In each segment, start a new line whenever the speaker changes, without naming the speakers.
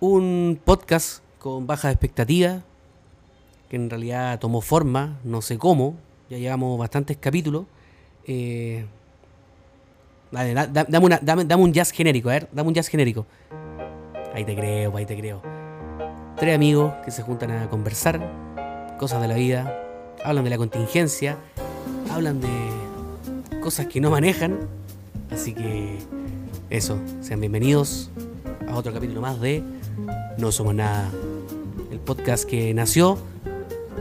Un podcast con baja expectativa, que en realidad tomó forma, no sé cómo, ya llevamos bastantes capítulos. Eh, dale, da- da- dame, una- dame- dame un jazz genérico, a ver, dame un jazz genérico. Ahí te creo, ahí te creo. Tres amigos que se juntan a conversar, cosas de la vida, hablan de la contingencia, hablan de cosas que no manejan. Así que eso, sean bienvenidos a otro capítulo más de No Somos Nada. El podcast que nació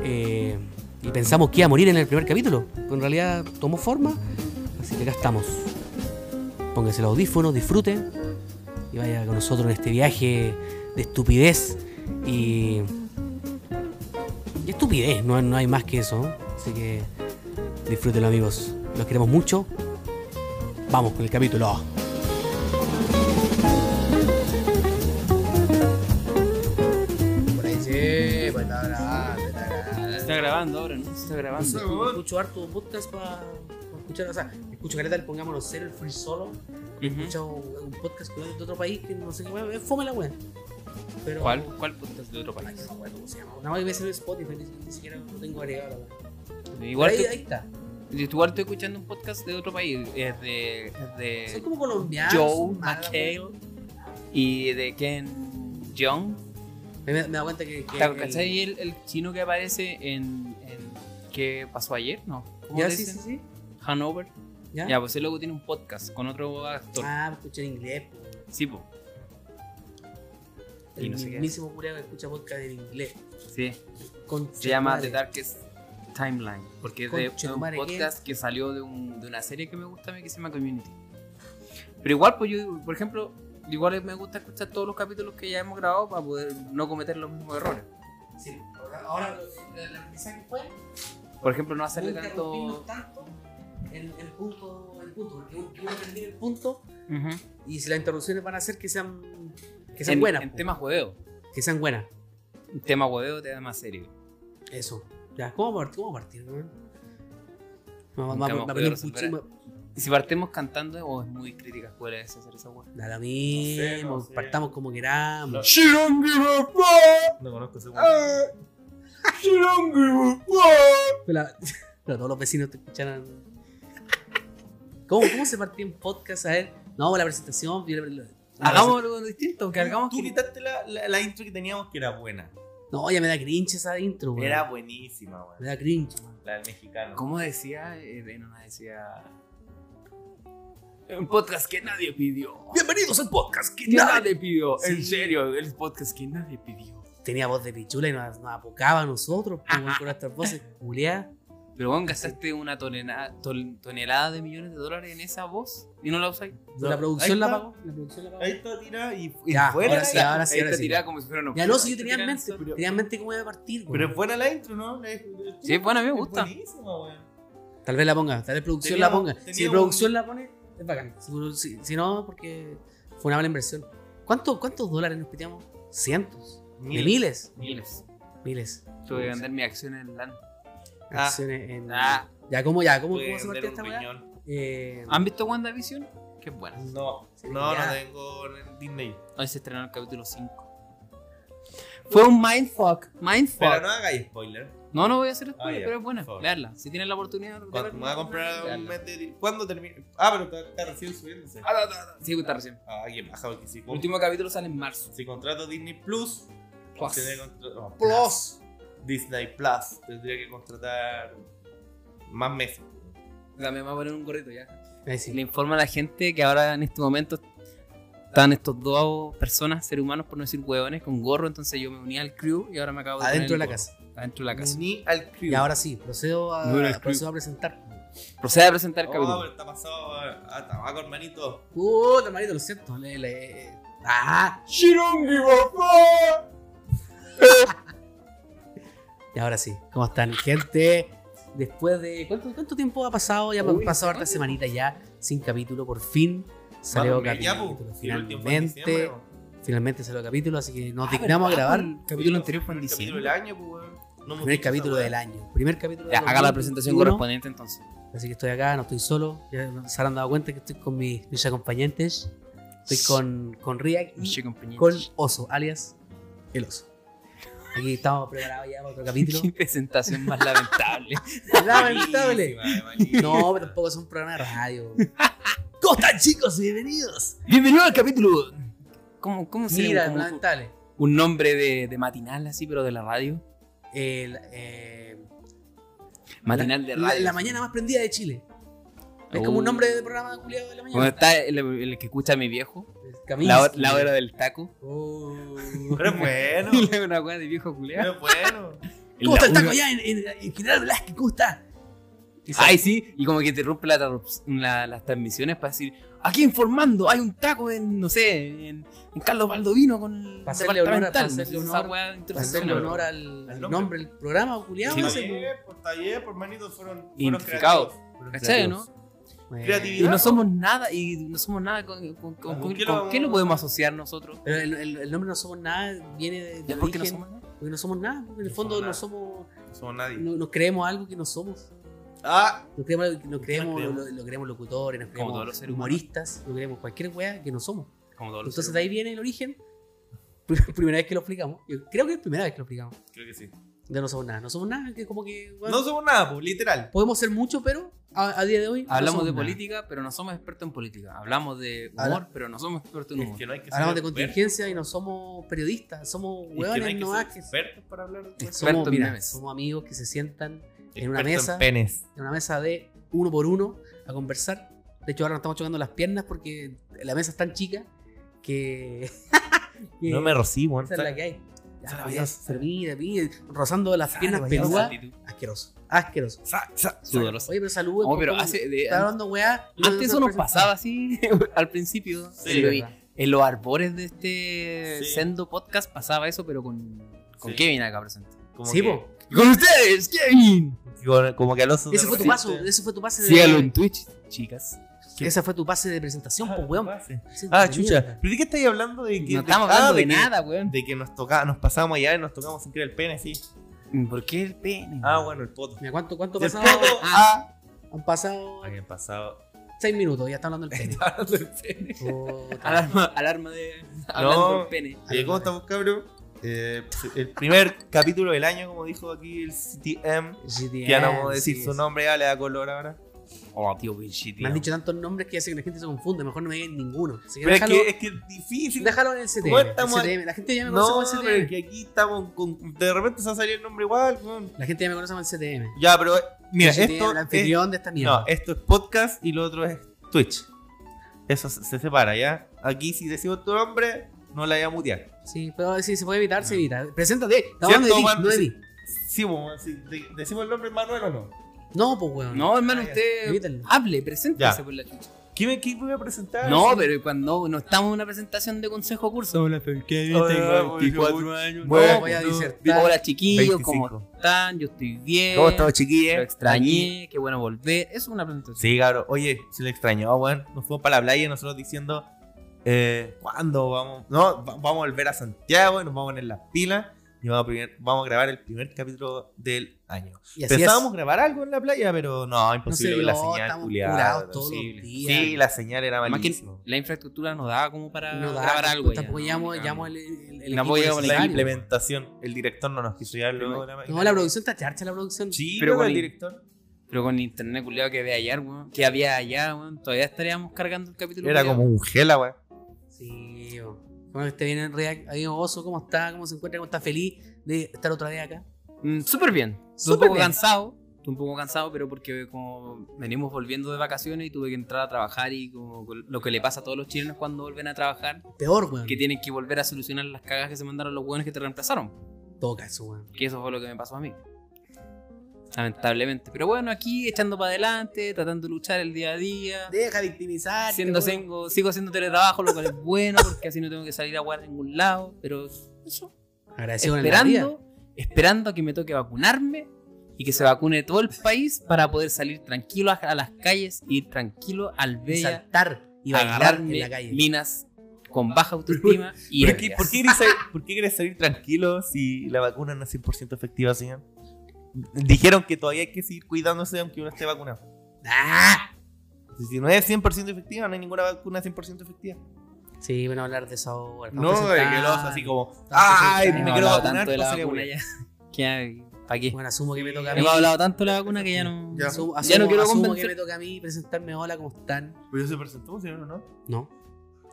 eh, y pensamos que iba a morir en el primer capítulo, pero en realidad tomó forma, así que acá estamos. Póngase los audífonos, disfrute y vaya con nosotros en este viaje de estupidez y. y estupidez, no, no hay más que eso. Así que disfrútenlo, amigos. Los queremos mucho. Vamos con el capítulo. Grabando.
Ahora, ¿no? Se está grabando.
Escucho, escucho harto podcast para escuchar, o sea, escucho caleta el pongámonos cero, el free solo. He
Ujú.
escuchado un podcast de otro país que no sé qué, weón, es fome la weá. Pero,
¿Cuál? ¿Cuál podcast de otro
Ay,
país?
no cómo se llama. Nada más que me sale en Spotify, ni, ni siquiera lo tengo agregado. la.
Igual,
ahí,
te-
ahí está.
igual estoy escuchando un podcast de otro país. Es de, es
Soy como colombiano.
Joe McHale y de Ken Jeong.
Me, da cuenta que. que
¿Te-
el-
¿Cachai el, el chino que aparece en, en ¿Qué pasó ayer? No. ¿Cómo
Ya, sí, sí, sí.
Hanover.
¿Ya?
Ya, pues él luego tiene un podcast con otro actor.
Ah, me escuché en inglés. po.
Sí, pues. Y
El
no
mismísimo culiao que escucha podcast en inglés.
Sí. Se llama The Darkest Timeline. Porque es de, un
madre, ¿qué?
podcast que salió de, un- de una serie que me gusta a mí que se llama Community. Pero igual, pues yo, por ejemplo, igual me gusta escuchar todos los capítulos que ya hemos grabado para poder no cometer los mismos errores.
Sí, ahora- el aprendizaje fue
Por ejemplo, no hacerle tanto.
tanto en el punto, el punto, porque uno termina el punto y si las interrupciones van a hacer que sean, que sean
En,
buenas,
en temas hueveo.
que sean buenas.
En tema hueveo te da más serio.
Eso. Ya, ¿cómo partir? ¿Cómo partir, me
podido
aprendí un
Y si partimos cantando, o es muy crítica escuela ese hacer esa hueá.
me- Da lo mismo,
No sé, no sé.
partamos como queramos.
She don't give a fuck. No conozco ese weón. She don't give a fuck.
Pero, pero todos los vecinos te escucharan. ¿Cómo, ¿Cómo se partía en podcast? A ver, no, la presentación. yo la- la-
Hagamos algo distinto, que hagamos
Tú quitaste la, la, la intro que teníamos que era buena.
No, ya me da cringe esa intro, weón.
Era buenísima,
Me
weón.
da cringe, weón.
La del mexicano.
¿Cómo decía? Eh, una decía. Un podcast que nadie pidió.
Bienvenidos al podcast.
Que nadie pidió. En
Sí.
serio, el podcast que nadie pidió.
Tenía voz de pichula y nos, nos apocaba a nosotros weón, con nuestras voces culiadas.
Pero bueno, gastaste una tonelada, ton- tonelada de millones de dólares en esa voz y no la usáis.
No,
La producción
ahí
la pagó. La producción la pagó.
Ahí está tirada y, y
Ya,
buena
ahora sí, ahora sí,
Ahí
ahora
está
sí.
tirada como si fuera una
Ya no, si yo tenía en mente,
eso.
tenía en mente cómo iba a partir.
Pero es buena la intro, ¿no? Es- es-
Sí, es buena, me
es
gusta.
buenísima, weón.
Tal vez la ponga, tal vez producción
Tenía-
la ponga. Si producción la pone, es bacán. Si, si- si no, porque fue una mala inversión. ¿Cuánto, ¿Cuántos dólares nos piteamos? Cientos. De
Miles.
miles.
Miles.
Miles.
Tuve que vender mi acción en LAN.
Ah.
Acciones en.
Ah.
Ya, ¿cómo ya? ¿Cómo, cómo se partió esta weá? Eh,
¿Han visto WandaVision? Qué buena.
No,
Sí,
no,
ya.
no tengo en Disney.
Hoy se estrenó el capítulo 5. Fue un mindfuck. Mindfuck.
Pero no hagáis spoiler.
No, no voy a hacer spoiler,
Ah,
pero es buena. Leerla. Si tienen la oportunidad. de
Cuando
verla,
me voy a comprar un mes de. ¿Cuándo termina? Ah, pero está, está recién subiéndose.
Ah, no, no, no. Sí, está recién.
Ah, qué baja, porque si,
El último capítulo sale en marzo.
si contrato Disney Plus,
Plus.
contra- no,
Plus.
Disney Plus, tendría que contratar más meses.
Dame, me voy a poner un gorrito ya.
sí.
Le informa a la gente que ahora en este momento están estos dos personas, seres humanos, por no decir hueones, con gorro. Entonces yo me uní al crew y ahora me acabo de poner
Adentro de la
gorro.
casa.
Adentro de la casa.
Ni al crew.
Y ahora sí, procedo a,
No
procedo a presentar.
Procede a presentar el
Oh,
capítulo.
pero está pasado a, a tabaco, hermanito.
Puta, hermanito, lo siento. Le, le- Ah,
a fuck.
y ahora sí. ¿Cómo están, gente? Después de. ¿Cuánto, cuánto tiempo ha pasado? Ya han pasado hartas
¿cuánto?
semanitas ya sin capítulo. Por fin salió
Bueno,
capítulo.
pues,
Finalmente,
diciembre,
finalmente salió capítulo. Así que nos
Ah,
dignamos a grabar.
El capítulo anterior fue en
El capítulo
diciembre.
del año, pues. No
Primer capítulo del año. Primer capítulo
Ya,
del
haga la presentación
2021.
correspondiente entonces.
Así que estoy acá, no estoy solo. Ya se habrán dado cuenta que estoy con mis, mis acompañantes. Estoy con, con Riak y con Oso, alias el Oso. Aquí estamos preparados ya para otro capítulo.
Qué presentación más lamentable.
Lamentable. No, pero tampoco es un programa de radio. ¿Cómo están, chicos? Bienvenidos.
Bienvenido al capítulo. ¿Cómo, cómo sería
Mira,
un- como-
lamentable.
un nombre de, de matinal así, pero de la radio?
El, eh,
Matinal de
la,
radio.
la mañana más prendida de Chile. Es como
Oh.
un nombre de programa culiado de la
Cuando
mañana.
está el, el que escucha a mi viejo, la, hora- la hora del taco.
Oh.
Pero es bueno.
Y le hago una weá de viejo
Pero
culiado.
es bueno.
¿Cómo está el taco allá en, en, en General Velázquez? ¿Cómo está?
Ay, sí, y como que te rompe la, interrup- la- las transmisiones para decir, aquí informando, hay un taco en, no sé, en, en Carlos Baldovino con el
hacerle honor para hacerle
no sé,
honor- Para hacerle honor al,
nombre.
del programa culiado.
Sí,
ese,
Está
pues.
está bien, por manitos fueron, fueron
Identificado.
creativos. Fueron
¿Cachai, no?
Creatividad.
Y no somos nada, y no somos nada con, con- con-
¿Con
con-
qué lo
qué lo podemos asociar nosotros.
Pero el, el- el nombre No Somos Nada viene de,
¿Ya
del
por qué no
origen-
somos nada?
Porque no somos nada. Porque en el fondo
nada.
no somos.
No somos nadie.
No, nos creemos algo que no somos.
Ah,
Nos creemos, nos creemos,
creemos?
lo, lo creemos locutores, nos creemos
todos los
humoristas, nos creemos cualquier wea que no somos.
Como todos
Entonces de ahí viene el origen. Primera vez que lo explicamos. Yo creo que es la primera vez que lo explicamos.
creo que sí.
De no somos nada. No somos nada. Que como que. bueno,
No somos nada, pues, literal.
Podemos ser mucho, pero a, a día de hoy. no
Hablamos
somos
de
nada.
política, pero no somos expertos en política. Hablamos de humor,
Habla-
pero no somos expertos en
Es
humor.
que no hay que
Hablamos de
ser
contingencia y no somos periodistas. Somos
expertos. Es que
hueones
no hay que
nomás
ser expertos para hablar de esto.
Experto
Somos, mira, somos amigos que se sientan en una mesa.
penes.
en una mesa de uno por uno a conversar. De hecho, ahora nos estamos chocando las piernas porque la mesa es tan chica que. que
No me rocí, weón.
Esa es la que hay. Ya,
vida.
ya, se mira, mira, rozando las piernas peludas. Asqueroso. Asqueroso.
Sa- sa-
Sudorosa.
Oye, pero saludos.
Oh, pero hace de-
Está hablando weá. no
Antes eso nos pasaba así al principio.
Sí,
en, en los arbores de este
Sí.
sendo podcast pasaba eso, pero con, con
Sí.
Kevin acá presente.
Como
Sí,
que-
po.
¡Con ustedes, Kevin!
como- que al oso
Ese fue tu paso. Ese fue tu pase de.
Sígalo en Twitch, chicas.
Esa fue tu pase de presentación,
Ah,
pues, weón. Sí,
Ah, chucha.
mierda.
¿Pero de qué estáis hablando? De que,
No estamos
de, ah,
hablando de,
que-
nada, weón.
De que nos tocaba, nos pasamos allá y nos tocamos sin querer el pene, sí.
¿Por qué el pene?
Ah, bueno, el poto.
Mira, ¿cuánto, cuánto
El
pasado?
poto,
Ah.
ah.
Han pasado
han pasado.
seis minutos, ya está hablando el pene.
Hablando pene. Alarma, alarma de. Hablando del pene.
Eh, ¿Cómo estamos, cabrón? Eh, el primer capítulo del año, como dijo aquí el CTM.
GTM,
Ya no vamos a decir
sí,
su nombre, ya le da color ahora.
Oh, tío, Vinci,
Me han dicho tantos nombres que hace que la gente se confunde. Mejor no me digan ninguno. Así que
Pero es que, es que es difícil.
déjalo en el CTM. CTM. La gente ya me conoce
No,
como el
pero es
CTM.
que aquí estamos con. De repente se va a salir el nombre igual.
La gente ya me conoce como el CTM.
Ya, pero mira,
El
esto.
el
es-
anfitrión de esta mierda.
no, esto es podcast y lo otro es Twitch. Eso se, se separa, ¿ya? Aquí, si decimos tu nombre, no la voy a mutear.
Sí, pero si se puede evitar, se evita. Preséntate. Estamos hablando de
¿Cierto,
ti,
Juan?
no de mí.
Sí, pues, si de- decimos el nombre Manuel o no.
No, pues, weón.
No, hermano,
Ah,
usted hable, preséntese
Ya.
por la chucha.
¿Qué me qué voy a presentar?
No,
Sí.
pero cuando no estamos en una presentación de consejo curso. Hola, ¿qué? Tengo
hola,
24 años.
Bueno,
No,
voy a
no.
disertar.
Hola, chiquillos,
25.
¿cómo están? Yo estoy bien.
¿Cómo estamos, chiquillos?
Lo extrañé, qué bueno volver. Eso es una presentación.
Sí, cabrón. Oye, se le extrañó, weón. Nos fuimos para la playa y nosotros diciendo, eh, ¿cuándo vamos? No, va- vamos a volver a Santiago y nos vamos a poner las pilas y vamos a, primer- vamos a grabar el primer capítulo del año.
Y así
Pensábamos
es.
grabar algo en la playa, pero no, imposible
No se
la
dio,
señal
estamos
culiada.
curados todos los
imposible.
días.
Sí, la señal era malísima.
la infraestructura no daba como para
No da,
grabar algo. ya,
tampoco
¿no?
llamo el, el, el
No
equipo
llegamos a la
implementación, el director no nos quiso llevar luego de la
No, la producción está charcha, la producción.
Sí,
Pero con
el director
Pero con el internet culiado que había ayer, weón. Que había allá, weón. Todavía estaríamos cargando el capítulo.
era como un gela, weón.
Sí. Bueno, este viene en React. Amigo Oso, ¿cómo está? ¿Cómo se encuentra? ¿Cómo está feliz de estar otra vez acá?
Mm, Súper bien.
Súper
un poco
bien.
cansado. Estuve un poco cansado, pero porque como venimos volviendo de vacaciones y tuve que entrar a trabajar y como lo que le pasa a todos los chilenos cuando vuelven a trabajar,
Peor, weón.
que tienen que volver a solucionar las cagas que se mandaron los hueones que te reemplazaron.
Toca eso, weón.
Que eso fue lo que me pasó a mí. Lamentablemente. Pero bueno, aquí echando para adelante, tratando de luchar el día a día.
Deja victimizar.
Haciendo, sigo, sigo haciendo teletrabajo, lo cual es bueno porque así no tengo que salir a jugar a ningún lado. Pero eso.
Agradecido.
Esperando, esperando a que me toque vacunarme y que se vacune todo el país para poder salir tranquilo a, las calles, ir tranquilo al
Y
Bella,
saltar y bailar en la calle.
minas con baja autoestima y
¿Por qué, por qué querés salir, por qué querés salir tranquilo si la vacuna no es 100% efectiva, señor? Dijeron que todavía hay que seguir cuidándose aunque uno esté vacunado.
¡Ah!
Si no es 100% efectiva, no hay ninguna vacuna 100% efectiva.
Sí, van a hablar de eso ahora.
No, de que los así como. ¡Ay! Me quiero vacunar.
tanto de la vacuna
güey".
ya. ¿Qué? ¿Para qué?
Bueno, asumo que me toca a mí.
Hemos hablado tanto de la vacuna que ya no.
Ya.
Asumo,
Ya
asumo-
no quiero
asumo que me toca a mí presentarme. Hola, ¿cómo están?
Pues ya se presentó, ¿sí o no?
¿No?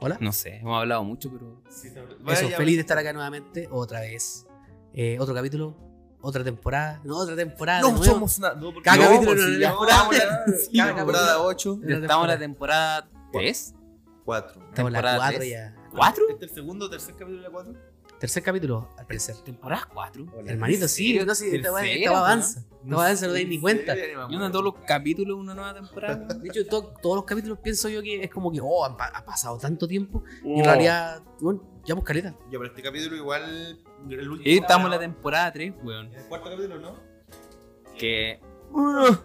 ¿Hola?
No sé, hemos hablado mucho, pero.
Sí,
Eso, feliz de estar acá nuevamente, otra vez. Eh, otro capítulo, otra temporada. No, otra temporada.
No somos nada. No, porque
Cada
no,
capítulo
pues,
no,
si
no,
ya
no,
vamos
no,
a
no,
la-
no,
sí,
cada
temporada
capítulo.
8.
Ya estamos en la temporada 3.
4.
Estamos en la
temporada
4
tres.
ya.
¿Cuatro?
¿Este es el segundo o tercer capítulo de la 4?
Tercer capítulo, al parecer.
¿Temporada 4?
Hermanito, sí, no sé, esta weá avanza. No avanza, no das ni cuenta.
Y en todos los capítulos una nueva temporada.
De hecho, to- todos los capítulos pienso yo que es como que, oh, ha pasado tanto tiempo. Y
Oh.
en realidad, bueno, ya hemos caleta.
Ya, pero este capítulo igual. El último.
Y estamos en la temporada 3, weón.
El cuarto capítulo, ¿no?
Que. 1,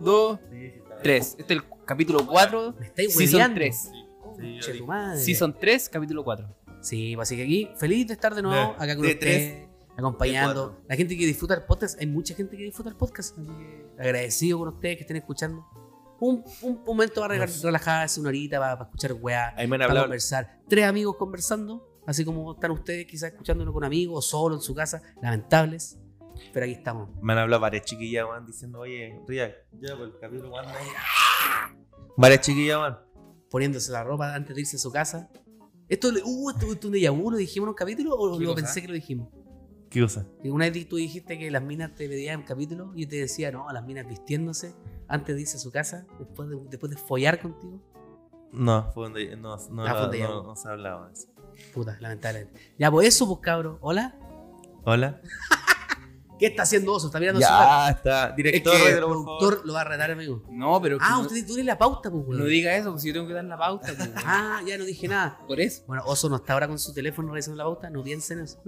2, 3. Este es el capítulo 4.
Me estáis
Season
hueveando.
3.
Conche tu madre.
Season 3, capítulo 4.
Sí, pues así que aquí, feliz de estar de nuevo acá con
de
ustedes,
tres,
acompañando. La gente que disfruta el podcast, hay mucha gente que disfruta el podcast. Así que agradecido con ustedes que estén escuchando. Un, un momento para
Nos-
relajarse, una horita, para, para escuchar weá, para
hablado.
conversar. Tres amigos conversando, así como están ustedes quizás escuchándolo con amigos, o solo en su casa, lamentables. Pero aquí estamos.
Me han hablado varias chiquillas, diciendo, oye, Ría, ya, pues el capítulo, ahí. Varias chiquillas, weón.
poniéndose la ropa antes de irse a su casa. Esto, le- uh, esto, esto es un déjà vu, ¿lo dijimos en un capítulo o
¿Qué
lo
cosa?
pensé que lo dijimos?
¿Qué cosa?
Una vez tú dijiste que las minas te pedían capítulo y yo te decía, no, las minas vistiéndose antes de irse a su casa, después de, después de follar contigo.
No, fue donde no, no,
Ah, fue
no, no,
ya-
se hablaba de eso.
Puta, lamentablemente. Ya, pues eso, pues cabro. Hola.
Hola.
¿Qué está haciendo Oso? Está mirando su celular.
Ya está.
Es
Director,
que el
rételo, por
productor
favor.
lo va a retar, amigo.
No, pero. que
Ah,
no,
usted tú la pauta, pues, weón.
no diga eso, pues yo tengo que dar la pauta. pues.
Ah, ya no dije nada.
Por eso.
Bueno, Oso no está ahora con su teléfono revisando la pauta, no piensen en eso.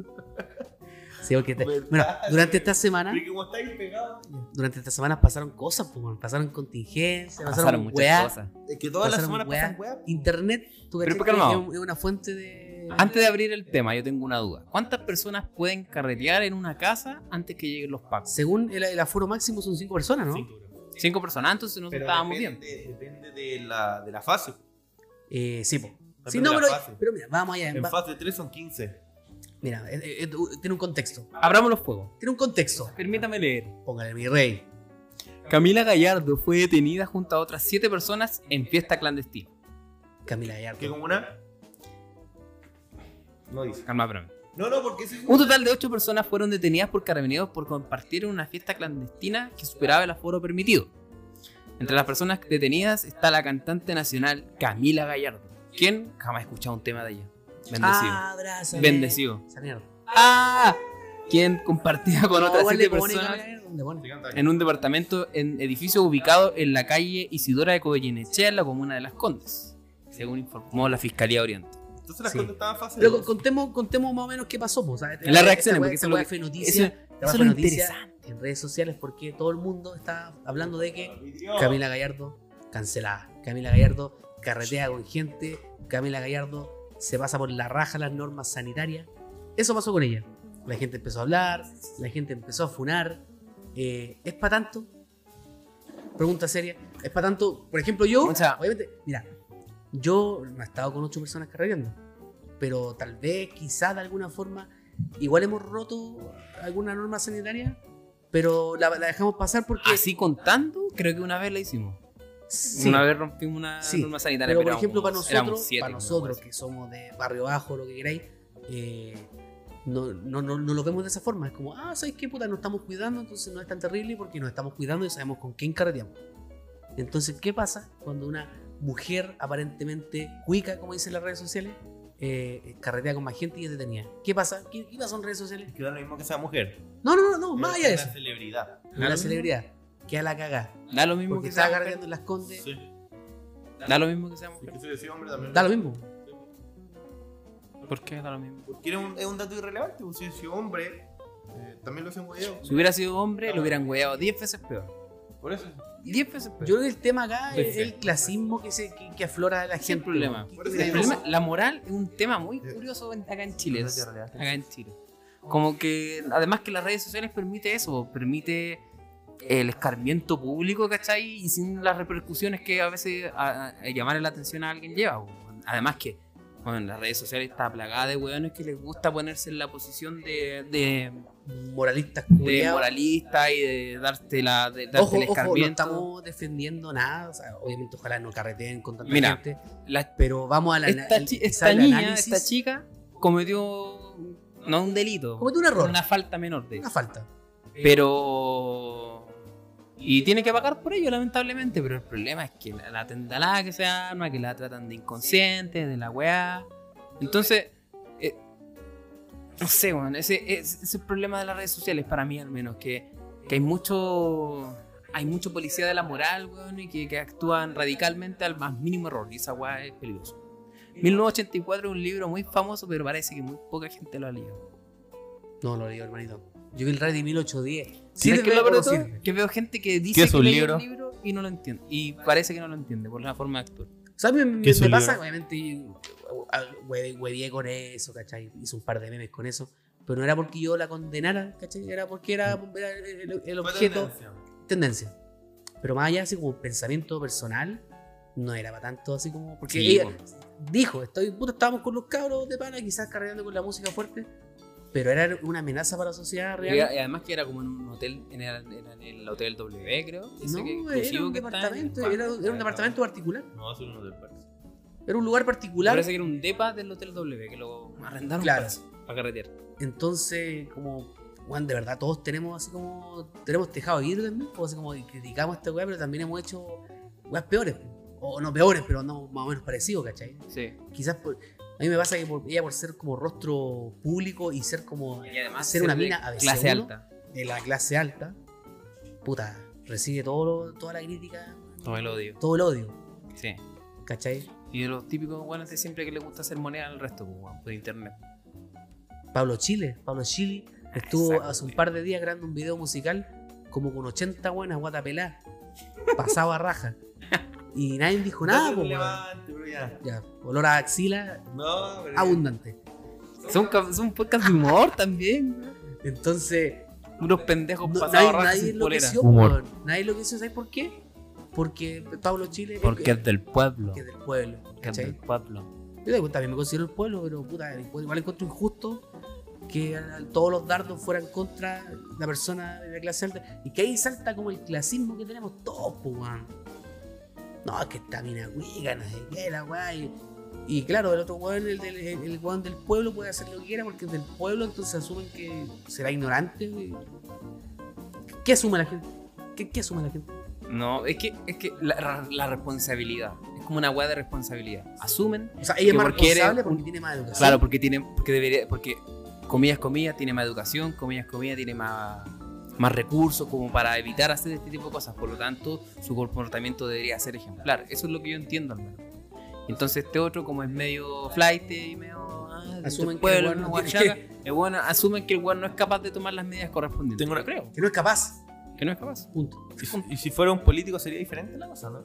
Sí, porque te-
¿Verdad?
bueno, durante esta semana,
Pero que como estáis pegados.
durante esta semana pasaron cosas, pues, pasaron contingencias, pasaron,
Pasaron muchas cosas.
Es que todas las semanas pasan weá.
Internet, tú
Pero,
que es una fuente de.
Antes de abrir el tema, yo tengo una duda. ¿Cuántas personas pueden carretear en una casa antes que lleguen los pacos?
Según el, el aforo máximo son cinco personas, ¿no?
Cinco personas, entonces nosotros
Pero
estábamos bien.
depende, de la, de la fase.
Eh, sí, Sí, no, pero, mira, vamos allá.
En
va-
fase 3 son 15.
Mira, eh, eh, eh, tiene un contexto.
Abramos los fuegos.
Tiene un contexto.
Permítame leer.
Póngale mi rey.
Camila Gallardo fue detenida junto a otras siete personas en fiesta clandestina.
Camila Gallardo.
¿Qué comuna? No dice.
Calma, espérame.
No, no, porque es
Un total de ocho personas fueron detenidas por carabineros por compartir en una fiesta clandestina que superaba el aforo permitido. Entre las personas detenidas está la cantante nacional Camila Gallardo, quien jamás he escuchado un tema de ella. Bendecido.
Ah, abrázame.
Bendecido.
Esa mierda.
Ah, quien compartía con
No,
otras siete personas en un departamento en edificio ubicado en la calle Isidora de Covellinechea, en la comuna de Las Condes, según informó la Fiscalía Oriente.
Entonces las
Sí.
cosas estaban fáciles.
Pero con- contemos, contemos más o menos qué pasó. Pues, ¿sabes?
En las reacciones, porque eso
fue noticia.
Eso,
fue noticia en redes sociales porque todo el mundo está hablando de que Camila Gallardo cancelada. Camila Gallardo carretea con gente. Camila Gallardo se pasa por la raja las normas sanitarias. Eso pasó con ella. La gente empezó a hablar, la gente empezó a funar. Eh, ¿Es para tanto? Pregunta seria. ¿Es para tanto? Por ejemplo, yo, obviamente, mira, yo no he estado con ocho personas carreteando. Pero tal vez, quizá de alguna forma, igual hemos roto alguna norma sanitaria. Pero la, la dejamos pasar porque.
Así contando, creo que una vez la hicimos.
Sí.
Una vez rompimos una
Sí,
norma sanitaria.
Pero por
éramos-
ejemplo, para nosotros,
siete,
para nosotros que somos de barrio bajo, lo que queráis, eh, no, no, no, no lo vemos de esa forma. Es como, ah, ¿sabes qué puta? Nos estamos cuidando, entonces no es tan terrible porque nos estamos cuidando y sabemos con quién carreteamos. Entonces, ¿qué pasa cuando una mujer aparentemente cuica, como dicen las redes sociales, eh, carretea con más gente y es detenida? ¿Qué pasa? ¿Qué, qué pasó en redes sociales?
Que da lo mismo que sea mujer.
No, no, no, no, más allá de
Es
eso.
una celebridad.
Una celebridad. Queda la cagada.
Da lo mismo
Porque
que sea
en las condes.
Sí.
Da lo mismo que sea
Es
mujer.
que si decía hombre también.
Da lo mismo.
¿Por qué da lo mismo?
Porque un, es un dato irrelevante. pues, Si si hombre, eh, también lo hacen huevo.
Si hubiera sido hombre, lo hubieran hueado 10 veces peor.
Por eso.
10 veces peor.
Yo creo que el tema acá es el clasismo que, se, que, que aflora de la gente.
el problema. La moral es un tema muy curioso en- acá en Chile. es- acá en Chile. Como que, además que las redes sociales permite eso, permite el escarmiento público, ¿cachai? Y sin las repercusiones que a veces a- a- a llamar la atención a alguien lleva. Además que Bueno, las redes sociales está plagada de weones que les gusta ponerse en la posición de, de,
Moralistas
de moralista y de darte la de darte
Ojo,
el
ojo, no
escarmiento.
estamos defendiendo nada. o sea, obviamente, ojalá no carreteen con tanta
Mira,
gente.
La-
Pero vamos a la
esta,
quizá
esta
el
niña,
análisis.
esta chica, cometió no un delito,
Cometió un error.
una falta menor de
Una falta.
Pero. Y tiene que pagar por ello, lamentablemente. Pero el problema es que la, la tendalada que se arma, que la tratan de inconsciente, de la weá. Entonces. eh, no sé, weón. Ese, ese es el problema de las redes sociales, para mí al menos. Que, que hay mucho. Hay mucho policía de la moral, weón, y que, que actúan radicalmente al más mínimo error. Y esa weá es peligroso. 1984 es un libro muy famoso, pero parece que muy poca gente lo ha leído.
No, lo leí, hermanito. Yo vi el Ready 1810.
Sí,
de
es que lo peor de todo que veo gente que dice
¿Qué es
que
un
leyó
libro?
el libro y no lo entiende. Y parece que no lo entiende por la forma de actuar.
Sea, me, me-
¿Qué es
me
un
pasa,
libro?
obviamente, yo, a- hue- hueveé con eso, ¿cachai? Hice un par de memes con eso. Pero no era porque yo la condenara, ¿cachai? Era porque era, era el, el objeto, tendencia. Pero más allá, así como pensamiento personal, no era para tanto así como. Porque
Sí,
ella
po.
dijo: estoy, puta, estábamos con los cabros de pana, quizás cargando con la música fuerte. Pero era una amenaza para la sociedad real.
y además que era como en un hotel, en el, en el hotel W, creo.
no,
que-
era un
que
departamento, era, era un departamento particular.
No, eso no del parque.
Era un lugar particular.
Parece que era un depa del hotel W, que lo arrendaron
Claro.
para, para carretear.
Entonces, como, Juan, de verdad, todos tenemos así como, tenemos tejado de vidrio también, pues así como criticamos a esta weá, pero también hemos hecho weas peores, o no peores, pero no más o menos parecidos, ¿cachai?
Sí.
Quizás por, a mí me pasa que por, ella por ser como rostro público y ser como,
Y además
ser una mina ABC1,
clase alta.
de la clase alta, puta, recibe todo toda la crítica,
Todo el odio.
todo el odio,
Sí.
¿cachai?
Y de los típicos buenos de siempre que les gusta hacer moneda al resto, pues, por internet.
Pablo Chile, Pablo Chile estuvo
Exacto,
hace un par de días grabando un video musical como con 80 buenas guatapeladas, pasado a raja. Y nadie dijo nada,
pero ya.
Ya, olor a axila
No, pero.
abundante.
Son, son podcast de humor también.
Entonces,
Unos pendejos
no-
pasados
nadie, nadie
sin polera.
enloqueció,
Humor.
Nadie enloqueció, ¿sabes por qué? Porque Pablo Chile es-
Porque es del pueblo.
que es del pueblo.
Que es del pueblo.
Yo también me considero el pueblo, pero puta, igual encuentro injusto que todos los dardos fueran contra la persona de la clase alta. Y que ahí salta como el clasismo que tenemos todos, pues, weón. No, es que esta mina huiga, no sé qué, la weá. Y, y claro, el otro weón, el, del, el, el weón del pueblo, puede hacer lo que quiera porque es del pueblo, entonces asumen que será ignorante. ¿Qué asume la gente? ¿Qué, qué asume la gente?
No, es que, es que la, la responsabilidad. Es como una weá de responsabilidad. Asumen.
O sea, ella es más
porque
responsable porque tiene más educación.
Claro, porque tiene. Porque debería. Porque, comillas, comillas, tiene más educación, comillas, comillas, tiene más, más recursos como para evitar hacer este tipo de cosas. Por lo tanto, su comportamiento debería ser ejemplar. Eso es lo que yo entiendo al menos. Entonces este otro, como es medio flight y medio ah,
Asumen
del
que el
pueblo,
weón no
guachaca, el weón asumen que el weón no es capaz de tomar las medidas correspondientes.
Tengo una-
creo
Que no es capaz.
que no es capaz.
Punto.
¿Y si- ¿Y si fuera un político sería diferente la cosa, no?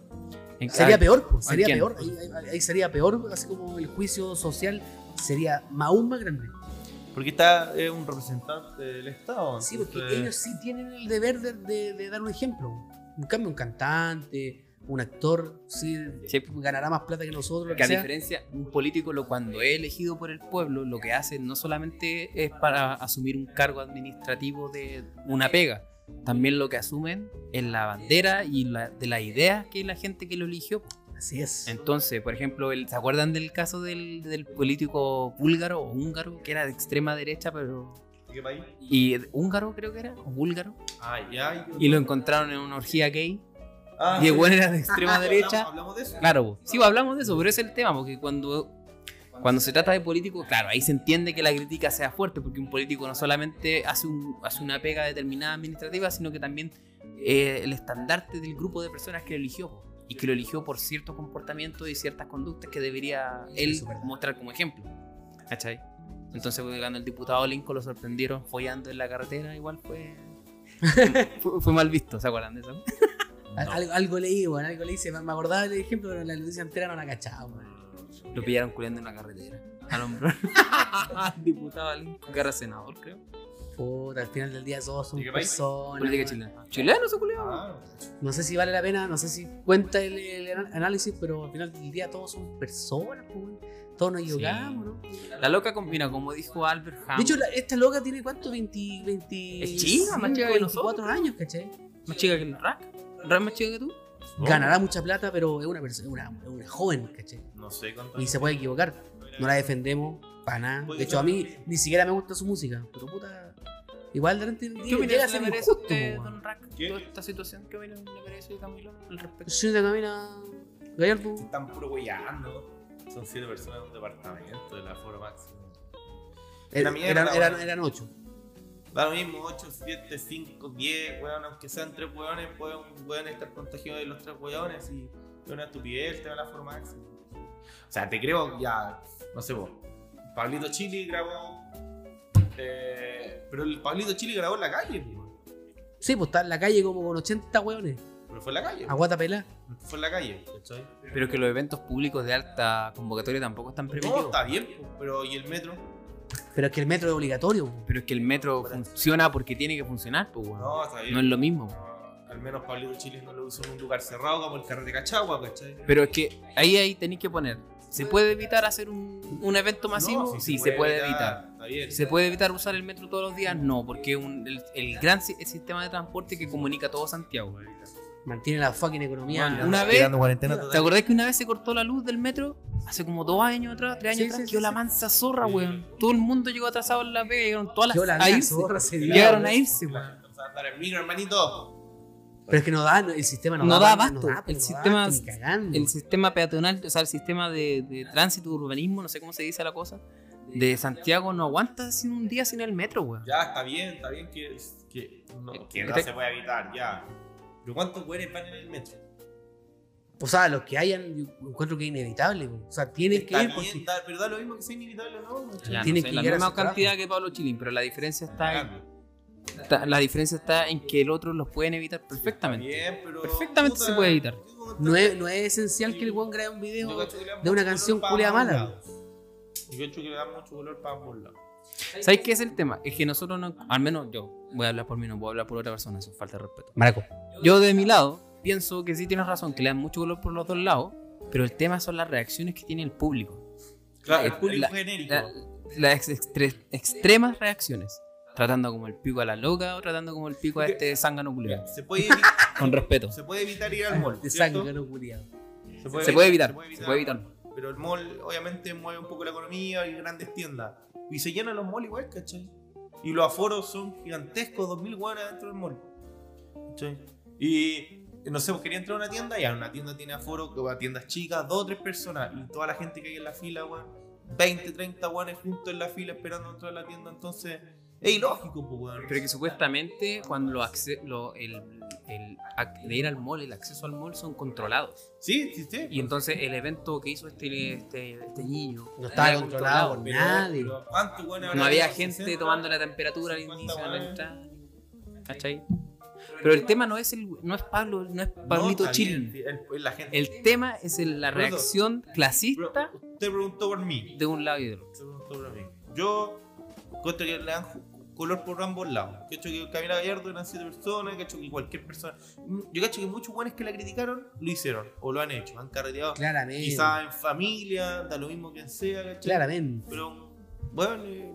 En-
Sería peor, pues, sería
quién?
peor. Ahí, ahí- ahí sería peor, así como el juicio social sería aún más grande.
Porque está eh, un representante del Estado.
Sí, porque ellos sí tienen el deber de, de- de dar un ejemplo. En cambio, un cantante, un actor, sí,
Sí.
ganará más plata que nosotros,
Que
que
a
sea.
diferencia, un político lo, cuando es elegido por el pueblo, lo que hace no solamente es para asumir un cargo administrativo de una pega, también lo que asumen es la bandera y la, de la idea que la gente que lo eligió.
Así es.
Entonces, por ejemplo, el- ¿se acuerdan del caso del, del político búlgaro o húngaro que era de extrema derecha, pero...
¿Qué país?
Y húngaro creo que era, o búlgaro,
Ah, ya.
y lo encontraron en una orgía gay,
Ah,
y el
sí.
weón era de extrema derecha.
Hablamos, hablamos de eso.
Claro, sí, hablamos de eso, pero ese es el tema, porque cuando, cuando se trata de políticos, claro, ahí se entiende que la crítica sea fuerte, porque un político no solamente hace, un, hace una pega determinada administrativa, sino que también eh, el estandarte del grupo de personas que lo eligió, y que lo eligió por cierto comportamiento y ciertas conductas que debería él mostrar como ejemplo. ¿Cachai? Entonces, cuando el diputado Lincoln lo sorprendieron follando en la carretera, igual fue, fue, fue mal visto, ¿se acuerdan de eso?
Al- Algo, algo leí, bueno, algo leí, me acordaba del ejemplo, pero la noticia entera no la cachaba.
Lo pillaron culiando en la carretera. Al hombre. Diputado Lincoln, que era senador, creo.
Puta, al final del día todos son personas.
Política chilena. Chileno, se culiao.
Ah,
No sé si vale la pena, no sé si cuenta el, análisis, pero al final del día todos son personas, pues. Todos nos equivocamos, ¿no?
La loca combina, como dijo Albert Hammond.
De hecho, la- esta loca tiene cuánto? 20, 20
Es chica, más chica que
24
nosotros.
años, ¿cachai?
más chica que el Rack. ¿Rack más chica que tú?
no,
Ganará mucha plata, pero es una persona, una, una joven, ¿cachai?
No sé cuánto.
Y se puede equivocar. No la defendemos para nada. De hecho, a mí ni siquiera me gusta su música. Pero puta. Igual de repente
¿Qué
llega
opinión
a
le
ser
merece a
injusto,
usted, Don. Rack,
¿Qué?
toda esta situación? ¿Qué opinión le merece Camilo al respecto?
Sí, te camina Gallardo.
Están puro weyando. Son siete personas en un departamento de la Foro Máximo.
Era-
mierda,
eran, eran,
weón.
eran ocho.
Da lo mismo, 8, 7, 5, 10, weón, aunque sean 3 weones, pueden, pueden estar contagiados de los 3 weones y es una estupidez, te van a formar máximo. O sea, te creo ya, no sé vos, Pablito Chili grabó, eh, pero el Pablito Chili grabó en la calle, pues.
Sí, pues está en la calle como con 80 hueones.
pero fue en la calle,
Aguata pelá.
fue en la calle, ¿cachai?
Pero que los eventos públicos de alta convocatoria tampoco están
No,
permitidos.
está bien, pues, pero ¿y el metro?
Pero es que el metro es obligatorio. po.
Pero es que el metro funciona porque tiene que funcionar, pues, weón.
No, está bien.
No es lo mismo.
No, al menos Pablito Chili no lo usó en un lugar cerrado como el carrete Cachagua, ¿cachai?
Pero es que ahí, ahí tenéis que poner. ¿Se puede evitar hacer un, un evento masivo?
No,
sí, se puede evitar.
Está bien.
¿Se puede evitar usar el metro todos los días? No, porque es un- el, el gran si- el sistema de transporte que comunica todo Santiago.
Mantiene la fucking economía.
Bueno, una vez- ¿Te acordás que una vez se cortó la luz del metro? Hace como dos años atrás, tres años
Sí,
atrás,
sí,
quedó
sí,
la mansa zorra, weón. Todo el mundo llegó atrasado en la pega, llegaron todas las
la
a irse.
zorra día,
Llegaron a irse, weón.
Andar en micro, hermanito.
Pero es que no da, el sistema no,
No
da.
da abasto.
da,
El
no da
sistema-
abasto ni cagando.
El sistema peatonal, o sea, el sistema de, de tránsito, urbanismo, no sé cómo se dice la cosa, de Santiago no aguanta sin un día sin el metro, weón.
Ya, está bien, está bien que, que, no, que no se puede evitar, ya. Pero ¿cuántos güeyes van en el metro?
O sea, los que hayan, yo encuentro que es inevitable. O sea, tienen que
Está
ir
bien,
porque
da- pero da lo mismo que sea inevitable o no.
Ya, no
Tienen
sé,
que
la misma
trabajo.
cantidad que Pablo Chilín, pero la diferencia está en, está- la diferencia está en que el otro los pueden evitar perfectamente.
Está bien, pero,
Perfectamente se puede evitar.
no es, no es esencial que el weón grabe un video.
Que
de una canción culia mala.
Yo cacho que le da mucho color para ambos lados.
¿Sabes qué es el tema? Es que nosotros no, al menos yo, voy a hablar por mí, no puedo hablar por otra persona, eso es falta de respeto.
Maraco.
Yo de mi lado pienso que sí tienes razón, que le dan mucho color por los dos lados, pero el tema son las reacciones que tiene el público.
Claro,
Eh,
el público
la-
genérico.
La- las extre- extremas reacciones. Tratando como el pico a la loca o tratando como el pico a este zángano culiado.
Se, puede evitar,
Con respeto.
se puede evitar ir al mall.
De
¿cierto?
sangre, no culiado.
Se puede evitar, se puede evitar.
Pero el mall obviamente mueve un poco la economía y grandes tiendas. Y se llenan los malls igual, ¿cachai? Y los aforos son gigantescos, 2000 guanas dentro del mall. ¿Cachai? Y no sé, quería entrar a una tienda, ya una tienda tiene aforo, tiendas chicas, dos o tres personas, y toda la gente que hay en la fila, weón, 20, 30 guanes juntos en la fila esperando entrar a la tienda, entonces es ilógico, pues, weón.
Pero que supuestamente cuando lo el, de ir al mall, el acceso al mall son controlados.
Sí, sí, sí.
Y entonces el evento que hizo este, este, este niño
No estaba controlado por nadie.
pero ¿cuántos guanes
No había gente
60?
tomando la temperatura al
50
inicio de la
guanes.
entrada. ¿Cachai? Pero el tema no es el no es Pablo, no es Pablito
No,
Chile.
el- el- la gente.
El tema es el- la reacción clasista
Bro, usted preguntó por mí.
de un lado y del otro.
Usted preguntó por mí. Yo encuentro que le dan color por ambos lados. Que hecho que Camila Gallardo eran siete personas, que hecho que cualquier persona. Yo cacho que muchos buenos que la criticaron lo hicieron o lo han hecho, han carreteado.
Claramente.
Quizás en familia, da lo mismo quien sea, ¿cachai?
Claramente.
Pero, bueno, eh,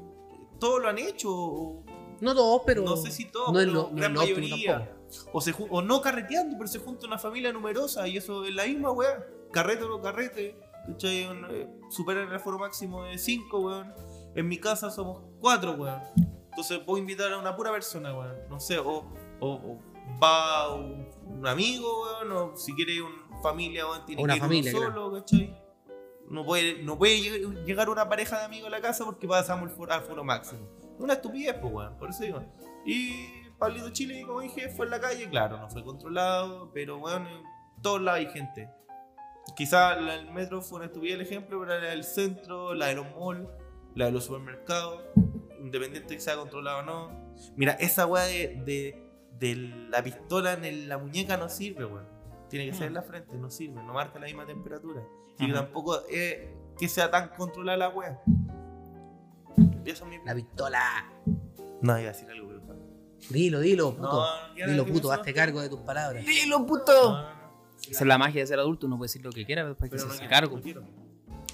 todos lo han hecho. o-
No todos, pero.
no sé si todos,
no es
pero
lo- no es
gran
lo óptimo
mayoría. O, se, o no carreteando, pero se junta una familia numerosa y eso es la misma, weá. Carrete o no carrete. ¿Cachai? Eh, superan el aforo máximo de 5, weón. En mi casa somos 4, weón. Entonces puedo invitar a una pura persona, weón. No sé, o, o- o va un, un amigo, weón, o si quiere una familia, weón, tiene
Una
que ir
familia,
uno solo, ¿cachai? No puede, no puede lleg- llegar una pareja de amigos a la casa porque pasamos el foro, aforo máximo. Una estupidez, pues, weón. Por eso digo. Y Pablito Chile, como dije, fue en la calle, claro, no fue controlado, pero bueno, en todos lados hay gente. Quizá del metro fue una estupidez el ejemplo, pero la del centro, la de los malls, la de los supermercados, independiente que sea controlado o no. Mira, esa weá de, de, de la pistola en el- la muñeca no sirve, weón. Tiene que ser en la frente, no sirve, no marca la misma temperatura. Y que tampoco es que sea tan controlada la weá. Y eso es mi
La pistola.
No, iba a decir algo, pero.
Dilo, dilo, puto.
No,
dilo, puto, hazte cargo de tus palabras.
¡Dilo,
No,
puto!
no, no.
Esa es la magia de ser adulto, uno puede decir lo que quiera, pero hay que
Pero
hacerse
quiero,
cargo.
No quiero.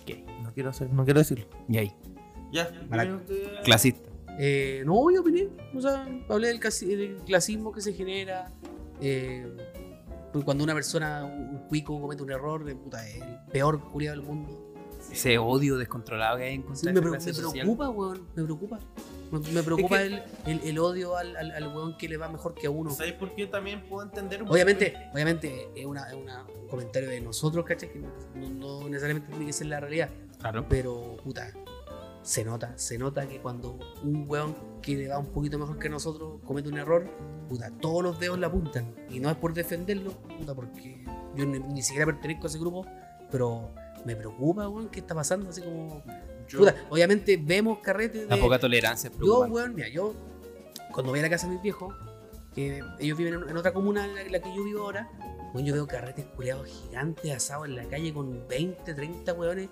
¿Qué?
No quiero hacer, no quiero decirlo.
Y ahí,
Ya,
Maraca.
usted-
clasista.
Eh, no, yo opiné. O sea, hablé del, casi- del clasismo que se genera. Eh, pues cuando una persona, un cuico, comete un error, de puta, es el peor culiado del mundo.
Ese odio descontrolado que hay en
Sí,
contra
me,
de
pre- me preocupa, weón. Me preocupa. Me, me preocupa
que-
el, el- el odio al, al, al weón que le va mejor que a uno.
¿Sabes por qué también puedo entender un
Obviamente, obviamente es, una, es una- un comentario de nosotros, ¿cachai? Que no, no- no necesariamente tiene que ser la realidad.
Claro.
Pero, puta, se nota, se nota que cuando un weón que le va un poquito mejor que nosotros comete un error, puta, todos los dedos le apuntan. Y no es por defenderlo, puta, porque yo ni, ni siquiera pertenezco a ese grupo, pero me preocupa, weón, qué está pasando, así como...
Yo-
Puta, obviamente vemos carretes de...
La poca tolerancia es
Yo, weón, mira, yo cuando voy a la casa de mis viejos, que ellos viven en, en otra comuna en la, en la que yo vivo ahora, yo veo carretes culeados gigantes asados en la calle con 20, 30 weones.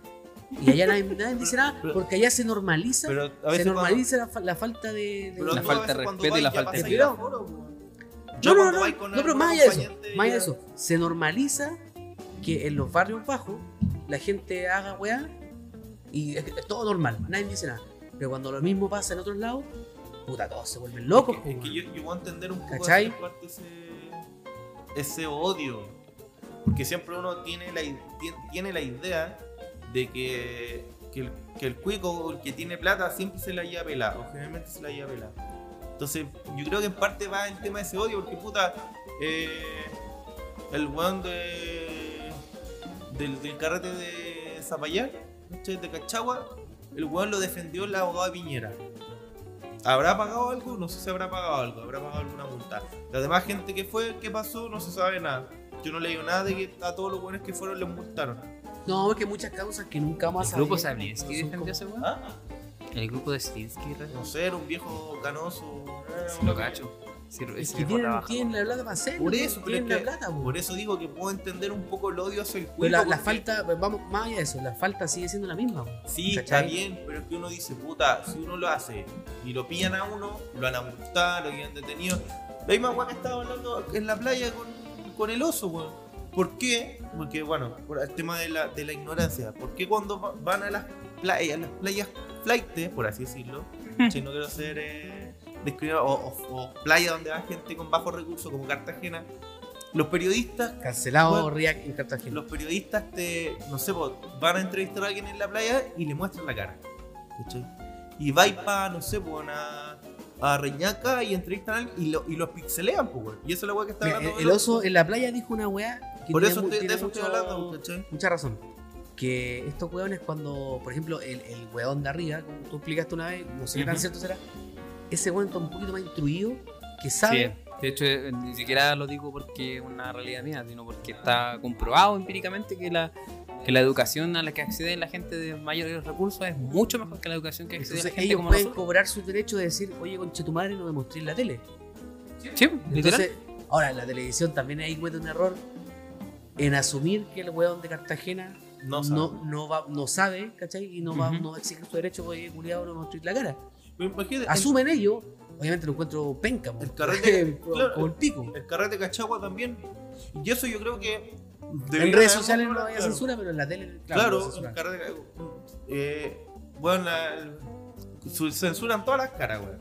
Y allá nadie, nadie dice nada, porque allá se normaliza,
Pero a
se
veces
normaliza la, fa- la falta de... de-
La falta de
cuando
respeto y la falta de
cuidado. No, no,
cuando
no,
con
no, pero más allá de eso, más allá de eso, se normaliza que en los barrios bajos la gente haga weá y es, es todo normal, nadie dice nada. Pero cuando lo mismo pasa en otros lados, puta, todos se vuelven locos.
Es que, es que yo, yo voy a entender un poco esa parte, ese, ese odio. Porque siempre uno tiene la, i- tien- tiene la idea de que, que, el, cuico que tiene plata siempre se la lleva pelada, o generalmente se la lleva pelada. Entonces, yo creo que en parte va el tema de ese odio, porque puta, eh, el weón de, del, carrete de Zapallar, de Cachagua, el weón lo defendió el abogado de Piñera. ¿Habrá pagado algo? No sé si habrá pagado algo, habrá pagado alguna multa. La demás gente que fue, ¿qué pasó? No se sabe nada. Yo no leí nada de que a todos los buenos que fueron les multaron.
No, es que muchas causas que nunca a
El grupo Sablinsky
no
defendió ese weón.
¿Ah?
El grupo de Stinsky,
No sé, era un viejo canoso.
si lo cacho. Sí,
Es que tienen, tienen la plata para hacerlo.
Por eso, pero
tienen
es
la
que-
plata, po.
Por eso digo que puedo entender un poco el odio hacia el cuico.
Pero la, falta, pues, vamos más allá de eso, la falta sigue siendo la misma.
Sí,
¿Cachai?
está bien, pero es que uno dice, puta, si uno lo hace y lo pillan a uno, lo van a multar, lo llevan detenido. La misma weá que estaba hablando en la playa con, con el oso, weón. ¿Por qué? Porque, bueno, por el tema de la, de la ignorancia. ¿Por qué cuando va- van a las playas, las playas flight, por así decirlo, si no quiero ser eh, o, o, o playas donde va gente con bajos recursos como Cartagena, los periodistas
Cancelado
Bueno,
React en Cartagena.
los periodistas te, no sé, van a entrevistar a alguien en la playa y le muestran la cara. ¿cachai? Y va y pa, no sé, pues a, a Reñaca y entrevistan a alguien y, lo- y los pixelean, pues, weón. Y eso es la weá que está
Mira,
hablando.
el, el oso en la playa dijo una weá que
Por eso estoy-
tiene
de eso estoy
mucho-
hablando, ¿cachai?
mucha razón. Que estos weones cuando, por ejemplo, el, el weón de arriba, como tú explicaste una vez, no sé qué tan cierto será, ese weón está un poquito más instruido, que
Sí,
sabe,
de hecho, eh, ni siquiera lo digo porque es una realidad mía, sino porque está comprobado empíricamente que la, que la educación a la que accede la gente de mayores recursos es mucho mejor que la educación que accede
entonces
la gente
ellos
como
pueden
nosotros.
cobrar su derecho de decir, oye, conche tu madre, no me mostré en la tele.
Sí, literal.
Entonces, ahora en la televisión también hay comete un error en asumir que el weón de Cartagena
No,
no,
sabe.
no, va, no sabe, ¿cachai? Y no va, no va a exigir su derecho porque culiado no me mostré la cara. Asumen ellos, obviamente lo encuentro penca.
El carrete-
como,
claro,
como el pico.
El, el carrete Cachagua también. Y eso yo creo que.
En redes sociales no había
claro.
censura, pero en la tele, claro,
Claro,
no.
Eh, bueno, la, su- censuran todas las caras, weón.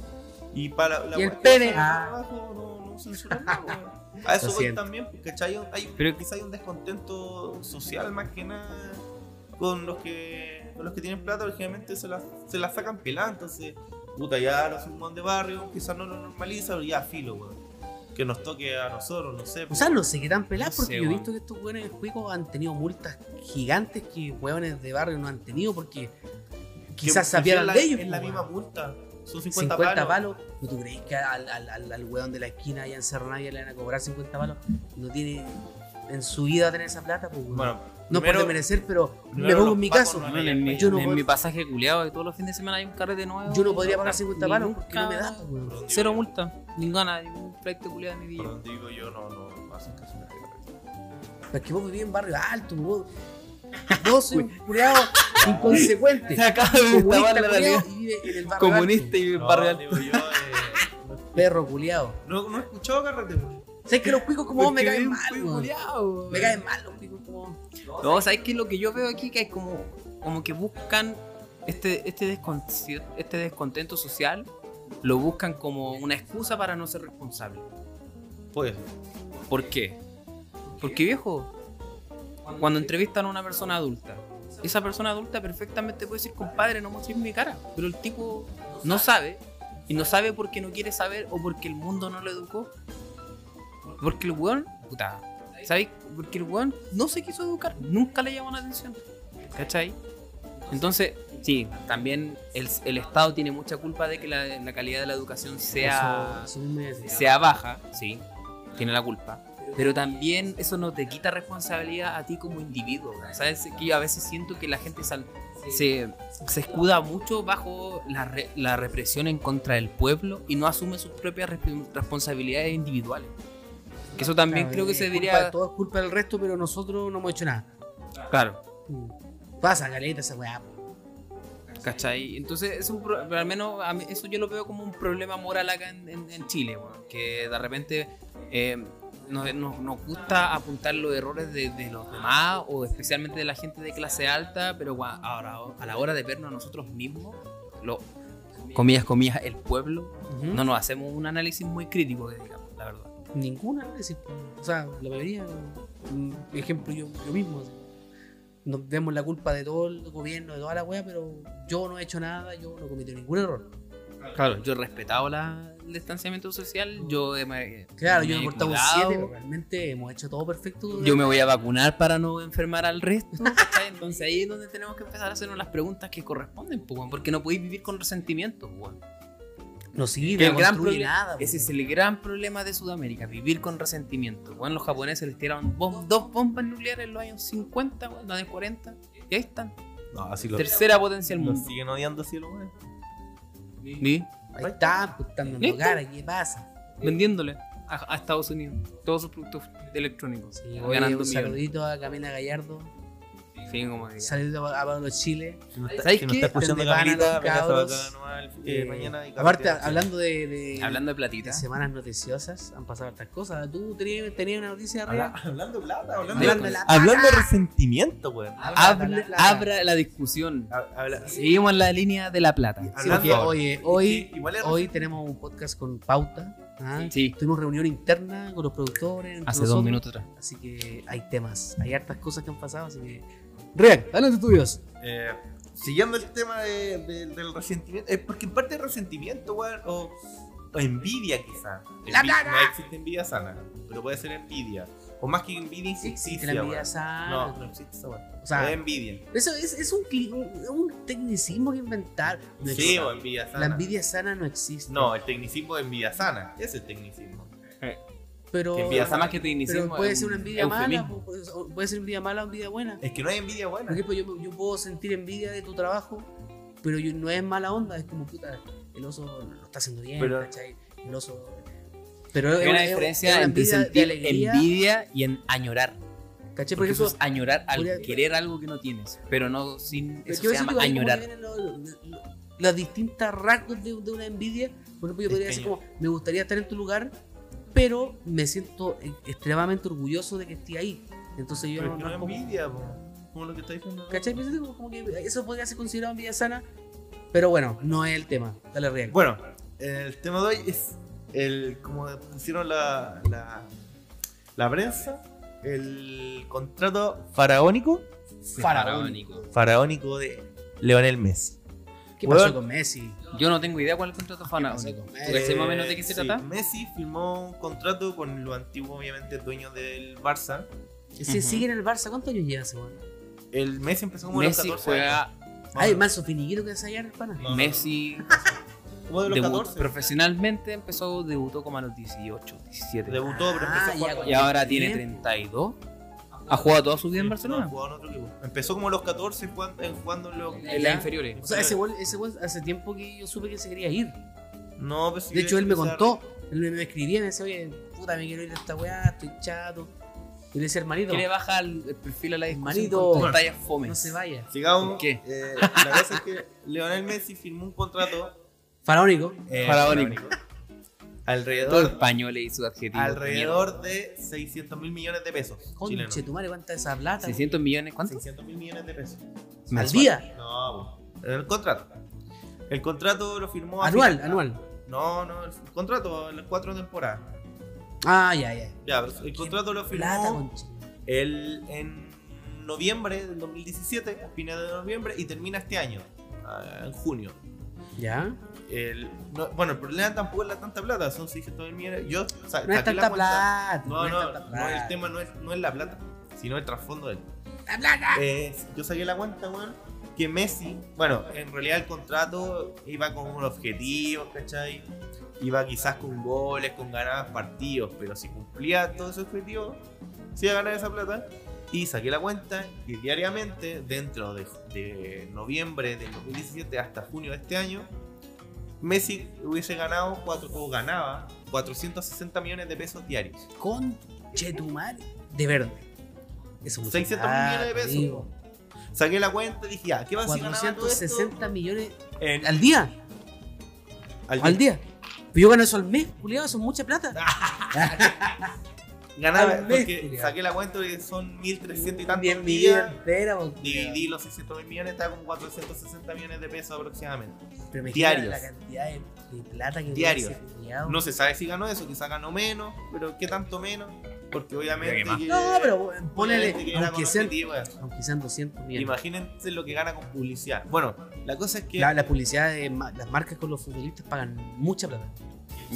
Y para la
Y el pene, ah.
abajo no, no censuran nada. A eso voy también, porque ¿cachai? Hay,
Pero-
quizá hay un descontento social más que nada con los que con los que tienen plata, porque generalmente se las se la sacan peladas, entonces, puta, ya los un de barrio, quizás no lo normaliza, pero ya filo, weón. Que nos toque a nosotros, no sé.
O sea, no sé qué tan peladas,
No
porque
sé,
yo he visto que estos hueones cuicos han tenido multas gigantes que hueones de barrio no han tenido porque
que-
quizás sabían de ellos.
Es la
po,
misma multa. Son 50,
50,
palos.
palos. ¿No tú crees que al, al, al, al weón de la esquina allá en Cerro Navia le van a cobrar 50 palos? No tiene en su vida tener esa plata, pues, weón.
Bueno,
no
primero-
por merecer, pero me pongo en mi caso.
no
en mi,
Yo no
en
puedo-
mi pasaje culiado de todos los fines de semana hay un carrete nuevo.
Yo no podría pagar
Ni
50 palos porque no me da,
donde
Cero multa, ninguna, ningún pleito culiado de mi vida.
digo yo, no, no, hacen caso la.
Es que vos vivís en barrio alto, vos. Vos soy un culiado Inconsecuente.
Se acaba de destapar
Comunista
la realidad.
y vive en el barrio
Comunista y
No,
barrio alto.
digo yo, eh,
alto. Perro culiado.
no, no he escuchado carrete.
¿Sabes que los cuicos como vos me caen mal, Me caen mal los cuicos como vos.
No, ¿sabes qué? Lo que yo veo aquí que es como, como que buscan este, este, desconci- este descontento social, lo buscan como una excusa para no ser responsable.
Pues,
¿Por qué? Porque viejo, cuando entrevistan a una persona adulta, esa persona adulta perfectamente puede decir, compadre, no mostré mi cara. Pero el tipo no sabe, y no sabe porque no quiere saber o porque el mundo no lo educó. Porque el weón, puta, ¿sabes? Porque el weón no se quiso educar, nunca le llamó la atención. ¿Cachai? Entonces, sí, también el, el Estado tiene mucha culpa de que la, la calidad de la educación sea
Eso- eso
sea baja, sí, tiene la culpa. Pero también eso no te quita responsabilidad a ti como individuo. ¿Sabes? Que yo a veces siento que la gente sal- se, se escuda mucho bajo la, re- la represión en contra del pueblo y no asume sus propias resp- responsabilidades individuales. Que eso también
Claro,
creo que se diría.
Todo es culpa del resto, pero nosotros no hemos hecho nada.
Claro.
Mm. Pasa, caleta esa weá.
¿Cachai? Entonces, es un pro- pero al menos a mí- eso yo lo veo como un problema moral acá en, en- en Chile, weón, que de repente eh, nos, nos- nos gusta apuntar los errores de, de los demás o especialmente de la gente de clase alta, pero weón, ahora a la hora de vernos a nosotros mismos, lo, comillas, comillas, el pueblo, no nos hacemos un análisis muy crítico, digamos, la verdad.
Ningún análisis. O sea, la mayoría. Ejemplo, yo, yo mismo. así. Nos vemos la culpa de todo el gobierno, de toda la weá, pero yo no he hecho nada, yo no cometí ningún error.
Claro, yo he respetado la- el distanciamiento social, yo he, me-
Claro, yo
me
me he portado un
cuidado.
7, pero realmente hemos hecho todo perfecto.
Yo me voy a vacunar para no enfermar al resto. Entonces ahí es donde tenemos que empezar a hacernos las preguntas que corresponden, pues, porque no podéis vivir con resentimiento. Pues.
No sirve,
Que el
no
gran
nada.
Ese es el gran problema de Sudamérica, vivir con resentimiento. Bueno, los japoneses les tiraron bom- dos bombas nucleares en los años 50, weón, en los años 40, y ahí están.
no, así lo,
Tercera potencia del mundo.
siguen odiando así, weón.
¿Sí?
Ahí está, pues están dando
¿Listo?
cara, ¿qué pasa?
Vendiéndole a, a Estados Unidos todos sus productos electrónicos.
Sí, oye,
ganando
un
millones.
saludito a Camila Gallardo,
Sí, como que-
saludito a Pablo Chile.
Si no está,
¿Sabes
si no
qué?
está escuchando eh, mañana. y
aparte, hablando de, de,
Hablando de
de
platita.
semanas noticiosas, han pasado hartas cosas. ¿Tú tenías, tenías una noticia arriba?
Habla- Hablando de plata, hablando,
Hablando
de,
de la
hablando de resentimiento, weón.
Habla-
la plata.
abra la discusión.
Habla-
Seguimos en la línea de la plata.
Sí,
Hablando-
porque, oye, hoy, hoy tenemos un podcast con pauta. ¿ah?
Sí,
Tuvimos reunión interna con los productores.
hace dos
nosotros,
minutos atrás.
Así que hay temas, hay hartas cosas que han pasado. Así que. Real, adelante tuyos.
Eh, siguiendo el tema de- de- del resentimiento, es porque en parte es resentimiento, weón, o, o envidia quizá.
La
Envi-
caga.
No existe envidia sana, pero puede ser envidia. O más que envidia,
Sí, existe
injusticia,
la envidia
weón.
sana.
No, no existe esa weón.
O sea,
es envidia.
Eso es, es un, un, tecnicismo que inventar. No
Sí, o envidia sana.
la envidia sana no existe.
No, el tecnicismo de envidia sana. Ese es el tecnicismo.
Pero,
que envidia
que
pero puede
es
ser
un
una envidia mala,
eufemismo.
puede, puede ser envidia mala o envidia buena.
Es que no hay envidia buena.
Por ejemplo, yo, yo puedo sentir envidia de tu trabajo, pero yo, no es mala onda, es como puta, el oso lo está haciendo bien,
Pero-
¿cachai? El oso. Pero
Hay
es
una
es-
diferencia
es una
entre sentir
alegría,
envidia y en añorar.
¿cachai? Por
Porque eso
ejemplo,
es añorar al
podría-
querer algo que no tienes. Pero no sin.
pero
Eso se llama añorar.
que vienen lo- lo- lo- las distintas rasgos de, de una envidia. Por ejemplo, yo
Es
podría decir como, me gustaría estar en tu lugar, pero me siento extremadamente orgulloso de que esté ahí. Entonces yo
Pero
no, no es como-
envidia, po. como lo que está diciendo.
¿Cachai? Como, como que eso podría ser considerado envidia sana, pero bueno, no es el tema. Dale real.
Bueno, el tema de hoy es el como pusieron la, la, la prensa, el contrato faraónico,
Faraónico.
faraónico de Leonel Messi.
¿Qué pasó
Weón.
con Messi?
Yo no tengo idea cuál es el contrato
pasó con
¿Tú
Messi?
cachai más o menos de qué se
sí,
trata?
Messi firmó un contrato con los antiguos, obviamente, dueños del Barça.
Que se
Ujú.
sigue en el Barça, ¿cuántos años lleva ese weón?
El Messi empezó como a los
Messi
14
juega.
años.
Ay, manso finiquito que allá, pana.
No, no, no.
Messi
Jugó de los
debutó
14.
profesionalmente, empezó, debutó como a los 18, 17.
Debutó, pero
Ah,
empezó a
ya,
jugar
Y ahora tiene
Bien.
32. ¿Ha jugado toda su vida en Barcelona?
no, jugaba en otro equipo. Empezó como a los 14 jugando, eh, jugando en los.
En las inferiores.
O sea, ese weón, ese hace tiempo que yo supe que se quería ir.
No, pues sí,
De hecho, él me contó, él me- escribía y me decía, oye, puta, me quiero ir a esta weá, estoy chato. Y le decía, hermanito,
¿Qué le baja el, el perfil a la discusión
Manito.
con tus tallas fome?
no se vaya.
Sigamos.
¿Qué?
Eh, la cosa es que Leonel Messi firmó un contrato
Faraónico.
eh,
Faraónico.
faraónico,
Todo
Alrededor,
español y su adjetivo.
alrededor de 600 mil millones de pesos
Conche tu madre, cuánta esa plata.
600 millones, ¿cuánto?
600 mil millones de pesos.
Al día.
No, el contrato. El contrato lo firmó
Anual,
final-
anual.
No, no, el contrato en las cuatro temporadas.
Ah, ya, ya.
Ya, pero el contrato lo firmó el, en noviembre del 2017, a fines de noviembre, y termina este año, ah, en junio.
¿Ya?
El, no- bueno, el problema tampoco es la tanta plata, son 600 mil millones. Yo sa-
No es
saqué la
tanta
cuenta-
plata.
No, no, no, el tema no es, no es la plata, sino el trasfondo del.
¡La plata!
Eh, yo saqué la cuenta, weón, que Messi, bueno, en realidad el contrato iba con un objetivo, ¿cachai? Iba quizás con goles, con ganadas partidos, pero si cumplía todos esos objetivos, se iba a ganar esa plata. Y saqué la cuenta que diariamente, dentro de, de noviembre del 2017 hasta junio de este año, Messi hubiese ganado, cuatro, o ganaba 460 millones de pesos diarios.
Conche tu madre. De verde. Eso es mucha
600
plata,
millones de pesos.
amigo.
Saqué la cuenta y dije, ya, ¿qué va a ser ganaba todo esto?
460 millones
En-
al día.
al
Al día. Pero yo gano eso al mes, culiado, eso es mucha plata.
Ganaba,
mes,
porque saqué la cuenta y son 1300 y tantos
10 millones
días.
entera, culiao.
Dividí los 600 mil millones, está como 460 millones de pesos aproximadamente.
Pero
diarios.
la cantidad de, de plata que
Diarios. No se sabe si ganó eso, quizá ganó menos, pero ¿qué tanto menos? Porque obviamente.
Que
No, pero ponele,
que
aunque
con
sean,
eh.
aunque sean 200 millones.
Imagínense lo que gana con publicidad. Bueno, la cosa es que.
La, la publicidad de ma- las marcas con los futbolistas pagan mucha plata.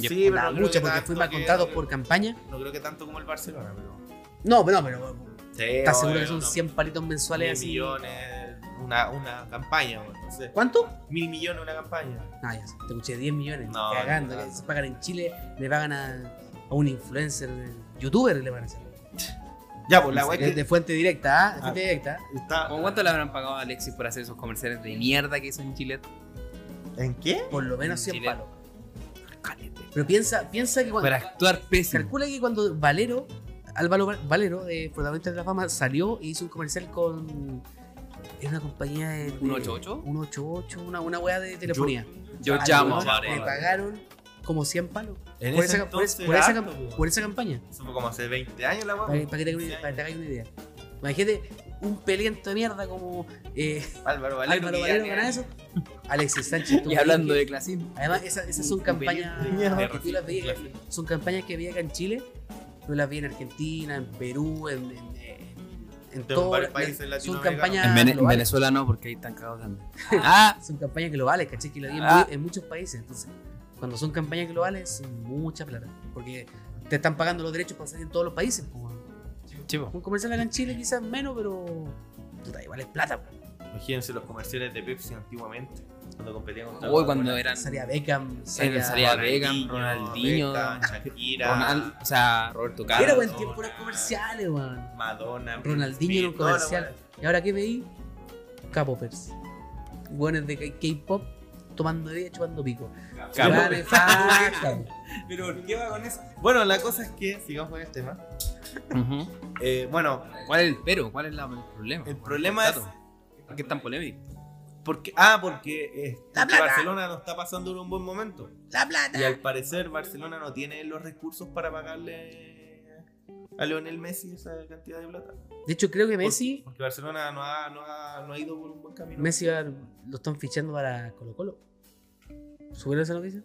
Sí,
La
no
porque contratos
no
por campaña.
No creo que tanto como el Barcelona, pero.
No, pero no, pero
Sí,
¿estás seguro que son
no.
100 palitos mensuales
Mil
así?
millones, una, una campaña, bueno, no sé.
¿Cuánto?
Mil millones una campaña.
Ah, ya, te escuché 10 millones.
No,
cagando.
no,
que
no.
se pagan en Chile, le pagan a, a un influencer, youtuber, le van a hacer.
Ya, pues la weá
de,
que
de fuente directa, ¿ah? De
Ah.
fuente directa.
está.
¿Cómo ¿Cuánto le habrán pagado a Alexis por hacer esos comerciales de mierda que hizo en Chile?
¿En qué?
Por lo menos 100
Chile.
palos. Pero piensa, piensa que cuando.
Para actuar pésimo.
Calcula que cuando Valero, Álvaro Val- Valero, eh, protagonista de la fama, salió e hizo un comercial con. Es una compañía de. de-
188?
188, una, una weá de telefonía.
Yo
Al
llamo a Varela.
pagaron como 100 palos.
En
Por
ese
esa, por, esa, por esa campaña.
Eso fue como hace 20 años la
que- para para que te hagas una idea. Imagínate un peliento de mierda como eh,
Álvaro Valero.
Álvaro Valero
ya-
gana eso. Alexis Sánchez.
Y hablando de clasismo.
Además, esa- esas son campañas
de mierda.
que tú las veías, son campañas que veía acá en Chile, tú las vi en Argentina, en Perú, en, en, en, en todo-
varios países
son campañas
En, Vene- en
globales,
Venezuela no, porque ahí están cagados hambre. Ah,
son campañas globales, ¿cachai? Que las vi en,
Ah.
en muchos países, entonces cuando son campañas globales son mucha plata, porque te están pagando los derechos para salir en todos los países. pues.
Chivo.
Un comercial acá en Chile quizás menos, pero puta, igual es plata. pues.
Imagínense los comerciales de Pepsi antiguamente. Cuando competían contra
Uy, cuando eran.
Salía Beckham, salía...
salía Beckham, Ronaldinho,
Beckham, Shakira,
Ronald, o sea, Roberto
Era
Carlos.
buen tiempo los comerciales, weón.
Madonna,
Ronaldinho en un comercial. ¿Y ahora qué veí? K-popers. Buenos de K-pop tomando bebida chupando pico.
K-pop.
Weón, es facha.
Pero ¿por qué va con eso? Bueno, la cosa es que, sigamos con el tema. Eh, bueno,
¿Cuál es el pero? ¿Cuál es la- el problema?
el problema es.
¿Por qué es tan polémico?
Porque, ah, porque, eh,
plata.
Barcelona no está pasando en un buen momento.
La plata.
Y al parecer Barcelona no tiene los recursos para pagarle a Lionel Messi esa cantidad de plata.
De hecho, creo que Messi,
Porque Barcelona no ha, no ha, no ha ido por un buen camino.
Messi va- lo están fichando para Colo Colo. ¿Subieron esa noticia?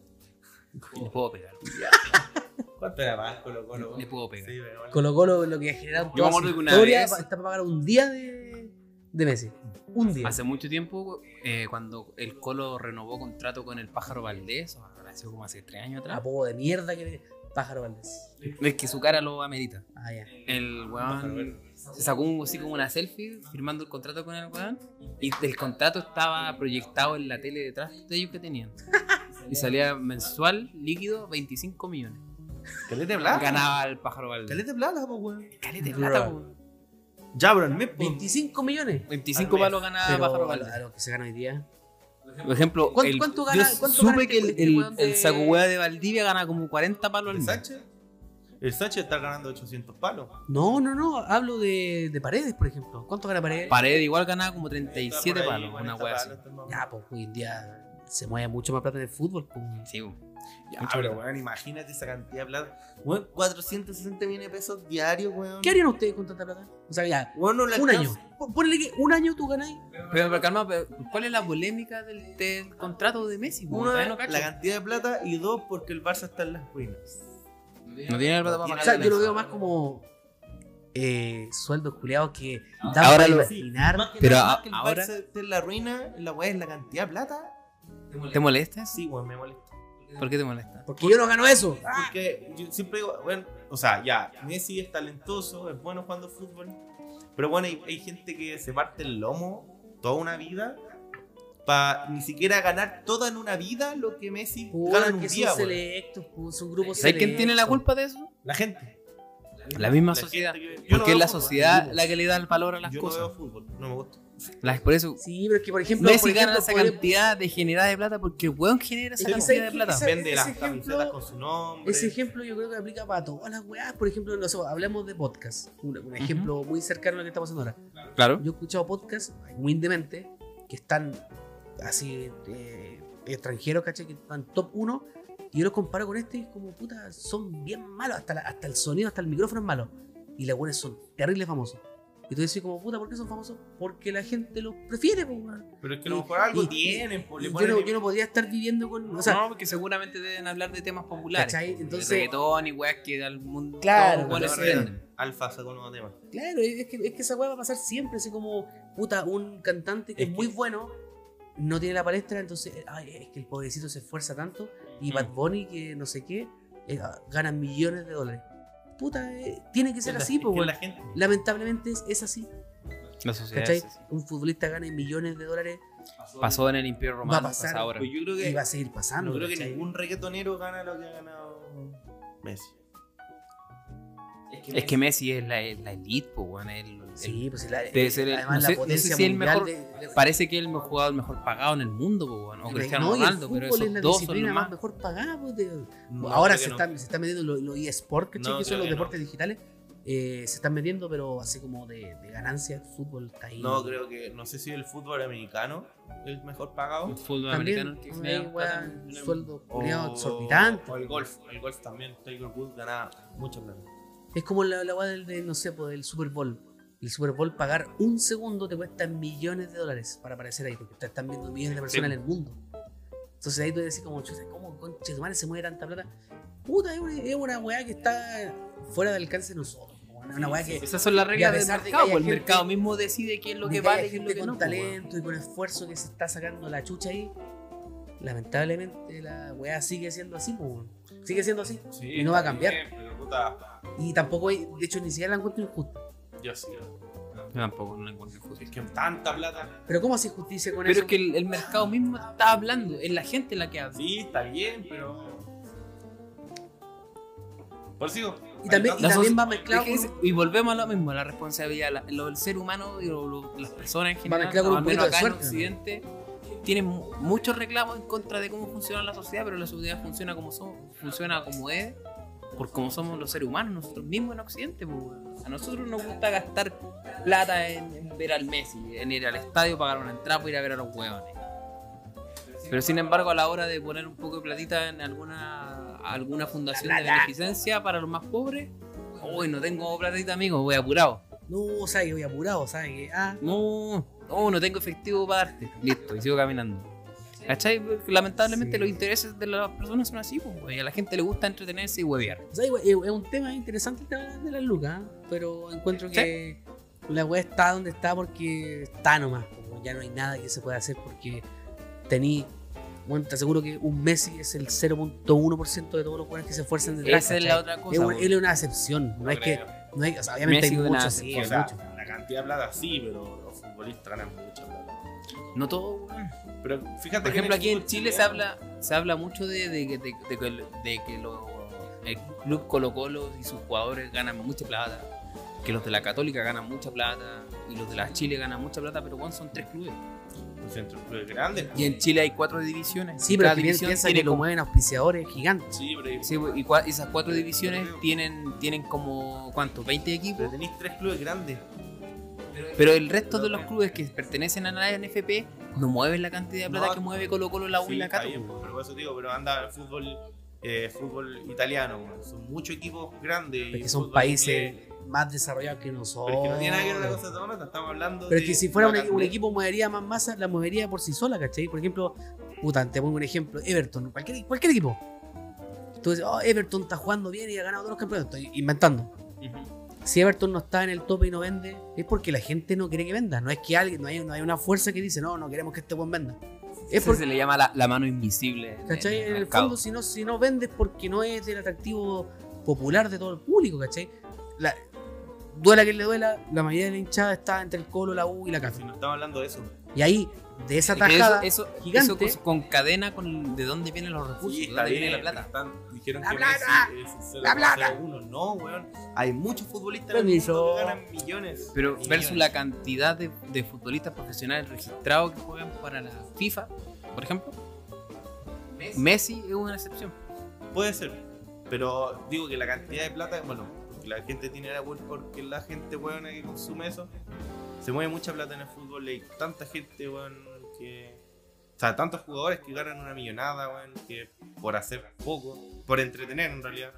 Le puedo pegar.
¿Cuánto era más Colo Colo?
Le puedo pegar.
Sí, pero-
Colo Colo lo que ha generado
Yo me acuerdo que una
historia
vez-
está para pagar un día de, de Messi. Un día.
Hace mucho tiempo, eh, cuando el Colo renovó contrato con el Pájaro Valdés, sido como hace tres años atrás,
Apodo de mierda que Pájaro Valdés.
es que su cara lo amerita.
Ah, ya.
El weón se sacó un- así como una selfie firmando el contrato con el weón y el contrato estaba proyectado en la tele detrás de ellos que tenían. Y salía mensual líquido 25 millones.
Calete plata.
Ganaba el pájaro Valdés.
Calete plata, pues, weón.
Caleta de plata, weón.
Ya, bro, el mes, pues.
25 millones.
25
Al mes.
palos ganaba
Pero
pájaro Valdés.
a lo que se gana hoy día.
Por ejemplo,
¿Cuánto-
el-
cuánto gana-
yo
cuánto gana
supe
este-
que el,
este
el,
de-
el saco hueá de Valdivia gana como 40 palos al
¿El
mes.
Sánchez? El Sánchez está ganando 800 palos.
No, no, no. Hablo de, de paredes, por ejemplo. ¿Cuánto gana paredes?
Pared igual ganaba como 37
Está por ahí,
palos,
40
una wea así.
palos, o
Ya, pues hoy en día se mueve mucho más plata en el fútbol. pues.
Sí, bo.
Ya,
Mucho
pero weón, imagínate esa cantidad de plata. Weón, 460 millones de pesos diarios, weón.
¿Qué harían ustedes con tanta plata? O sea, ya,
Weón, no
un año.
alcanza.
P- Ponle que un año tú ganáis.
Pero, pero calma, pero ¿cuál es la polémica del, del contrato de Messi? Todavía no cacho.
la cantidad de plata y dos, porque el Barça está en las ruinas.
No tiene la plata para
O
pagar
sea, yo lo veo más como eh, sueldos culiados que dan
Ahora
para
lo-
imaginar.
Más que
Pero
nada,
a-
más que el
ahora-
Barça esté en la ruina, la weá es la cantidad de plata.
¿Te molestas?
Sí, weón, me molesta.
¿Por qué te molesta?
Porque yo no gano eso.
Porque yo siempre digo, bueno, o sea, ya, Messi es talentoso, es bueno jugando fútbol. Pero bueno, hay, hay gente que se parte el lomo toda una vida para ni siquiera ganar toda en una vida lo que Messi gana en un día,
son selectos, pues, son grupos
¿Sabes quién tiene la culpa de eso?
La gente.
La misma
La
sociedad.
gente que- yo no
Porque es la
fútbol,
sociedad
yo
la que le da el valor a las
no
cosas.
veo fútbol, no me gusta.
Las- por eso
Sí, pero es que por ejemplo.
Messi
por ejemplo,
gana esa
podemos-
cantidad de generada de plata porque el weón genera esa
Es
cantidad de plata.
Esa-
Vende
ese
las
ejemplo-
camisetas con su nombre.
Ese ejemplo yo creo que aplica para todas las weas. Por ejemplo, no sé, hablemos de podcast. Un, un ejemplo muy cercano a lo que estamos haciendo ahora.
Claro.
Yo he escuchado podcasts muy indementes que están así eh, extranjeros, ¿cachai? Que están top 1. Y yo los comparo con este y es como, puta, son bien malos. Hasta, la- hasta el sonido, hasta el micrófono es malo. Y los buenos son terribles famosos. Y tú decís como, puta, ¿por qué son famosos? Porque la gente los prefiere, pues, weón.
Pero es que a lo mejor algo
y-
tienen, pues, le
Yo no,
el-
yo no podría estar viviendo con. O sea,
no, porque seguramente deben hablar de temas populares.
¿Cachai?
De
Entonces-
reggaetón y weas que al mundo
Claro.
Alfa sacó nuevo tema.
Claro, es que, es que esa weá va a pasar siempre, así como, puta, un cantante que es,
Es
muy
que-
bueno, no tiene la palestra, entonces, ay, es que el pobrecito se esfuerza tanto, y
Mm.
Bad Bunny, que no sé qué, eh, gana millones de dólares. Puta, eh, tiene que ser
Es la-
así,
es
pues,
gente.
Lamentablemente es, es así,
La sociedad
¿cachai?
es así.
Un futbolista gane millones de dólares
Pasó en el Imperio Romano,
Va a pasar.
pasa ahora.
Pues yo creo que
y va a seguir pasando.
No creo que ningún reggaetonero gana lo que ha ganado Messi.
Es que Messi es la, la elite, pues, weón. el- el-
Sí, pues la,
Debe ser el-
además
no
la
sé- no sé
potencia
si el
mundial
mejor-
de- de-
Parece que es el mejor jugador mejor pagado en el mundo, pues, weón. O
No,
Cristiano
el
Ronaldo, pero esos
es la
dos son los
más mejor pagada. pues,
No,
Ahora se está,
no.
se está metiendo los lo eSport, ¿cachai?
No,
que son los
que no.
deportes digitales. eh, se están metiendo, pero así como de, de ganancia, el fútbol está ahí.
No, creo que. No sé si el fútbol americano es el mejor pagado.
El fútbol
También
americano que
sueldo
O,
exorbitante.
o el golf. El golf también. Tiger Woods gana mucha plata.
Es como la, la del, de, no sé, pues, del Super Bowl. El Super Bowl, pagar un segundo te cuesta millones de dólares para aparecer ahí, porque te están viendo millones de personas en el mundo. Entonces ahí tú decís como, chuta, ¿cómo conche madre se mueve tanta plata? Puta, es una, es una weá que está fuera del alcance de nosotros. Una, weá que,
Esas son las reglas del
pesar de que
mercado.
haya
El
gente-
mercado mismo decide qué es lo que vale y lo que
con
no. pues,
talento y con esfuerzo que se está sacando la chucha ahí. Lamentablemente la weá sigue siendo así, pues, sigue siendo así.
Sí,
Y no va a cambiar.
Pero puta.
Y tampoco hay, de hecho, ni siquiera la encuentro injusta.
Yo sí.
Yo tampoco no encuentro
Es
justo.
que tanta plata.
Pero ¿cómo hace justicia con
Pero
eso?
es que el, el mercado mismo está hablando, es la gente la que habla.
Sí, está bien, pero. Por eso digo,
Y también, y va mezclado
Es que es- y volvemos a lo mismo, la responsabilidad, la- lo del ser humano y lo- lo- las personas en general,
mezclado con un
al menos acá en Occidente, tienen mu- muchos reclamos en contra de cómo funciona la sociedad, pero la sociedad funciona como somos, funciona como es, por cómo somos los seres humanos, nosotros mismos en Occidente. pues, a nosotros nos gusta gastar plata en, en ver al Messi, en ir al estadio, pagar una entrada para ir a ver a los hueones. Pero sin embargo, a la hora de poner un poco de platita en alguna, alguna fundación de beneficencia para los más pobres, uy, no tengo platita, amigo, voy apurado.
No, o sea, que voy apurado, ¿sabes? Que, ah,
No, no, no tengo efectivo para darte. Listo, y sigo caminando. ¿Cachai? Lamentablemente
Sí.
los intereses de las personas son así, pues, güey. A la gente le gusta entretenerse y huevear.
o sea, es un tema interesante el tema de las lucas, pero encuentro que la weá está donde está porque está nomás. como ya no hay nada que se pueda hacer porque tení. Bueno, te aseguro que un Messi es el 0.1% de todos los jugadores que se esfuerzan detrás.
Esa es la otra cosa.
Él es una excepción. No, es que. No hay, o sea, obviamente
Messi
hay muchos, sí,
o sea, la cantidad de plata sí, pero los futbolistas ganan mucha plata.
No todo.
Pero fíjate
Por
que
ejemplo,
el
aquí en Chile se habla, se habla mucho de, de, que- de, de que, de que lo- el club Colo Colo y sus jugadores ganan mucha plata. Que los de la Católica ganan mucha plata. Y los de la Chile ganan mucha plata, pero bueno, son tres clubes.
Los centros clubes grandes.
Y en Chile hay cuatro divisiones.
Sí, pero
Cada división
piensa
tiene
que lo mueven auspiciadores gigantes.
Sí, pero,
Sí, y cua- esas cuatro divisiones tienen, tienen como, ¿cuánto? ¿20 equipos?
pero tenéis tres clubes grandes.
Pero el resto de los clubes que pertenecen a la NFP no mueven la cantidad de plata
No.
que mueve Colo Colo, la U
Sí,
y la Cato.
pero eso digo, pero anda el fútbol, eh, fútbol italiano, son muchos equipos grandes.
Porque son países
inglés.
más desarrollados que nosotros.
Pero es que no tiene nada que ver una cosa con otra, estamos hablando
Pero
de
es que si fuera un, un equipo movería más masa, la movería por sí sola, ¿cachai? Por ejemplo, puta, te pongo un ejemplo, Everton, cualquier, cualquier equipo. Tú dices, oh, Everton está jugando bien y ha ganado todos los campeonatos, estoy inventando.
Ujú.
Si Everton no está en el tope y no vende, es porque la gente no quiere que venda. No es que alguien, no hay, no hay una fuerza que dice, no, no queremos que este buen venda. Es
Eso
porque,
se le llama la, la mano invisible. en-
¿cachai?
en
En el fondo, si no, si no vendes porque no es del atractivo popular de todo el público, ¿cachai? La, duela que le duela, la mayoría de la hinchada está entre el Colo, la U y la Casa.
Si no estamos hablando de eso.
Y ahí, de esa tajada,
eso, eso,
gigante.
eso concadena con de dónde vienen los recursos,
Sí,
de
está
dónde viene la plata.
están- dijeron
La
que
plata.
Messi es
La plata.
0,01. No, weón. Hay muchos futbolistas en el mundo que ganan millones.
Pero
millones.
versus la cantidad de, de futbolistas profesionales registrados que juegan para la FIFA, por ejemplo, Messi es una excepción.
Puede ser. Pero digo que la cantidad de plata, bueno, porque la gente tiene la culpa porque la gente, weón, que consume eso. Se mueve mucha plata en el fútbol. y Hay tanta gente, weón, que. O sea, tantos jugadores que ganan una millonada, weón, que por hacer poco, por entretener en realidad.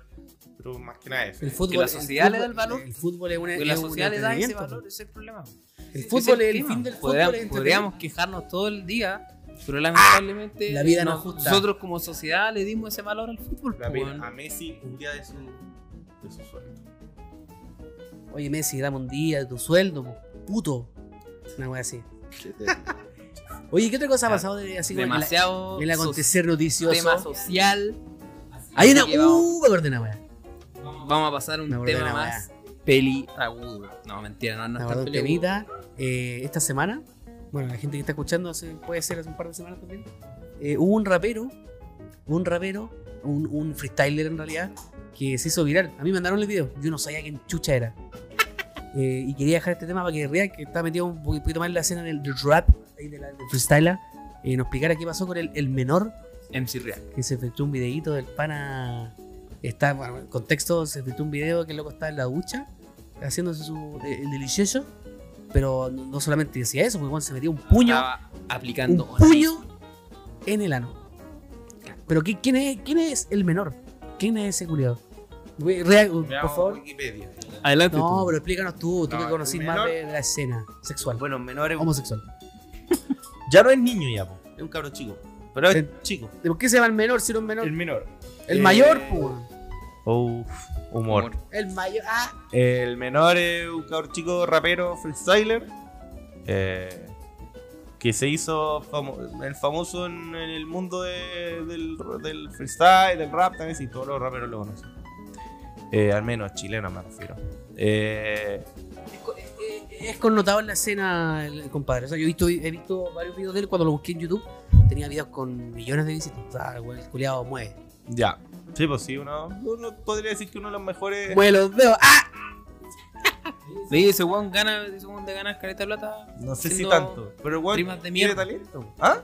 Pero más que nada eso.
el fútbol,
la
el
sociedad le da
fútbol-
el valor.
El fútbol es, una,
Porque la
es un
sociedad le da ese valor, ese es el problema.
El fútbol es el fin del fútbol.
Podríamos, quejarnos todo el día, pero lamentablemente
la vida no
nos-
justa.
nosotros como sociedad le dimos ese valor al fútbol.
La
weón.
a Messi un día de su, de su sueldo.
Oye, Messi, dame un día de tu sueldo, puto. Una wea así. Oye, ¿qué otra cosa ha pasado de, así como en la-
Demasiado
en el acontecer noticioso?
tema social.
Hay una. Uh, me acordé una wea.
Vamos a pasar un tema
una
más peliagudo. No, mentira, no, no
Me
es
acordé
tan
de un temita. eh, esta semana, bueno, la gente que está escuchando puede ser hace un par de semanas también. eh, hubo un rapero, un rapero, un, un freestyler en realidad, que se hizo viral. A mí me mandaron el video, yo no sabía quién chucha era. Eh, y quería dejar este tema para que Real, que está metido un poquito más en la escena del, del rap, ahí de la- del freestyler, nos explicara qué pasó con el, el menor
MC Real.
que se filtró un videito del pana. Está, bueno, en contexto, se filtró un video que el loco está en la ducha, haciéndose su, eh, el delicioso. Pero no, solamente decía eso, porque bueno, se metía un puño,
Estaba aplicando
un puño en el ano. Pero ¿qué- quién, es, ¿quién es el menor? ¿Quién es ese culiado? Real, por favor.
Wikipedia.
Adelante.
No,
tú.
pero explícanos tú, tú
No,
que conocís más
menor-
de, de la escena sexual,
Bueno, menores.
homosexual.
Ya no es niño ya, po. es un cabro chico. Pero es
Eh,
chico.
¿Por qué se llama el menor si no es menor?
El
El,
menor.
mayor,
Eh,
pues.
Uf, humor.
El mayor. Ah,
El menor es un cabro chico rapero freestyler. eh, que se hizo famo- el famoso en, en el mundo de- del, del freestyle, del rap también, sí, todos los raperos lo conocen. Eh, al menos chileno me refiero. Eh,
es- connotado en la escena, el compadre. O sea, yo he visto, he visto varios videos de él cuando lo busqué en YouTube. Tenía videos con millones de visitas. O sea, el culiado mueve.
ya. Sí, pues sí, uno, uno podría decir que uno de los mejores.
Mueve los dedos. ¡Ah!
Sí, ese weón gana, ese weón de ganar careta de plata.
No sé si tanto. Pero
de
tiene
mierda.
talento. ¿Ah?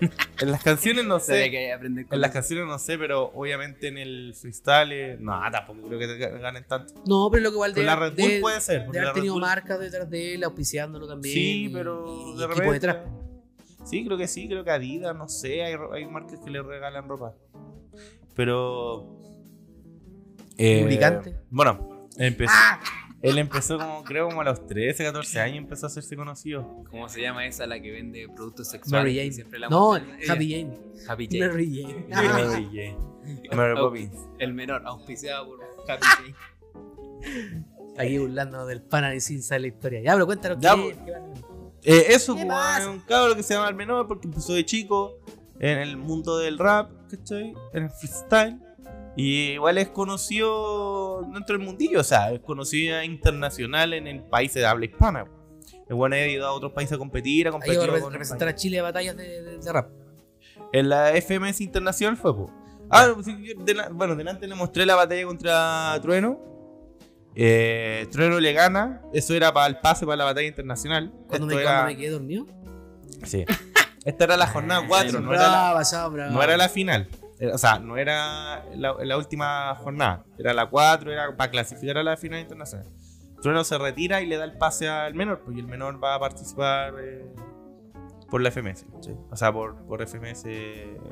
en las canciones no sé.
que aprender con
En las canciones no sé, pero obviamente en el freestyle. eh, No, tampoco creo que te ganen tanto.
No, pero lo que igual
Con
de,
la Red Bull
de-
puede ser.
de haber tenido
Bull-
marcas detrás de él, auspiciándolo también.
Sí, pero
y
de repente.
detrás.
Sí, creo que sí, creo que Adidas, no sé, hay, hay marcas que le regalan ropa. Pero. eh,
Lubricante.
Bueno, empezó,
¡Ah!
Él empezó como, creo, como a los 13, 14 años empezó a hacerse conocido.
¿Cómo se llama esa la que vende productos sexuales?
Mary Jane.
Siempre la
No. Happy Jane.
Happy Jane.
Mary Jane.
Mary Jane. Mary Poppins.
El menor, auspiciado por Happy Jane.
Aquí burlando del pana y sin saber la historia. Ya, pero cuéntanos
Ya,
qué,
pues.
qué.
Eh, eso,
¿Qué
pues, es un cabro que se llama el menor porque empezó de chico en el mundo del rap, ¿cachai? En el freestyle. Y igual es conocido dentro del mundillo, o sea, es conocido internacional en el país de habla hispana. El bueno ha ido a otros países a competir, a
Ha
competir.
ido a re-
con
representar a Chile a batallas de, de- de rap.
En la FMS Internacional fue, po. Ah, bueno, delante le mostré la batalla contra Trueno. Eh, Trueno le gana. Eso era para el pase para la batalla internacional.
Cuando me,
era-
cuando me quedé dormido.
Sí. Esta era la jornada 4, no, era la,
Brava, chao, brava.
no era la final. Era- O sea, no era la, la última jornada. Era la 4, era para clasificar a la final internacional. Trueno se retira y le da el pase al menor, porque el menor va a participar eh, por la FMS. ¿sí? O sea, por, por FMS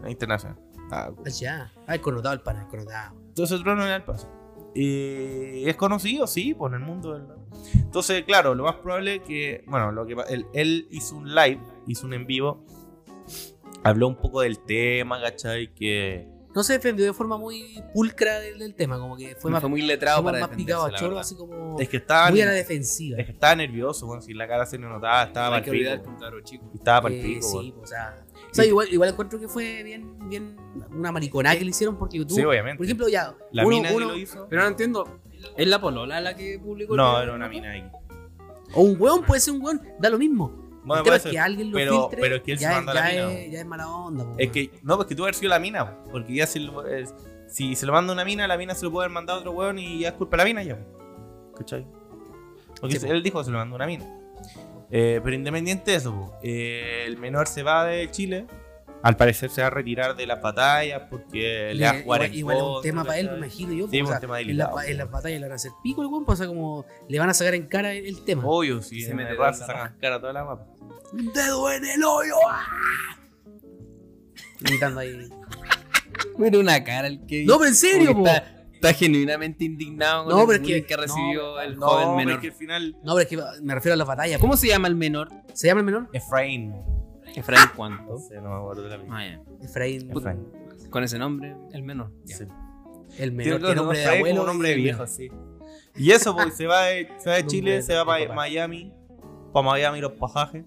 internacional. Ah,
Ah, ya. Ah, connotado el pana, connotado.
Entonces Trueno le da el pase. Y es conocido, sí, por el mundo del... Entonces, claro, lo más probable que... Bueno, lo que él, él hizo un live, hizo un en vivo, habló un poco del tema, ¿cachai? Que...
No se defendió de forma muy pulcra del, del tema, como que fue
Fue,
más,
muy letrado para
más picado a choro, así como
Es que estaba,
muy a la defensiva.
es que estaba nervioso, bueno, si la cara se le notaba, estaba para el pico.
que un cabro chico.
Estaba para el
Eh,
pico,
sí,
bueno.
o sea, o sea, igual, igual encuentro que fue bien, bien una mariconada que le hicieron porque tú,
Sí, obviamente.
por ejemplo, ya,
la
uno,
mina
uno-
lo hizo...
Pero no entiendo. ¿Es la polola la que publicó el
No, era una mina ahí.
o un weón puede ser un weón, da lo mismo. El tema es que alguien lo
pero-
filtre,
pero es que él se
ya,
manda a
ya
la mina,
es, ya es mala onda. po,
Es que, no, pues que tú haber sido la mina, porque ya si, si se lo manda una mina, la mina se lo puede haber mandado a otro weón y ya es culpa de la mina ya. ¿Cachai? Porque
Sí,
se-
po.
él dijo que se lo mandó una mina. Eh, pero independiente de eso, po, eh, el menor se va de Chile. Al parecer se va a retirar de las batallas porque le, va a jugar
igual,
en
igual es un tema para él, me imagino yo.
Sí,
o sea,
tema
en, la- en las batallas le van a hacer pico el pues, o sea, como le van a sacar en cara el, el tema.
Obvio, si
Se
se
mete
mete
toda
raza,
la
sacan cara toda la mapa.
Un dedo en el hoyo. ¡ah! Gritando ahí.
Mira una cara el que.
No, pero en serio, po.
está, está genuinamente indignado con
No,
el
pero que-
que, recibió
no,
el
No,
joven
pero
menor.
es que al final.
No, pero es que me refiero a las batallas.
¿Cómo se llama el menor?
¿Se llama el menor?
Efraín.
Efraín cuánto.
Sé, no me acuerdo de la vida.
Ah, ya.
Efraín.
Efraín.
Con ese nombre, el menor. Ya.
Sí.
El menor. Tiene nombre de
Efraín
abuelo.
como un nombre viejo, sí. Y eso, pues, se va de, se va de Chile, se va
de
para
papá.
Miami. Para Miami los pasajes.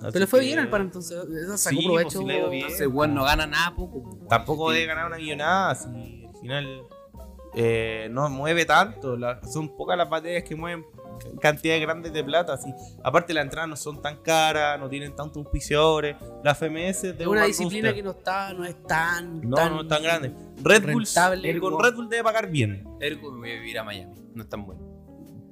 Pero le fue bien al pan entonces. Eso sacó
Sí,
provecho.
pues, sí le ha ido bien.
Ese weón no gana nada poco.
Tampoco debe ganar una millonada, si al final eh, no mueve tanto. la- son pocas las batallas que mueven cantidades grandes de plata. Así. Aparte, las entradas no son tan caras, no tienen tantos auspiciadores. La FMS de
Es una
un
disciplina
booster.
que no está, no es tan.
No,
tan
no es tan grande. Red Bull,
rentable.
el con Red Bull debe pagar bien.
Ergo me voy a vivir a Miami. No es tan bueno.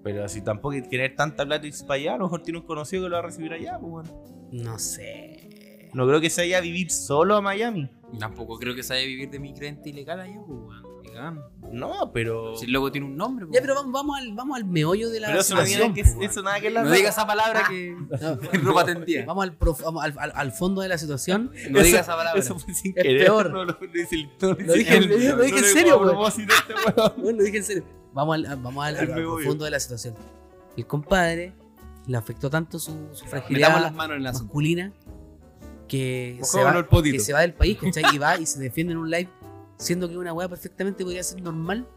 Pero si tampoco hay que tener tanta plata y irse para allá, a lo mejor tiene un conocido que lo va a recibir allá. Pues, bueno.
No sé.
No creo que se vaya a vivir solo a Miami.
Tampoco creo que se vaya a vivir de migrante ilegal allá, pues, weón.
No, pero.
Si el tiene un nombre, pues.
Ya, pero vamos, vamos, al, vamos al meollo de la
Pero eso, no tiene que, eso nada que la
No digas esa palabra que.
No,
ropa tendida.
Vamos, al, prof- vamos al, al- al fondo de la situación.
No digas esa palabra.
Eso fue sin
Es
querer.
peor.
No, lo, lo dice el- no
Lo dije-
el-
lo dije- lo dije en serio,
este.
Bueno, lo dije en serio. Vamos al, vamos al, profundo de la situación. El compadre le afectó tanto su, su fragilidad
las manos en la
masculina que se,
Mojémonos
va,
el potito.
que se va del país, ¿cachai? Y va y se defiende en un live, siendo que una weá perfectamente podría ser normal.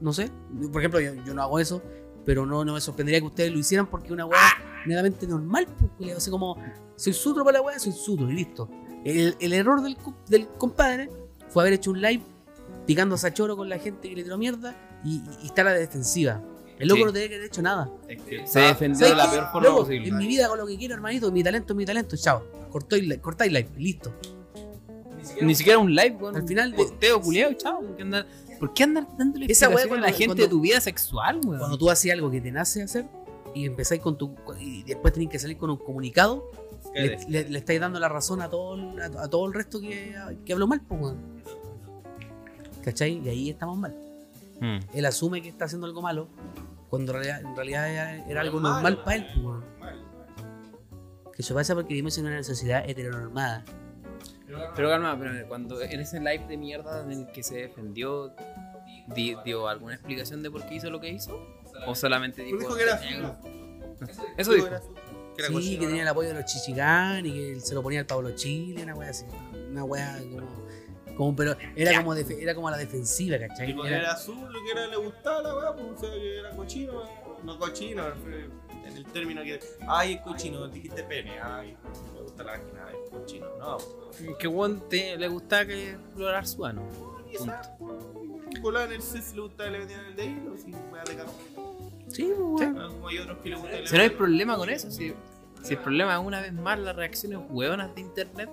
No sé. Por ejemplo, yo, yo no hago eso, pero no, no me sorprendería que ustedes lo hicieran porque es una weá netamente normal. Pues, como, soy sutro para la weá, soy sutro y listo. El, el error del, del compadre fue haber hecho un live picándose a choro con la gente que le tiró mierda y, y estar a la defensiva. El loco
Sí.
no tenía que haber hecho nada.
Se defendió de
¿Sabes
la peor forma
Loco,
posible.
En mi vida hago lo que quiero, hermanito. Mi talento es mi talento. Chao. Cortáis li- cortáis live. Listo.
Ni siquiera un live, weón.
Al final de-
Posteo, culiao, chao. ¿Por qué andar, ¿por qué andar dándole
Esa weá cuando-
la gente
cuando-
de tu vida sexual, weón?
Cuando tú haces algo que te nace hacer y empezáis con tu. y después tenés que salir con un comunicado, le, le- le estáis dando la razón a todo el, a, a todo el resto que, que habló mal, pues, weón. ¿Cachai? Y ahí estamos mal.
Mm.
Él asume que está haciendo algo malo, cuando en realidad, en realidad era, era algo normal para él, pues, weón. Que eso pasa porque vivimos en una sociedad heteronormada.
Pero calma, pero cuando en ese live de mierda en el que se defendió, di- ¿dio alguna explicación de por qué hizo lo que hizo? ¿O solamente dijo,
Dijo que era
"Eh, Eso dijo.
Que era
sí, que tenía el apoyo de los chichigán y que se lo ponía al Pablo Chile, una wea así. Una wea como. como pero era como, defe- era como a la defensiva, ¿cachai?
Y porque
Era-
era azul, lo que era le gustaba la weá, pues, o sea, que era cochino, no cochino, en el término que, ay, es cochino, dijiste pene, ay, gusta la vagina, es cochino, no,
Que weón te- le gustaba que explorar su ano. Punto.
Nicolás en el CES le gusta que le metían el dedo, si weá de cagón.
Sí, pues, weón.
Ah, Como hay otros que le gusta
Si no hay problema con eso, si, si el problema es una vez más las reacciones hueonas de internet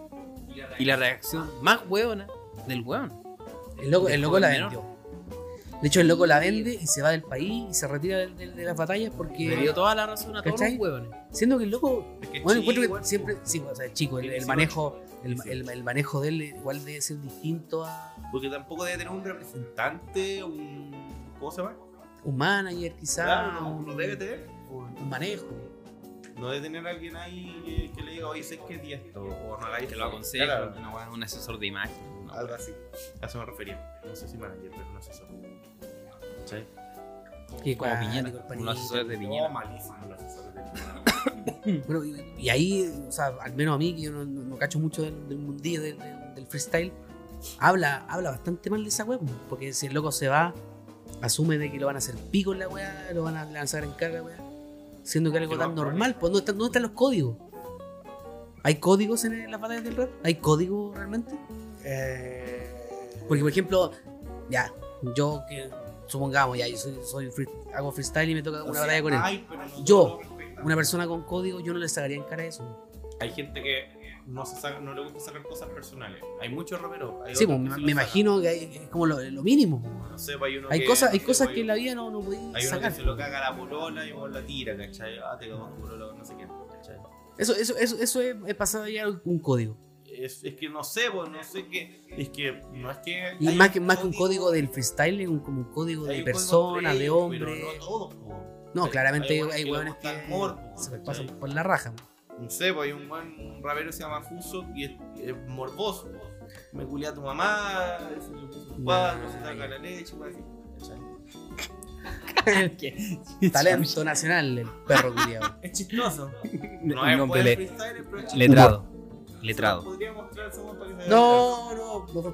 y la reacción más hueona del hueón.
El loco, el loco la vendió. De hecho, el loco la vende y se va del país y se retira de, de- de las batallas
Le
porque.
dio toda la razón a todos
¿Cachai?
los huevones.
Siendo que el loco.
Es que
Bueno,
chico,
encuentro que siempre. Sí, o sea, el chico, el, manejo. El, el- el manejo de él igual debe ser distinto a
Porque tampoco debe tener un representante, un. ¿Cómo se llama?
un manager, quizá.
Claro, no,
un,
no debe tener.
un manejo.
No debe tener alguien ahí que, que le diga, oye, sé que di esto, o no hagáis
Que lo
esto.
aconseja,
Claro,
un asesor de imagen. una
Algo así. A eso me refería. No sé si manager, pero un asesor. ¿Sí?
Que
Como Piñera, los asesores de
No,
Piñera.
malísimo los asesores de
Bueno, y, y ahí, o sea, al menos a mí, que yo no, no- no cacho mucho del, del mundillo del, del- del freestyle, habla, habla bastante mal de esa web, porque si el loco se va, asume de que lo van a hacer pico en la weá, lo van a lanzar en carga, weá, siendo que algo
Que lo
tan normal, pues ¿dónde están, dónde están los códigos? ¿Hay códigos en las batallas del rap? ¿Hay códigos realmente?
Eh,
Porque, por ejemplo, ya, yo que supongamos, ya, yo soy, soy free- hago freestyle y me toca una batalla con él.
Ay, pero no
Yo. Una persona con código, yo no le sacaría en cara eso.
Hay gente que no, se saca, no le gusta sacar cosas personales. Hay muchos raperos. hay
Sí, pues, me, imagino que hay- es como lo, lo mínimo. pues.
No sé, pues, hay uno
Hay
que-
cosas, hay cosas
pues,
que en la vida no, no podéis
Hay uno
sacar.
que se lo caga la polola y vos la tira, ¿cachai? Ah, te cagó tu polola, no sé qué, ¿cachai?
Eso, eso, eso, eso es, es pasado ya un código.
Es, es que no sé, pues, no sé qué. Es que no es que.
Y más que, más que un código del freestyle, es un, como un código de
código
persona, de hombre.
Pero no todos, pues.
No,
Hay-
claramente hay,
hueones que
que se
¿cachai?
pasan por la raja.
No sé, pues hay un buen un rapero que se llama Fuso y es, es morboso. pues. Me culé a tu mamá, se le puso un cuadro, se saca la leche, pues.
Talento nacional, el perro culiado.
Es chistoso.
No,
No es buen
le-
freestyler, pero es chistoso.
letrado. Letrado.
lo que.
No, no, no. no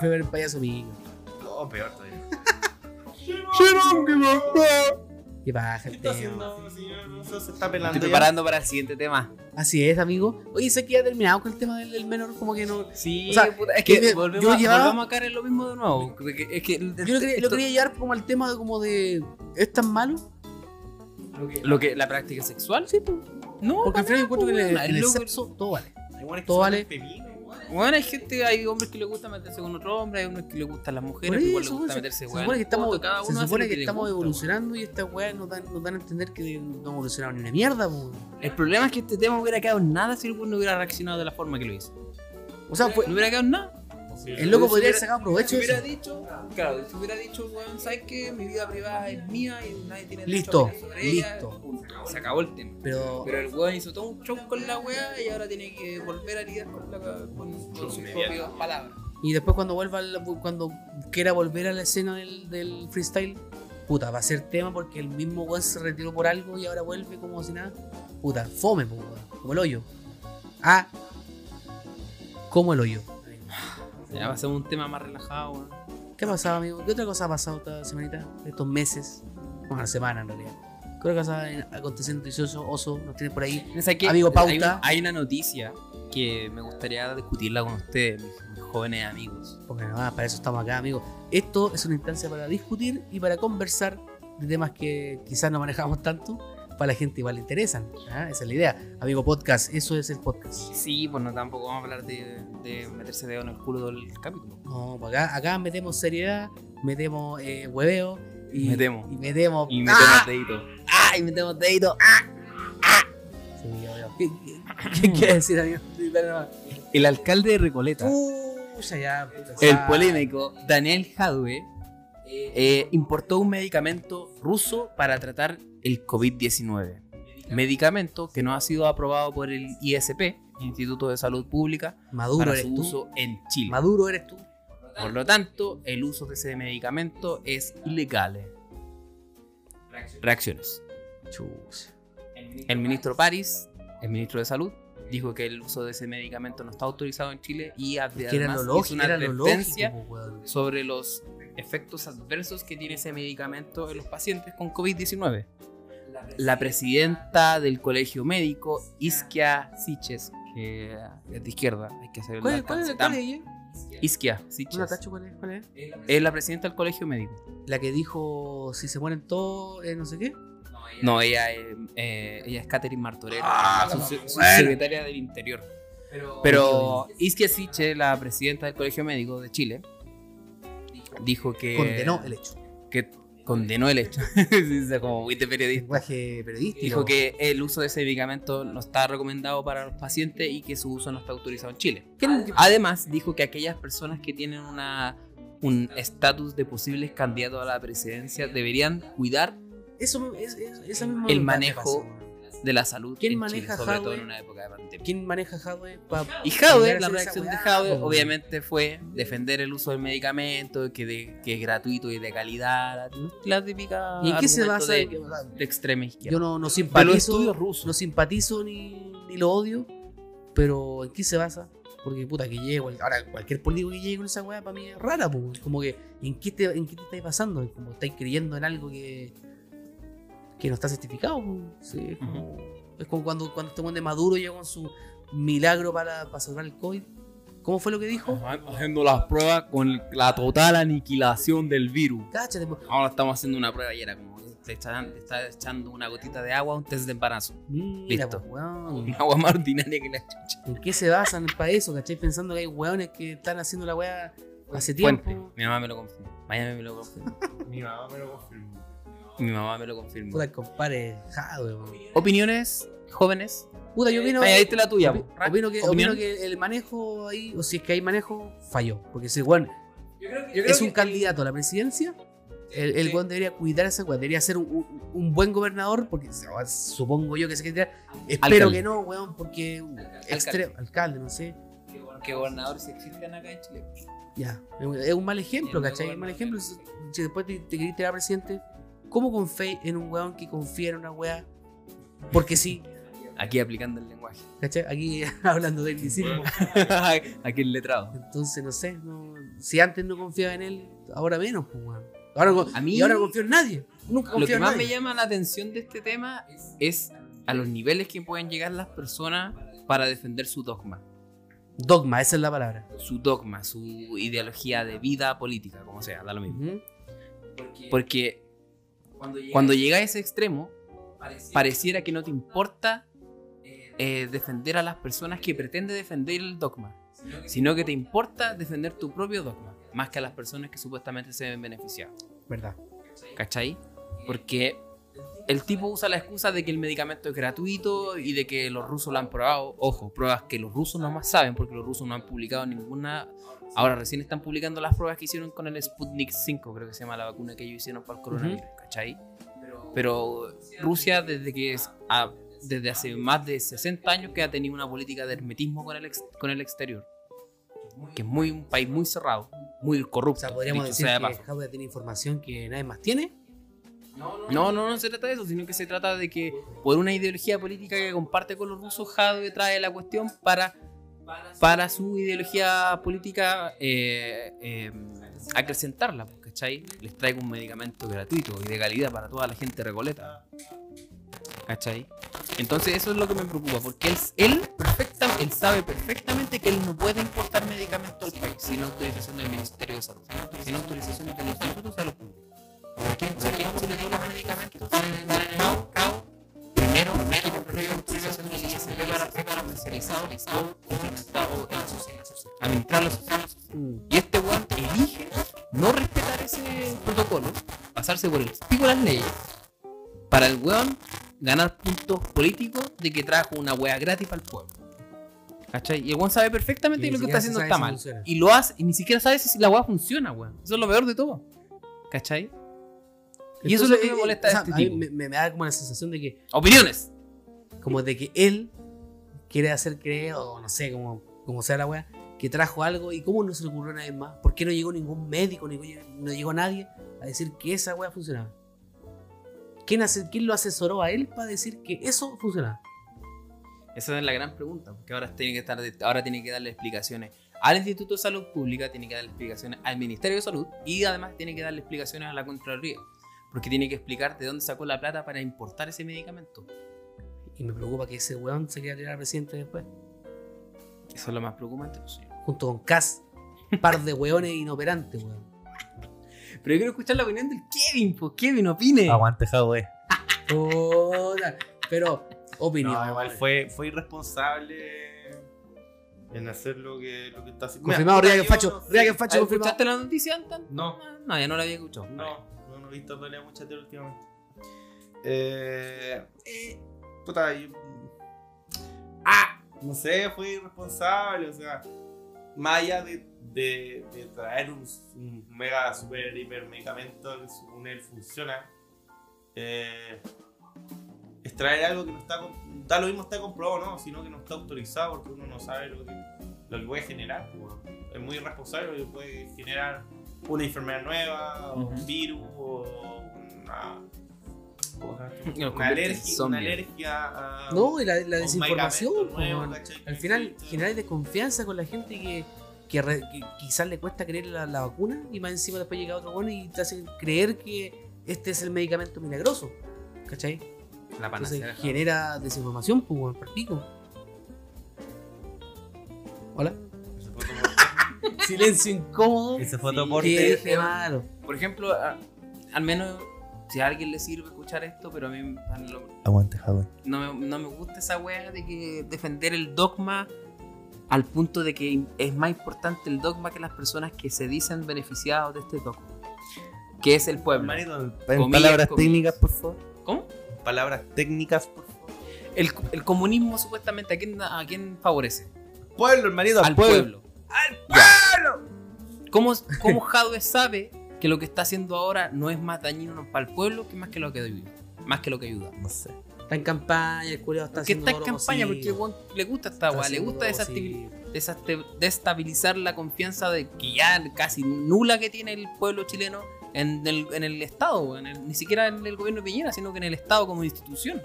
fue ver el payaso mío.
No, peor todavía.
Qué baja
¿Qué
el
está
tema.
haciendo, señor? Russo? Se está pelando.
estoy
ya?
preparando para el siguiente tema.
Así es, amigo. Oye, sé que ya terminado con el tema del, del menor, como que no.
Sí,
O sea,
puta, es
que
que
yo
volvemos, a-
llevaba-
volvemos a caer en lo mismo de nuevo. que- Es que
Yo lo quería, lo
esto-
quería llevar como al tema de como de. ¿Es tan malo?
lo que la práctica sexual,
Sí, pues.
No,
Porque al final encuentro que en el, sexo todo vale.
Hay weones que
Todo vale.
Bueno, hay gente, hay hombres que les gusta meterse con otro hombre, hay unos que les gustan las mujeres, pero igual les gusta
se-
meterse
se supone que estamos, se supone que estamos
gusta,
evolucionando y estas weas nos dan, nos dan a entender que no hemos evolucionado ni una mierda.
El problema es que este tema hubiera quedado en nada si el no hubiera reaccionado de la forma que lo hizo.
O sea, fue,
No hubiera quedado en
el loco
Si
podría haber sacado provecho
Si hubiera
eso.
dicho, claro, si hubiera dicho, weón, ¿sabes qué? Mi vida privada es mía y nadie tiene derecho
Listo,
a opinar sobre ella",
listo.
punto. Se acabó el tema.
Pero,
Pero el weón hizo todo un show con la weá y ahora tiene que volver a lidiar con, la, con, con sus propias palabras.
y después cuando vuelva, al- cuando quiera volver a la escena del, del freestyle, puta, va a ser tema porque el mismo weón se retiró por algo y ahora vuelve como si nada. Puta, fome, po, weón, como el hoyo. Ah, como el hoyo.
Ya va a ser un tema más relajado, weón.
¿Qué ha pasado, amigo? ¿Qué otra cosa ha pasado esta semanita? Estos meses. Una semana en realidad. ¿Qué otra cosa aconteciendo noticioso, oso, nos tiene por ahí? Amigo Pauta.
Hay una, hay una noticia que me gustaría discutirla con ustedes, mis, mis jóvenes amigos.
Porque nada, para eso estamos acá, amigo. Esto es una instancia para discutir y para conversar de temas que quizás no manejamos tanto, para la gente igual le interesan. ¿ah? Esa es la idea. Amigo podcast, eso es el podcast.
Sí, pues no tampoco vamos a hablar de, de meterse dedo en el culo del capítulo.
No, pues acá, acá metemos seriedad, metemos eh, hueveo y
Metemos.
y metemos.
Y metemos
¡Ah!
dedito.
¡Ah! Y metemos dedito. ¡Ah! Sí, obvio. ¿Qué, qué, qué quiere decir, amigo?
El alcalde de Recoleta,
Pucha, ya. puta,
el
ah.
polémico Daniel Jadwe, eh, importó un medicamento ruso para tratar el COVID-19. Medicamento que no ha sido aprobado por el ISP, Instituto de Salud Pública,
Maduro
para
eres
su
tú.
uso en Chile.
Maduro eres tú.
Por lo tanto, el uso de ese medicamento es ilegal. Reacciones.
Chucha.
El ministro París, el ministro de Salud, dijo que el uso de ese medicamento no está autorizado en Chile y además
lo
hizo una
lo
advertencia
lógico,
sobre los efectos adversos que tiene ese medicamento en los pacientes con COVID-19. La presidenta del colegio médico, Iskia Siches, que es de izquierda, hay que hacer el
¿Cuál, es- cuál, es- cuál es ella?
Iskia
¿No la
Siches.
cacho cuál es? ¿Cuál es?
Es la presidenta del colegio médico.
La que dijo si se mueren todos, eh, no sé qué.
No, ella, es- eh, ella es Catherine Martorell,
Ah,
su, su- su
bueno.
secretaria del Interior. Pero Isquia Siche, la presidenta del Colegio Médico de Chile, dijo que.
Condenó el hecho.
Que condenó el hecho. Como muy periodista.
Lenguaje periodístico.
Dijo que el uso de ese medicamento no está recomendado para los pacientes y que su uso no está autorizado en Chile. Además, dijo que aquellas personas que tienen una un estatus de posibles candidatos a la presidencia deberían cuidar
Eso, es, es- esa misma
El manejo. De la salud
¿Quién
en
maneja
Chile, sobre todo en una época de pandemia.
¿Quién maneja pa-
Y Jadwe, la reacción de Jadwe, obviamente fue defender el uso del medicamento, que, de- que es gratuito y de calidad, la, típica
¿Y en qué se basa?
de, de extrema izquierda.
Yo no, no simpatizo,
estudios rusos.
no simpatizo ni, ni lo odio, pero ¿en qué se basa? Porque puta que llegue, ahora cualquier político que llegue con esa weá para mí es rara, po. como que ¿en qué te, en qué te estáis basando? Es Como estáis creyendo en algo que, que no está certificado. Sí, es, como, es como cuando, cuando este de Maduro llegó con su milagro para, para salvar el COVID. ¿Cómo fue lo que dijo?
Haciendo las pruebas con la total aniquilación del virus.
Cáchate.
Ahora estamos haciendo una prueba y era como que te echan- te está echando una gotita de agua a un test de embarazo.
Mira,
Listo.
weón.
Una agua más ordinaria que la chucha.
¿En qué se basan para eso? ¿Cachai? Pensando que hay weones que están haciendo la weá hace tiempo.
Fuente. Mi mamá me lo confirmó. Miami me lo confirmó.
Mi mamá me lo confirmó.
Mi mamá me lo confirmó.
Puta, el compadre.
Opiniones, jóvenes.
Puta, yo opino,
Ahí diste la tuya.
opi- opino, que,
¿Opinión?
opino que el manejo ahí, o si es que hay manejo, falló. Porque ese weón es un candidato a la presidencia. El, el weón debería cuidar a ese weón, debería ser un, un- un buen gobernador, porque o, supongo yo que se tirar. Espero
Alcalde.
que no, weón, porque extremo, alcalde, no sé.
Que gobernadores existen acá en Chile.
Ya, es un mal ejemplo, ¿cachai? Es un mal ejemplo. Si si después te, te querés tirar presidente, ¿cómo confiáis en un weón que confía en una weá? Porque sí,
Aquí aplicando el lenguaje.
¿cachai? Aquí hablando del licismo.
Aquí el letrado.
Entonces, no sé, no- si antes no confiaba en él, ahora menos, pues, weón. Ahora,
A mí-
y ahora no confío en nadie. Nunca
Lo
confío
que
en
más
nadie.
me llama la atención de este tema es a los niveles que pueden llegar las personas para defender su dogma.
Dogma, esa es la palabra.
Su dogma, su ideología de vida política, como sea, da lo mismo. Porque cuando llega a ese extremo, pareciera que no te importa eh, defender a las personas que pretende defender el dogma, sino que te importa defender tu propio dogma, más que a las personas que supuestamente se ven beneficiadas.
Verdad.
¿Cachai? Porque el tipo usa la excusa de que el medicamento es gratuito y de que los rusos lo han probado. Ojo, pruebas que los rusos no más saben porque los rusos no han publicado ninguna. Ahora recién están publicando las pruebas que hicieron con el Sputnik 5, creo que se llama la vacuna que ellos hicieron para el coronavirus, ¿cachai? Pero Rusia desde que es a- desde hace más de 60 años que ha tenido una política de hermetismo con el, ex- con el exterior. Que es muy un país muy cerrado, muy
O
corrupto.
sea, podríamos
dicho
decir
sea de
que tiene información que nadie más tiene.
No, no, no se trata de eso, sino que se trata de que por una ideología política que comparte con los rusos, Jadwe trae la cuestión para, para su ideología política eh, eh, acrecentarla, pues, ¿cachai? Les traigo un medicamento gratuito y de calidad para toda la gente recoleta. ¿Cachai? Entonces eso es lo que me preocupa, porque él, él, perfecta- él sabe perfectamente que él no puede importar medicamentos al país sin autorización del Ministerio de Salud, sin autorización del Instituto de Salud Pública. Por el pico las leyes, para el weón ganar puntos políticos de que trajo una wea gratis para el pueblo. ¿Cachai? Y el weón sabe perfectamente que lo que está haciendo está mal.
funciona.
Y lo hace, y ni siquiera sabe si la wea funciona, weón. Eso es lo peor de todo. ¿Cachai? Y eso es lo que me
Entonces,
molesta de este
a mí me, me- da como la sensación de que,
Opiniones.
como de que él quiere hacer creer, o no sé, como, como sea la wea, que trajo algo y cómo no se le ocurrió a nadie más. ¿Por qué no llegó ningún médico, ni no llegó nadie a decir que esa wea funcionaba? ¿Quién, hace- ¿Quién lo asesoró a él para decir que eso funcionaba?
Esa es la gran pregunta, porque ahora tiene que estar, ahora tiene que darle explicaciones al Instituto de Salud Pública, tiene que darle explicaciones al Ministerio de Salud y además tiene que darle explicaciones a la Contraloría, porque tiene que explicar de dónde sacó la plata para importar ese medicamento.
Y me preocupa que ese weón se quiera tirar al presidente después.
Eso es lo más preocupante. pues, sí.
Junto con Cass. Par de weones inoperantes, weón.
Pero yo quiero escuchar la opinión del Kevin, pues Kevin opine.
Aguante, Jadwe.
Pero, opinión.
No, igual fue, fue irresponsable En hacer lo que, lo que está haciendo.
Confirmado, Ría que Facho. Ría que Facho.
¿Escuchaste la noticia antes?
No.
No, ya no la había escuchado.
No, visto pelea mucha tele últimamente. Eh, eh, puta, yo- Ah, no sé, fue irresponsable, o sea, más allá de, de, de traer un, un mega super hiper medicamento que según él funciona, eh, es traer algo que no está, da lo mismo está comprobado, ¿no? Sino que no está autorizado porque uno no sabe lo que, lo que puede generar. pues, Es muy irresponsable porque puede generar una enfermedad nueva, o un virus, o una, una, alergia, una
zombie.
alergia a.
No, y la, la desinformación.
nuevo.
Al final, generar desconfianza con la gente que, que, re- que quizás le cuesta creer la, la vacuna y más encima después llega otro bueno y te hace creer que este es el medicamento milagroso. ¿Cachai?
La
Entonces
panacea.
genera desinformación, pues, pico. Hola. Silencio incómodo.
Ese fue
Sí,
malo.
Por ejemplo, a- al menos si a alguien le sirve escuchar esto, pero a mí a lo-
Aguante,
no, me, no me gusta esa wea de que defender el dogma al punto de que es más importante el dogma que las personas que se dicen beneficiados de este dogma, que es el pueblo.
Hermanito, en
Comillas,
palabras
comillas.
técnicas, por favor.
¿Cómo?
Palabras técnicas, por favor.
El, el comunismo supuestamente a quién, a quién favorece?
Pueblo, hermanito,
al pueblo. ¡Al pueblo! ¿Cómo, cómo Jadwe sabe que lo que está haciendo ahora no es más dañino para el pueblo que más que lo que ayuda? Más que lo que ayuda.
No sé.
Está en campaña, el culiao está
Porque
haciendo
está en campaña, porque
posible.
le gusta esta weá, le gusta
todo lo
desestabil-
posible.
desaste- destabilizar la confianza de que ya casi nula que tiene el pueblo chileno en el, en el Estado, weón, en el- ni siquiera en el gobierno de Piñera, sino que en el Estado como institución.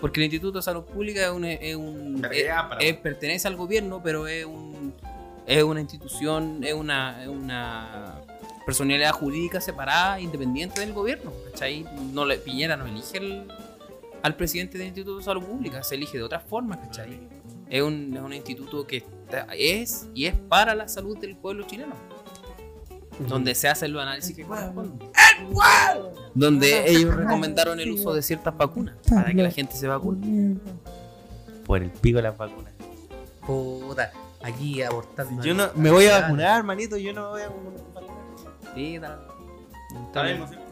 Porque el Instituto de Salud Pública es un, es un- es- es- pertenece al gobierno, pero es un es una institución, es una, es una personalidad jurídica separada, independiente del gobierno. ¿cachai? No le, Piñera no elige el- al presidente del Instituto de Salud Pública, se elige de otra forma, ¿cachai? Es un, es un instituto que está- es y es para la salud del pueblo chileno, donde se hacen los análisis que corresponden. Donde ellos recomendaron el uso de ciertas vacunas para que la gente se vacune.
Por el pico de las vacunas.
Puta, aquí abortando.
Yo no me voy a vacunar, hermanito. Yo no me voy a vacunar.
Sí,
¿cierto?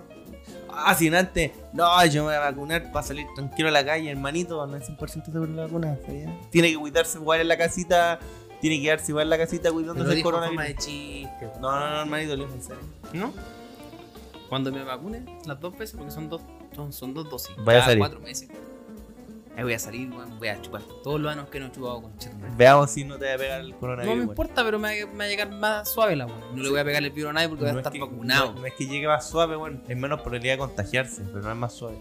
Ah, sin antes. No, yo me voy a vacunar para salir tranquilo a la calle, hermanito. No es 100% seguro la vacuna. ¿sabía? Tiene que cuidarse igual en la casita. Tiene que quedarse igual en la casita cuidándose
lo
el
dijo en forma
coronavirus.
de chiste.
No, no, no, hermanito, lo digo en serio.
¿No? Cuando me vacune, las dos veces, porque son dos, son, son dos dosis.
Vaya a salir.
cuatro meses. Ahí voy a salir, weón, voy a chupar todos los anos que no he chupado con chetumare.
Veamos si no te va a pegar el
No
coronavirus.
me
weón.
importa, pero me va, a- me va a llegar más suave la weón. No le voy a pegar el virus a nadie porque voy a
No es
estar
que-
vacunado.
No, no es que llegue más suave, bueno, es menos probabilidad de contagiarse, pero no es más suave.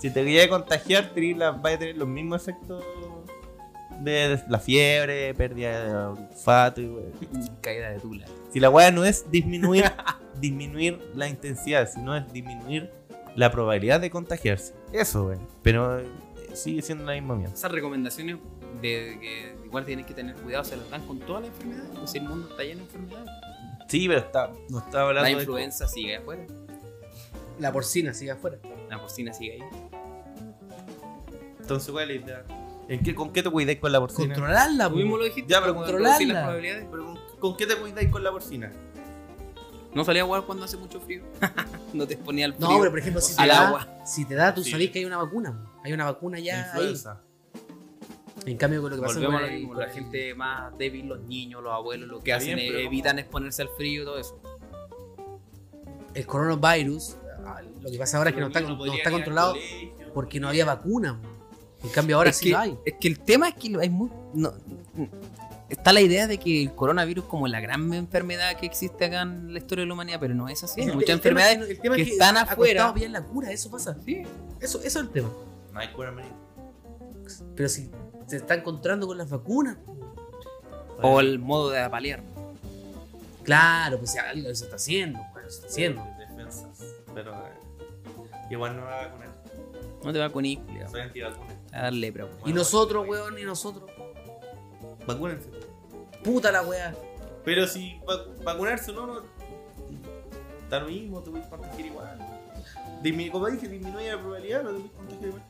Si te llegue a contagiar, tenés la- vas a tener los mismos efectos de la fiebre, pérdida de olfato y weón.
Caída de tula.
Si la weá no es disminuir, disminuir la intensidad, sino es disminuir la probabilidad de contagiarse. Eso, weón. Pero sigue siendo la misma mierda.
Esas recomendaciones de que igual tienes que tener cuidado se las dan con todas las enfermedades. Pues el mundo está lleno de enfermedades.
Sí, pero está, no estaba hablando
La
de-
influenza sigue afuera.
La porcina sigue afuera.
La porcina sigue ahí.
Entonces, ¿cuál es la idea? ¿En qué, ¿Con qué te cuidáis con la porcina?
Controlarla,
mismo lo dijiste.
Ya, pero
controlarla.
reducir las probabilidades.
Pero ¿con, con qué te cuidáis con la porcina?
No salía a jugar cuando hace mucho frío. no te exponía al frío.
No, pero por ejemplo, si te
al
da,
agua.
si te da, tú
Sí.
sabés que hay una vacuna. Hay una vacuna ya ahí. En cambio, con lo que pasa con el-
la
el-
gente más débil, los niños, los abuelos, lo que
Está
hacen
bien,
es evitan exponerse al frío y todo eso.
el coronavirus, ah, lo que pasa ahora es que no está, no está controlado porque no había vacuna. En cambio, ahora
es,
sí
que,
lo hay.
es que el tema es que hay muy, no- está la idea de que el coronavirus como la gran enfermedad que existe acá en la historia de la humanidad, pero no es así. Hay muchas
el tema
enfermedades
es que- el tema
que
es que
están afuera.
pillar la cura, eso pasa.
Sí.
Eso, eso es el tema.
No hay cura, hermanito.
Pero si se está encontrando con las vacunas,
O el modo de paliar.
claro, pues si algo se está haciendo, bueno, se está haciendo.
Defensas. Pero eh, igual no va a vacunar.
No te va con culiao.
Soy antivacunas.
A dar lepra. weón.
Y nosotros, weón, y nosotros.
Vacúnense.
Puta la weá.
Pero si va- vacunarse o no, no. Da lo mismo, te voy a contagiar igual. Dismi- como dije, disminuye la probabilidad, no te voy a contagiar igual.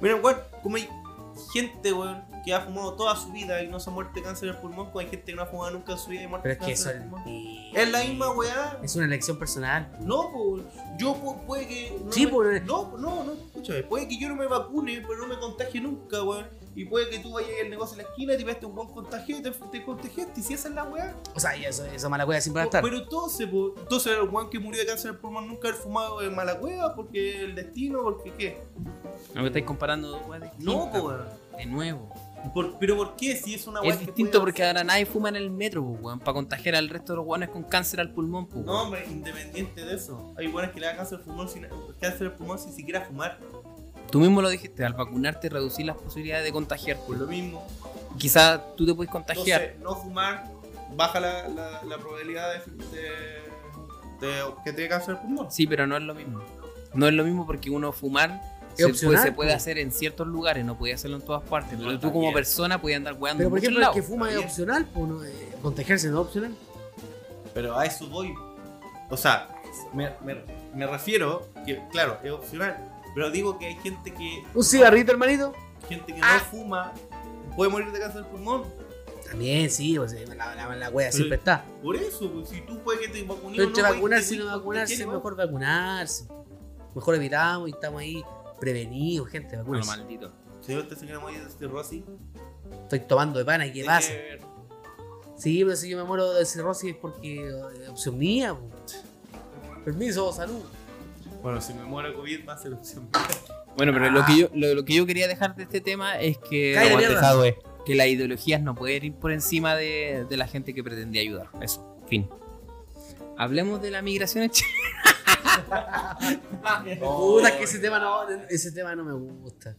Mira, weón, como hay gente, weón, que ha fumado toda su vida y no se ha muerto de cáncer del pulmón, como hay gente que no ha fumado nunca en su vida y muerto
Pero
de cáncer
es,
del pulmón.
y-
Es la misma weá.
es una elección personal.
No, pues, yo pu- puede que. No
Sí,
me-
pues.
No, no, no, escúchame. Puede que yo no me vacune, pero no me contagie nunca, weón. Y puede que tú vayas al negocio en la esquina, te pegaste un buen contagio y te, te contagiaste. Y si esa es la weá.
O sea, y eso, esa mala wea siempre va a estar.
Pero entonces, pues, entonces el weón que murió de cáncer del pulmón nunca haber fumado en mala weá, porque el destino, porque qué.
No me estáis comparando dos weas
No, pues, weón.
De nuevo.
Por- pero ¿por qué? Si es una weá
Es distinto porque ahora nadie fuma en el metro, pues, weón. Para contagiar al resto de los weones con cáncer al pulmón, pues.
No, hombre, independiente de eso. Hay weones que le da cáncer al pulmón sin, cáncer al pulmón sin siquiera fumar.
Tú mismo lo dijiste, al vacunarte reducir las posibilidades de contagiar.
Por lo mismo.
Quizás tú te puedes contagiar.
Entonces, no fumar baja la, la, la probabilidad de, de- de que te dé cáncer al pulmón.
Sí, pero no es lo mismo. No es lo mismo porque uno fumar se,
opcional,
puede, se puede
pues.
hacer en ciertos lugares, no puede hacerlo en todas partes. Pero tú como persona puedes andar weando
Pero
en
por ejemplo, el que fuma es opcional, pues, no, eh, contagiarse no es opcional.
Pero a eso voy. O sea, me, me- me refiero que, claro, es opcional. Pero digo que hay gente que,
Un cigarrito, hermanito.
gente que
Ah.
no fuma puede morir de cáncer al pulmón.
También, sí, pues, eh, la, la, la wea siempre está.
Por eso, pues, si tú puedes que te vacunes
Pero
o
entre
no,
vacunarse y no vacunarse, es mejor vacunarse. Mejor evitamos y estamos ahí prevenidos, gente,
lo
vacúnense.
maldito.
Señor, usted se quiere morir de cirrosis.
Estoy tomando de pana, ¿y qué pasa? Sí, pero si yo me muero de cirrosis es porque eh, opción mía. po. Permiso, salud.
Bueno, si me muero de COVID va a ser opción.
Bueno, pero lo, que yo, lo, lo que yo quería dejar de este tema es que,
mierda.
Jadwe.
que las ideologías no pueden ir por encima de, de la gente que pretendía ayudar. Eso, fin. Hablemos de la migración en Chile.
Puta, que ese tema no, ese tema no me gusta.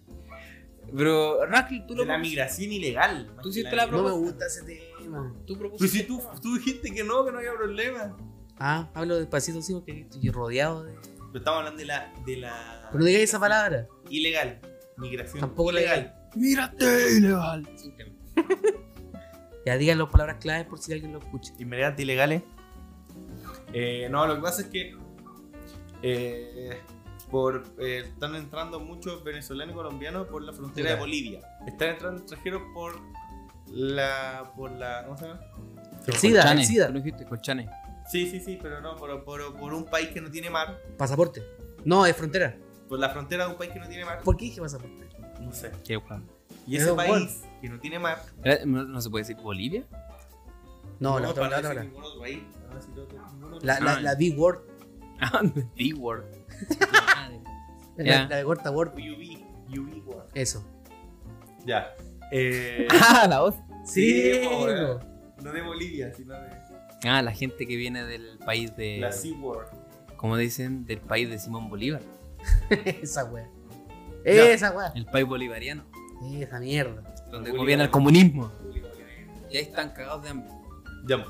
Pero, Raskil, tú
De
lo
la migración ilegal. más
Tú
que
hiciste la
No me gusta ese tema.
Tú propusiste.
si tú, tú dijiste que no, que no había problema.
Ah, hablo despacito, sí, porque estoy rodeado de.
Pero estamos hablando de la, de la
Pero no digáis esa palabra.
ilegal. Migración
Tampoco
ilegal.
Mírate, ilegal.
Ya digan las palabras claves por si alguien lo escucha.
Inmigrantes ilegales. Eh, no, lo que pasa es que eh, por, eh, están entrando muchos venezolanos y colombianos por la frontera de Bolivia. Están entrando extranjeros por la. por la. ¿Cómo se llama?
El SIDA, el SIDA.
lo dijiste, Colchane.
Sí, sí, sí, pero no, por, por, por un país que no tiene mar.
Pasaporte. No, es frontera.
Por la frontera de un país que no tiene mar.
¿Por qué dije pasaporte?
No sé.
Qué guapo.
Y
Es
ese país que no tiene mar.
¿No, no se puede decir Bolivia?
No, la otra,
para
la otra.
No, otro.
La, la,
Ah.
la Big Word.
Ah, The Word.
La, la de corta Word.
UV. UV War.
Eso.
Ya. Eh,
ah, la voz.
Sí,
no de Bolivia, sino de
Ah, la gente que viene del país de.
la Sea War.
como dicen, del país de Simón Bolívar.
Esa wea. Esa wea.
El país bolivariano.
Esa mierda.
Donde gobierna el comunismo. Y ahí están cagados de hambre.
Ya.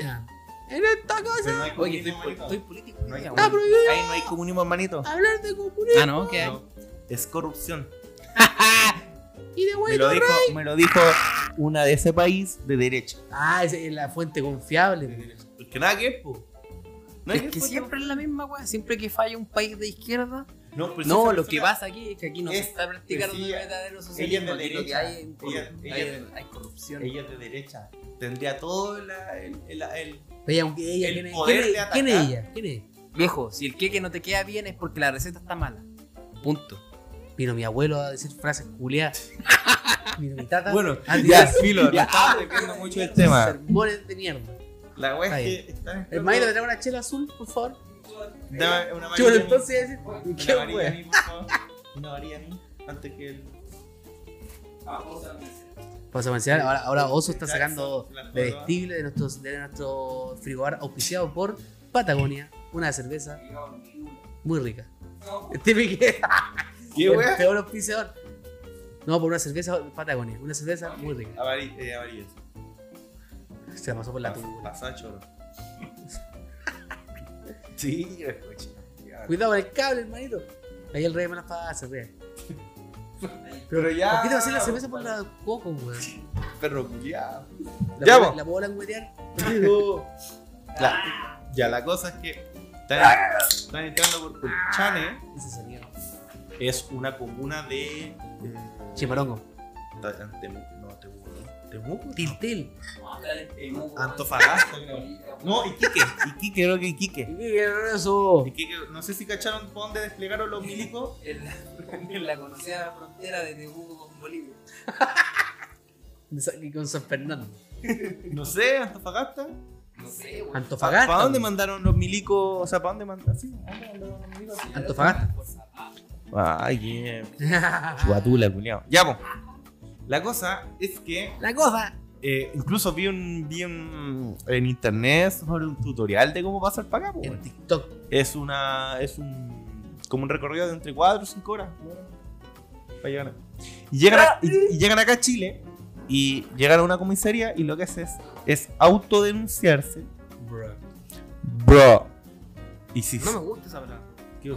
Ya. En esta casa.
no hay
Oye,
comunismo,
estoy, político.
No hay
Está prohibido
Ahí no hay comunismo, hermanito.
hablar de comunismo.
Ah, no, ¿qué hay?
No, es corrupción.
Y de
Me lo, dijo, me lo dijo una de ese país de derecha.
Ah, esa es la fuente confiable.
Es que nada que es, po. Nada
Es
que
siempre es la misma weá. Siempre que falla un país de izquierda.
No, pero si
No, lo que pasa aquí es que aquí no
es-
se está practicando
pues
el
ella-
verdadero
ella
socialismo.
es de derecha.
hay,
Ella- ella de-
hay corrupción.
Ella es de derecha. Tendría todo la- el, el, el-
Ella, ella,
El
¿quién, es,
poder
quién,
de
es, quién es
atacar.
ella? ¿Quién es?
Viejo, si el queque no te queda bien es porque la receta está mala. Punto.
Vino mi abuelo a decir frases culiadas. Vino mi tata.
Bueno,
a
ya, filo, no estamos desviando mucho del tema.
Sermones de mierda.
La wea
Está
es que está
Hermanito, ¿me trae una chela azul, por favor?
Dame una
Yo
amarilla a mí.
entonces decir,
Una
¿qué
a
wea?
mí, por favor. Una a mí. Antes que el.
Pasa comercial, ahora, ahora Oso está
Ya,
sacando bebestible de, nuestros, de nuestro frigobar auspiciado por Patagonia, una cerveza muy rica. Típica.
¿Qué
el
wea?
peor auspiciador. No, por una cerveza Patagonia, una cerveza muy rica.
Amarilla, eh, amarilla.
Se pasó por la tuba.
Pasá choro. Sí, escucha.
Cuidado con el cable, hermanito. Ahí el rey me la pasa, rey.
Pero ya.
¿Por qué te vas a hacer la cerveza por la coco, weón?
Perro culiado.
¿La,
Ya.
¿La puedo languetear?
La- ya, la cosa es que están, están entrando por Colchane.
Ese sonido.
Es una comuna de. eh,
Chimarongo.
En Temuco, no, Temuco, no. Temuco. no.
Tiltel.
Antofagasta, creo. No, Iquique. Iquique, creo que Iquique.
¿Qué era eso?
Iquique, no sé si cacharon por dónde desplegaron los milicos.
En la, en la conocida frontera de Temuco con Bolivia.
Y con San Fernando.
No sé, Antofagasta.
No sé, weón.
Antofagasta.
¿Para dónde mandaron los milicos? O sea, ¿para dónde mandaron? Sí, ¿a dónde mandaron los milicos?
Antofagasta.
Ay, qué. Chuatula, culiao. Ya, po. La cosa es que
La cosa.
eh, incluso vi un, vi un en internet sobre un tutorial de cómo pasar para acá, po,
En. TikTok.
Es una. Es un. como un recorrido de entre 4 o 5 horas. Para llegar. Y llegan, a- y, y llegan acá a Chile y llegan a una comisaría y lo que hace es, es autodenunciarse. Bro. Y si
No me gusta esa palabra.
¿Qué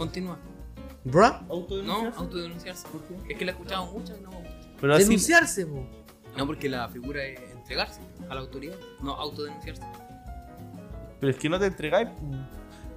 Continúa.
Bro.
No,
autodenunciarse.
autodenunciarse. Es que la he escuchado mucho y no me gusta.
Pero así,
Denunciarse, po.
No, porque la figura es entregarse a la autoridad, no autodenunciarse.
pero es que no te entregáis. po.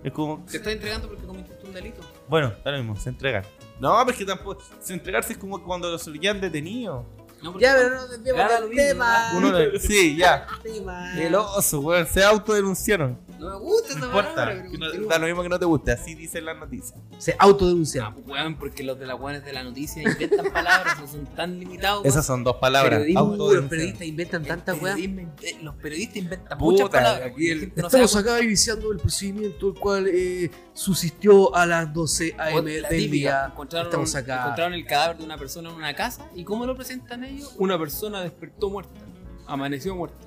Es como.
Te estás entregando porque cometiste un delito.
Bueno, da lo mismo, se entregan. No, pero es que tampoco. Se entregarse es como cuando los ya detenidos.
No, porque
Ya, pero no desviemos
Claro, lo
del
mismo,
tema.
Uno sí, ya.
tema.
El oso, weón. Se autodenunciaron.
No me gusta
No
esa palabra.
importa.
pero
no-
continúa.
da lo mismo que no te guste. Así dicen las noticias.
Se
Ah,
autodenunciaron.
pues, weón, porque los de las weones de la noticia inventan palabras, no son tan limitados.
Esas son dos palabras.
Periodismo,
los periodistas inventan tantas weas.
Periodismo, Los periodistas inventan
Puta,
muchas palabras.
aquí
porque
el-
la gente no
Estamos acá iniciando el procedimiento el cual eh, subsistió a las 12
cómo-
AM
la
del
típica,
día.
Encontraron,
Estamos acá.
encontraron el cadáver de una persona en una casa y ¿cómo lo presentan ellos? Una persona despertó muerta, amaneció muerta.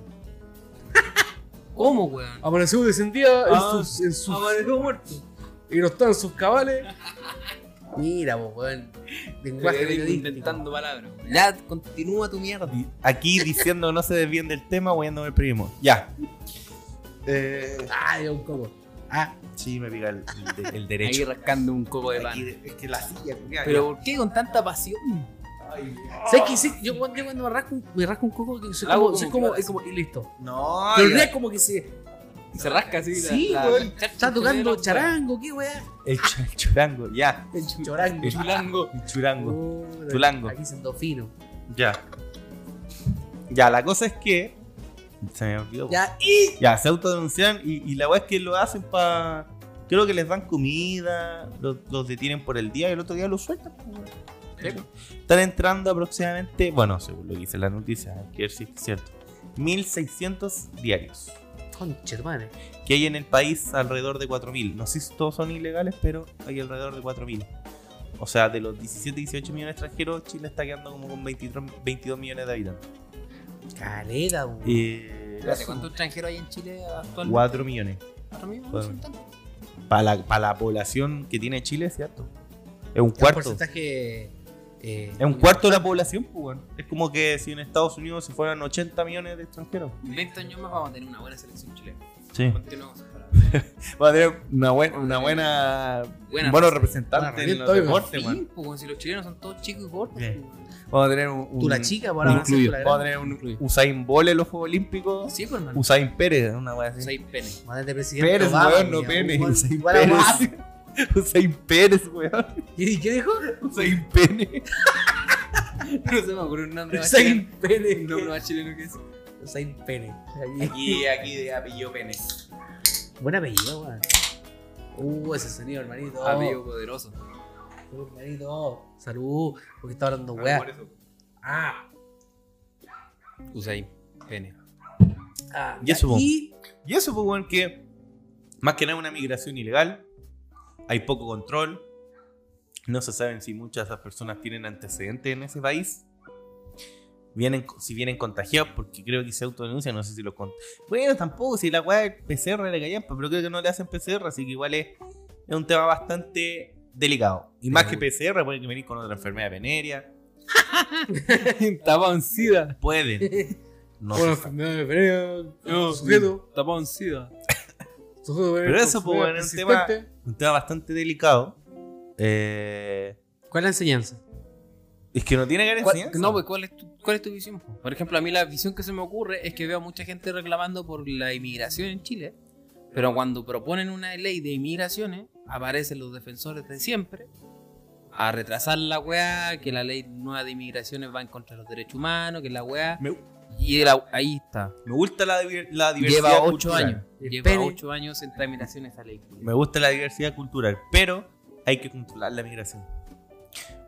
¿Cómo, weón?
Amaneció descendida en
Ah,
sus, en sus-
Amaneció muerto.
y no están sus cabales. Mira, vos, weón. Lenguaje
inventando palabras. weón. Ya, continúa tu mierda.
Aquí diciendo no se desvíen del tema, huyendo el primo. Ya. Eh,
Ah, es un coco. Ah,
sí, me pica el, el de- el
Ahí
derecho.
rascando un coco de
Aquí
pan.
de- es que la silla,
Pero ¿por qué con tanta pasión?
¿Sabes qué? Sí, yo, cuando- yo cuando me rasco, un- me rasco un coco, que soy
hago
como, soy
como
como,
que-
es como, y listo.
No,
Pero
ya.
no es como que se
Se rasca así. la-
Sí,
la-
weón.
la-
está tocando charango, qué weá.
el, ch- el churango, ya.
El chorango.
El
Chulango.
El churango. Tulango.
Aquí siendo fino.
Ya. Ya, la cosa es que. Se me olvidó.
Ya, y.
Ya, se autodenuncian y, y la weá es que lo hacen para. Creo que les dan comida, los, los detienen por el día y el otro día los sueltan. pues, weón. Están entrando aproximadamente, bueno, según lo que dice la noticia, hay que ver si es cierto, 1600 diarios.
Conche, hermano.
Que hay en el país alrededor de 4000. No sé si todos son ilegales, pero hay alrededor de 4000. O sea, de los 17, 18 millones de extranjeros, Chile está quedando como con 23, 22 millones de habitantes.
Caleta, weón.
Eh,
¿Cuántos extranjeros hay en Chile actualmente?
4 millones.
¿Cuatro millones?
Para la, la población que tiene Chile, cierto. Es un
Un
cuarto.
porcentaje. Eh,
Es un cuarto de la población, pues. Es como que si en Estados Unidos se fueran 80 millones de extranjeros.
En 20 años más vamos a tener una buena selección chilena.
Sí.
Continuamos.
Va a tener una buena, una buena,
Buena
un buenos representantes en los deportes,
Sí,
weón.
pues, si los chilenos son todos chicos y gordos. Pues.
Vamos a tener un, un-
Tú la chica,
un
para ahora
incluido.
la
Vamos a tener un
Incluido.
Usain Bolt en los Juegos Olímpicos.
Sí, pues.
Usain Pérez, una wea así.
Usain pene.
Madre de presidente.
Pérez,
Obama,
weón, no Pene.
igual-
Usain. Pérez. Usain Pérez, weón.
¿Y qué dijo?
Usain Pene.
No se me ocurre un nombre más
Usain
chileno.
Pene.
Un nombre más chileno que eso.
Usain Pene.
Aquí, aquí de apellido Pene.
Buen apellido, weón. Uh, ese sonido, hermanito.
Apellido poderoso.
Uh, hermanito. Salud. Porque está hablando weá. Ah.
Usain pene.
ah.
Y eso.
Y.
Y eso, pues, weón, que más que nada una migración ilegal. Hay poco control. No se saben si muchas de esas personas tienen antecedentes en ese país. Vienen, si vienen contagiados, porque creo que se autodenuncian, no sé si los con... Bueno, tampoco, si la weá es PCR le caían, pero creo que no le hacen PCR, así que igual es, es un tema bastante delicado. Y más que PCR, pueden venir con otra enfermedad venérea.
Tapado en sida.
Pueden. No
Bueno, enfermedad de Perea,
No,
sujeto,
Tapado en sida.
Pero eso,
enfermedad
pues, es un tema- un tema bastante delicado. Eh,
¿Cuál es la enseñanza?
es que no tiene gran
¿Cuál-
enseñanza.
no, pues ¿cuál es, tu, ¿cuál es tu visión? po? Por ejemplo, a mí la visión que se me ocurre es que veo a mucha gente reclamando por la inmigración en Chile, pero cuando proponen una ley de inmigraciones, aparecen los defensores de siempre a retrasar la weá, que la ley nueva de inmigraciones va en contra de los derechos humanos, que la weá.
Me,
Y la- ahí está.
me gusta la, la diversidad
Lleva ocho
cultural.
años. Lleva ocho años en tramitación esa ley.
Me gusta la diversidad cultural, pero hay que controlar la migración.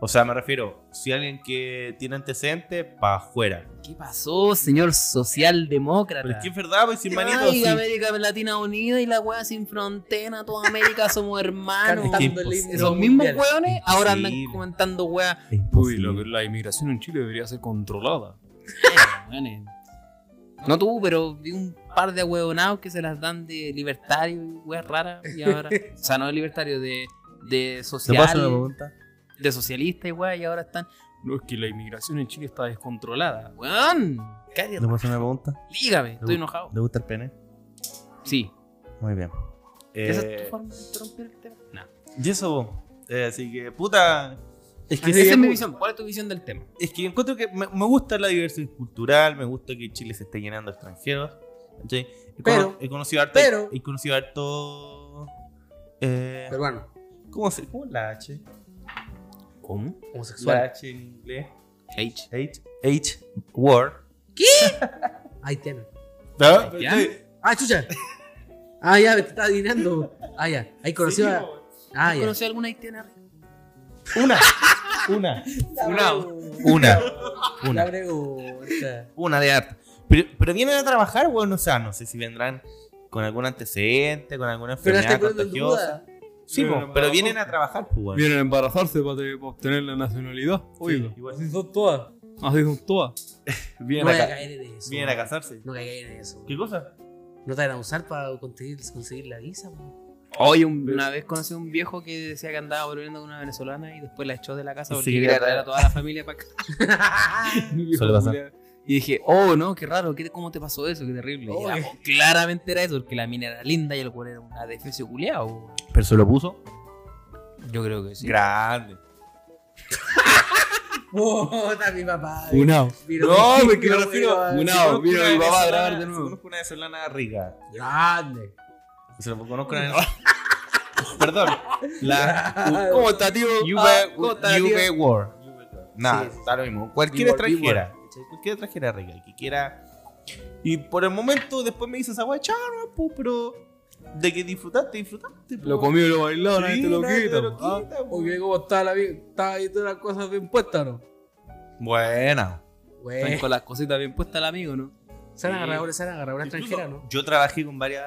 O sea, me refiero, si alguien que tiene antecedentes, para afuera.
¿Qué pasó, señor socialdemócrata?
Pero es que es verdad, pues sin manito,
Ay,
sí.
América Latina Unida y la weá sin frontera, toda América somos hermanos. Esos mismos weones ahora andan comentando weá. Uy, la, la inmigración en Chile debería ser controlada. Weones. no tú, pero vi un par de huevonados que se las dan de libertario y weas raras. Y ahora, o sea, no de libertario, de, de
¿Te
social,
paso una pregunta?
de socialista y wea, y ahora están. No, es que la inmigración en Chile está descontrolada. Weón, cállate,
¿Te paso una pregunta?
dígame, estoy enojado.
¿Le gusta el pene?
Sí.
Muy bien.
¿Esa
Eh,
es tu forma de interrumpir el tema? No.
y eso. Eh, así que, puta. Es que,
Esa
sí,
es mi
pu-
visión. ¿Cuál es tu visión del tema?
es que encuentro que me, me gusta la diversidad cultural, me gusta que Chile se esté llenando de extranjeros. He,
Pero-
he conocido harto.
pero-
he conocido harto. Eh,
Peruano.
¿Cómo se cómo es la H?
¿Cómo?
La
Homosexual.
H en inglés.
H.
H. H. Word.
Ahí tiene.
¿No?
Ah, chucha. Ah, ya, me está adivinando. Ah, ya. Ahí conoció
Sí,
a. Ah, ya.
¿Conocí alguna haitiana?
Una. Una.
Una.
Una. Una.
pregunta.
Una de arte. Pero, pero vienen a trabajar, bueno, o sea, no sé si vendrán con algún antecedente, con alguna enfermedad contagiosa. Sí,
Vienen
po,
a
pero vienen a trabajar, pues.
Vienen a embarazarse para, te- para obtener la nacionalidad.
Sí, igual.
Así son todas.
así son todas.
Vienen,
No
a,
caer en eso.
vienen a casarse.
No caigas en eso.
¿Qué cosa?
No te van a usar para conseguir, conseguir la visa, po.
Un- una vez conocí a un viejo que decía que andaba volviendo con una venezolana y después la echó de la casa porque
Sí,
quería traer a toda la familia para acá.
Suele pasar.
Y dije, oh, no, qué raro, ¿qué, ¿cómo te pasó eso? Qué terrible.
Oh,
era, claramente era eso, porque la mina era linda y el cual era una defecio culiao.
¿Pero se lo puso?
Yo creo que sí.
Grande.
Puta, mi papá. Vino
No, porque me refiero.
abuela.
Una-
si conozco
vino
una
mi papá a grabar de nuevo.
Conozco una venezolana rica.
Grande.
Se lo conozco una Perdón. La
¿Cómo está, tío?
UV,
Ah, ¿cómo está, tío?
UV War. Nada,
Sí, sí, sí.
está lo mismo. Cualquier extranjera. Cualquier extranjera rica que quiera. Y por el momento, después me dice esa guay, pero. De que disfrutaste, disfrutaste.
Lo comió y lo bailado, nadie
Sí,
te lo
nadie
quita.
te lo
Ah,
quita.
Oye, ¿cómo está la vida? ¿Está ahí todas las cosas bien puestas, no?
Buena.
Están con las cositas bien puestas el amigo, ¿no?
¿Se han agarrado, se han agarrado una extranjera, no?
Yo trabajé con varias.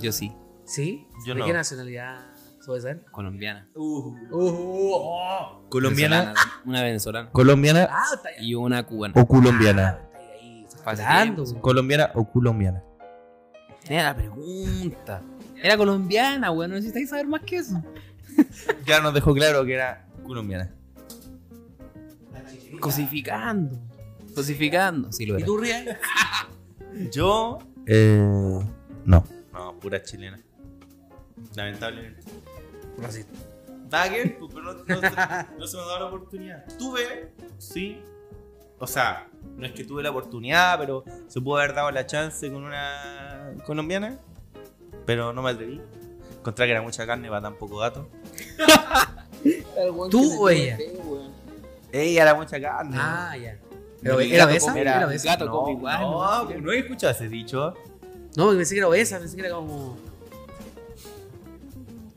Yo sí,
¿Sí?
Yo
¿De
no.
qué nacionalidad puede ser?
colombiana.
Uh, uh, oh.
Colombiana.
Venezolana, Una venezolana.
Colombiana
Ah, está ahí.
Y una cubana.
o colombiana.
Está ahí,
tiempo,
Colombiana o colombiana.
Era la pregunta. Era colombiana, weón. No necesitáis saber más que eso.
Ya nos dejó claro que era colombiana.
Cosificando. Cosificando. Sí, lo
¿Y tú, Ria?
Yo. Eh. No. No, pura chilena. Lamentablemente.
Racista.
Ver, pues, pero no, no se- no se me ha dado la oportunidad. Tuve, sí. O sea, no es que tuve la oportunidad, pero se pudo haber dado la chance con una colombiana. Pero no me atreví. Encontré que era mucha carne para tan poco gato.
¿Tú o ella?
Ella era mucha carne.
Ah, ya. ¿Pero era obesa? ¿Era obesa?
gato
no,
come igual,
No,
¿no?
pues no he escuchado ese dicho.
No, porque pensé que era obesa, pensé que era como...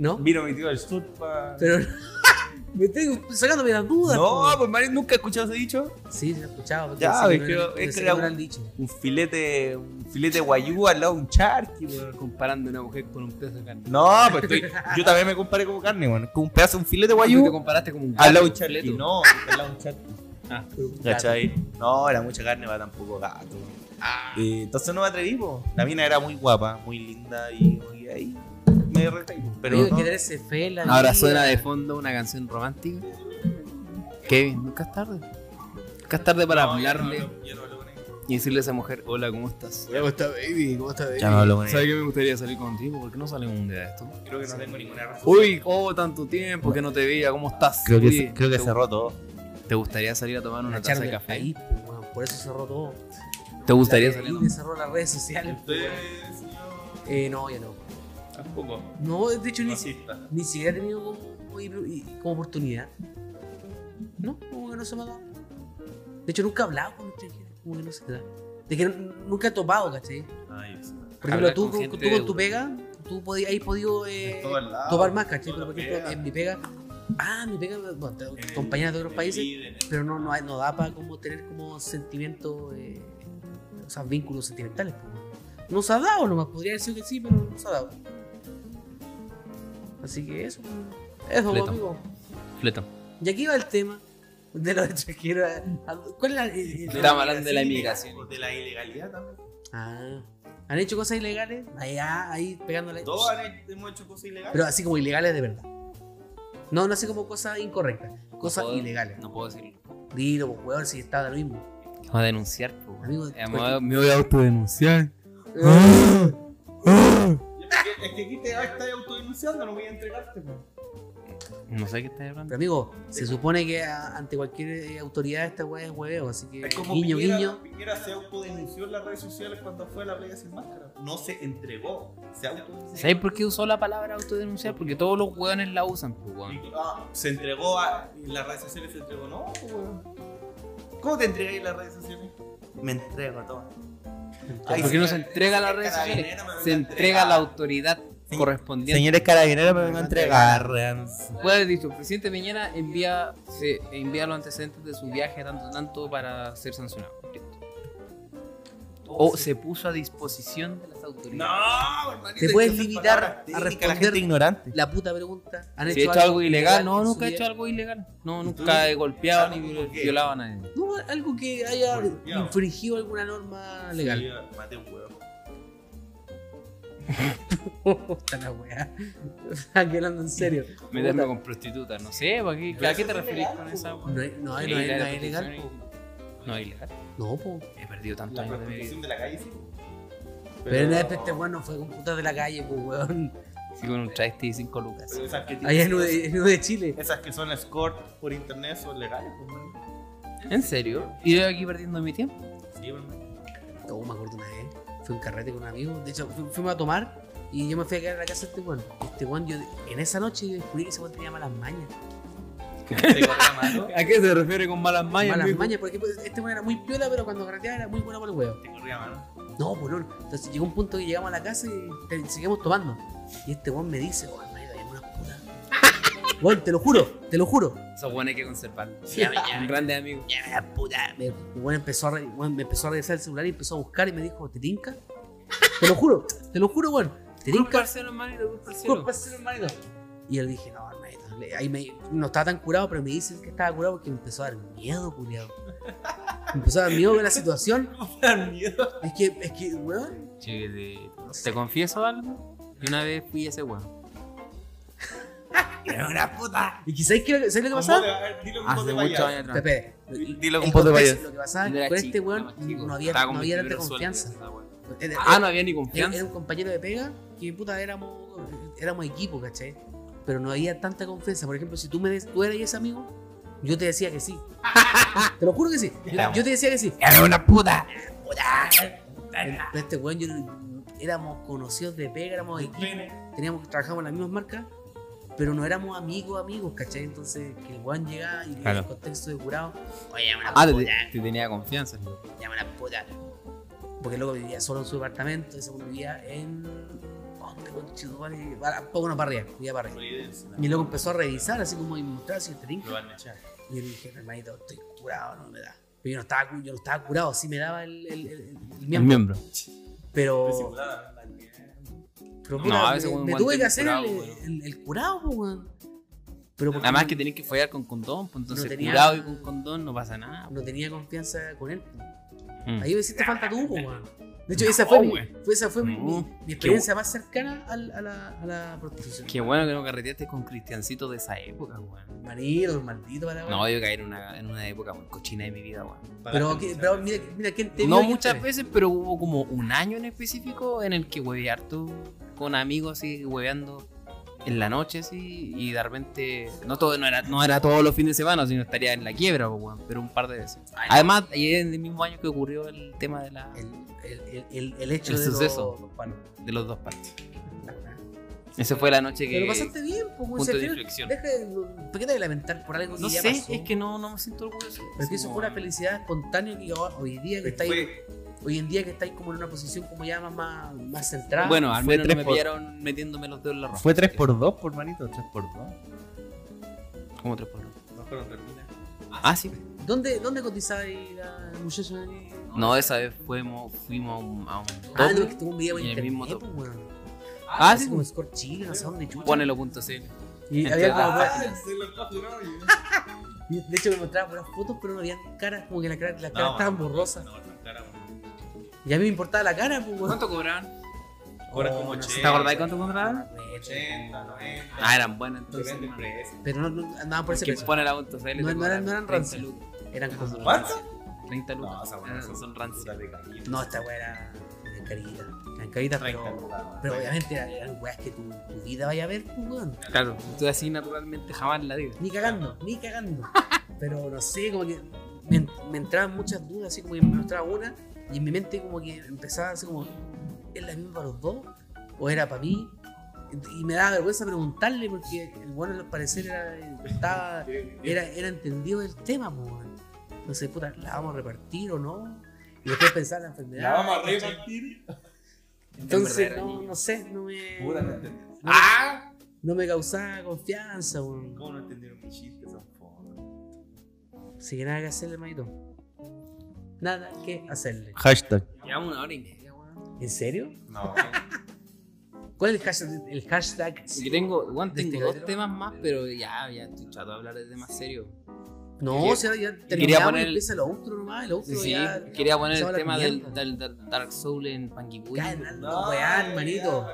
¿No?
Vino mi tío del sur para.
Pero... Me estoy sacándome las dudas.
No, pues Mario nunca he escuchado ese dicho.
Sí, se ha escuchado.
Ya, es que-
era-
es que un-
dicho.
Un filete, un filete guayú al lado de un charqui.
Comparando una mujer con un pedazo de carne.
No, pues estoy, yo también me comparé como carne, weón. Con un pedazo, un filete
Tú te
guayú
comparaste como un
al lado de un charqui. No, al lado de un charqui.
Ah.
¿Cachai? No, era mucha carne para tan poco gato.
Ah.
Eh, entonces no me atreví, po. La mina era muy guapa, muy linda y, y ahí retraí. Pero
Pero
no.
que quererse fe en la
Ahora
vida.
suena de fondo una canción romántica. Kevin, nunca es tarde. Nunca es tarde para
No,
hablarle
hablo- ya no hablo con ella.
y decirle a esa mujer, hola, ¿cómo estás?
¿Cómo está, baby? ¿Cómo está, baby?
Ya no hablo con
¿Sabes que me gustaría salir contigo? ¿Por qué no salimos un día de esto?
Creo que no tengo ninguna razón.
Uy, oh, tanto tiempo que no te veía, ¿cómo estás?
Creo que, creo que
¿te,
cerró todo.
¿Te gustaría salir a tomar una
Una
taza
charla
de café?
ahí, pues, por eso cerró todo.
¿Te gustaría salir?
cerró las redes sociales. pues. Eh, no, ya no.
Tampoco.
No, de hecho ni,
Racista.
ni siquiera he tenido como, oportunidad. No, como que no se me ha dado. De hecho, nunca he hablado con extranjeros. Como que no se da. De que nunca he topado, ¿cachai?
Ay, sí.
Por ejemplo, tú,
con
tú con tu pega, tú podías, ahí podido eh, topar más, ¿cachai? Pero por ejemplo,
pega.
en mi pega, ah, mi pega, bueno, tengo
En-
compañeras de otros países, pero no, no, hay- no da para como tener como sentimientos, eh, o sea, vínculos sentimentales. pues. No se ha dado nomás, podría decir que sí, pero no se ha dado. Así que eso, eso,
Fleto.
amigo.
Fleto.
Y aquí va el tema de los extranjeros. ¿Cuál es la, eh, eh,
Estamos hablando de la inmigración.
De la ilegalidad también.
Ah, ¿han hecho cosas ilegales? Ahí, ah, ahí pegándole.
Todos han hecho- hemos hecho cosas ilegales.
Pero así como ilegales de verdad. No, no así como cosas incorrectas. Cosas
No puedo-
ilegales.
No puedo decirlo.
Dilo, pues, weón, si está de lo mismo.
Vamos a denunciar, pues.
Amigo,
Eh, me- me voy a autodenunciar.
Es que aquí te estás autodenunciando, no voy a entregarte. pues.
No sé qué estás hablando.
Pero amigo, se supone que a- ante cualquier eh, autoridad esta weá es hueveo, así que
Es como
guiño,
Piñera,
guiño.
Piñera se autodenunció en las redes sociales cuando fue a la playa sin máscara. No se entregó, se autodenunció.
¿Sabes por qué usó la palabra autodenunciar? Porque todos los hueones la usan, pues, weón.
Y, ah, se entregó a. En las redes sociales se entregó, no, pues, weón. ¿Cómo te entregáis en las redes sociales? Me entrego a todo. Ay,
¿Por qué no se entrega a las redes sociales? Se entrega a la autoridad correspondiente.
Señores carabineros, me vengan a entregar.
Puede haber dicho, el presidente Piñera envía, se, envía los antecedentes de su viaje tanto tanto para ser sancionado. O se puso a disposición autoridades.
No, hermanito.
Te puedes
hay
limitar a
técnicas, La
responder-
gente ignorante.
La puta pregunta. ¿Han
Si he hecho algo ilegal, no, nunca he hecho algo ilegal. No,
¿Y
nunca he golpeado ni violado a nadie.
No, algo que haya
Golpeado.
infringido alguna norma legal.
Sí, mate un huevo.
Puta la weá. Aquí hablando en serio.
Meterme
Puta.
con prostitutas, no sé, ¿para qué, ¿a qué te referís con esa? weón?
No, es- no, es-
Sí,
no, no es
y- No es ilegal.
No, po.
He perdido tantos
La
años de mi vida.
de la calle, sí.
Pero en este weón no fue con putas de la calle, pues weón.
Sí, con un travesti y 5 lucas.
Pero esas que tienen-
Allá en Nude de Chile.
Esas que son escort por internet son legales, pues, man.
¿En serio? ¿Y yo aquí perdiendo mi tiempo?
Sí, hermano.
Oh, me acuerdo una vez. Fui a un carrete con un amigo. De hecho, fu- fuimos a tomar y yo me fui a quedar en la casa de este weón. Este weón, yo en esa noche yo descubrí que ese weón tenía malas mañas.
¿A qué se refiere con malas mañas,
malas mañas, porque pues, este weón era muy piola, pero cuando carreteaba era muy bueno por el huevo.
Te corría mano.
No, pues no. Entonces llegó un punto que llegamos a la casa y te- seguimos tomando. Y este weón me dice, hermanito, hay una puta. Weón, te lo juro, te lo juro.
Eso bueno hay que.
Ya, ya,
Un grande amigo.
Ya, la puta. Me, weón empezó a, re- weón me empezó a revisar el celular y empezó a buscar y me dijo, ¿te tinca? Te lo juro, te lo juro, weón. ¿Te tinca?
Culparcelo, hermanito, culparcelo.
Culpa ser hermanito. Y le dije, no, Ahí me, no estaba tan curado, pero me dice que estaba curado porque me empezó a dar miedo, culiado. Me empezó a dar miedo de la situación.
Me dan miedo.
Es que, es que, weón.
¿Te confieso algo? Y una vez fui ese weón.
Era una puta.
¿Y que sabes qué sabes lo que pasaba?
a Dilo un
Hace muchos años atrás.
Pepe,
Dilo un poco de payaso.
lo que pasaba
Yo era
con este weón no había, no
con
había tanta confianza.
Ah, no había ni confianza.
era un compañero de pega que puta éramos, éramos equipo, ¿cachai? Pero no había tanta confianza. Por ejemplo, si tú me des, tú eras ese amigo, yo te decía que sí. te lo juro que sí. Yo, yo te decía que sí.
Era una puta.
Pero este weón, yo éramos conocidos de pega, éramos equipo, teníamos, trabajamos en las mismas marcas, pero no éramos amigos, amigos, ¿cachai? Entonces, que el weón llegaba y en
Claro.
el contexto de curado, oye, una
Ah, te,
puta,
te tenía confianza.
llama una puta. Porque luego vivía solo en su departamento, ese vivía en. ¿Dónde, conchetumare? Para- Poco no para arriba, vivía para arriba. Y luego empezó a revisar, así como y mostrar si te
Lo van a echar.
Y yo le dije, hermanito, estoy curado, no me da. Pero yo no estaba, yo no estaba curado, sí me daba el, el, el- el
El
miembro.
miembro.
Pero. Pero
No, a veces
me, me tuve que hacer
curado,
el,
weón.
el, el curado, po, weón. Pero porque
Además que tenés que follar con condón, pues entonces
No tenía-
curado y con condón no pasa nada.
no tenía confianza con él.
Mm.
Ahí me hiciste falta tú, po, weón. De hecho, esa fue, mi, fue, esa fue mi,
No.
mi- mi experiencia más cercana a, la, a la prostitución.
Qué bueno que no carreteaste con Cristiancito de esa época, weón.
Marido, maldito para la
No, yo caí en una, en una época muy cochina de mi vida, weón.
Pero, que- pero mira, mira quién te
No muchas
te
veces, pero hubo como un año en específico en el que hueveé harto con amigos así, hueveando en la noche así, y de repente, no todo, no era, no era todos los fines de semana, sino estaría en la quiebra, pero un par de veces. Además, ahí en el mismo año que ocurrió el tema de, la,
El, el, el, el, hecho
El
de
suceso.
Los,
de los dos partes. Esa fue la noche que.
Pero lo pasaste bien, pues,
punto
se
de inflexión.
Deja de. ¿Por qué te vas a lamentar por algo que
No
ya
sé,
pasó?
es que no, no me siento orgulloso.
Pero es que eso fue una felicidad espontánea que hoy día que estáis,
Fue-
hoy en día que estáis como en una posición como ya más, más, más centrada.
Bueno, al menos no me
por-
pillaron metiéndome los dedos en la ropa.
Fue 3x2 por manito, 3x2.
como tres por dos.
No fueron terminas.
Ah, sí.
¿Dónde, dónde cotizabais la muchacha?
No, esa vez fuimos, fuimos a un, a un
Ah, no, que tuvo un video en
el mismo
pues, weón.
Ah,
Así
sí.
como Score Chile, no sé dónde chucha.
Ponelo.cl.
Y había como
Ah,
de hecho me mostraba puras fotos, pero no había caras, como que la cara- las caras
No,
estaban
no,
borrosas.
No, no.
Y a mí me importaba la cara, pues, weón.
¿Cuánto cobraban?
Cobran
Oh,
como
no sé.
80.
¿Te acordás cuánto cobraban?
80, 90.
Ah, eran buenas entonces.
Depende del
hermano.
precio.
Pero no, no andaban por ese
Que
precio.
pone la .cl.
No, no eran- no eran rancias. Eran como.
¿Cuánto?
30 lucas.
No, esa
Ah,
son-
rancias.
No, esta weá era eran caritas. Eran caritas,
30
pero. Pero obviamente eran, weas que tu, tu vida vaya a ver, pues, weón.
Claro, tú así naturalmente jamás en la vida.
Ni cagando, ni cagando. Pero no sé, como que me, me entraban muchas dudas, así como que me mostraba una, y en mi mente como que empezaba así como, ¿es la misma para los dos? ¿O era para mí? Y me daba vergüenza preguntarle porque el bueno al parecer era, estaba, era, era entendido del tema, pues, weón. Entonces, puta, ¿la vamos a repartir o no? Y después pensar en la enfermedad.
La vamos a repartir.
Entonces, no, no sé, no me,
Puta, no entendí.
¡Ah! no me causaba confianza, weón.
¿Cómo no entendieron mi chiste? Son fonos.
Así que nada que hacerle, manito. Nada que hacerle.
Hashtag.
Llevamos una hora y media, weón.
¿En serio?
No.
¿Cuál es el hashtag? El hashtag?
Yo tengo, weón,
¿De
tengo
este
dos
capítulo?
temas más, pero ya, ya estoy chato de hablar de temas serios.
No, o sea, ya
quería
terminamos
poner el-
empieza el outro nomás. El outro
Sí,
ya...
quería poner el tema del, del- del Dark Soul en Panguipulli.
Cállate, no, weá, manito.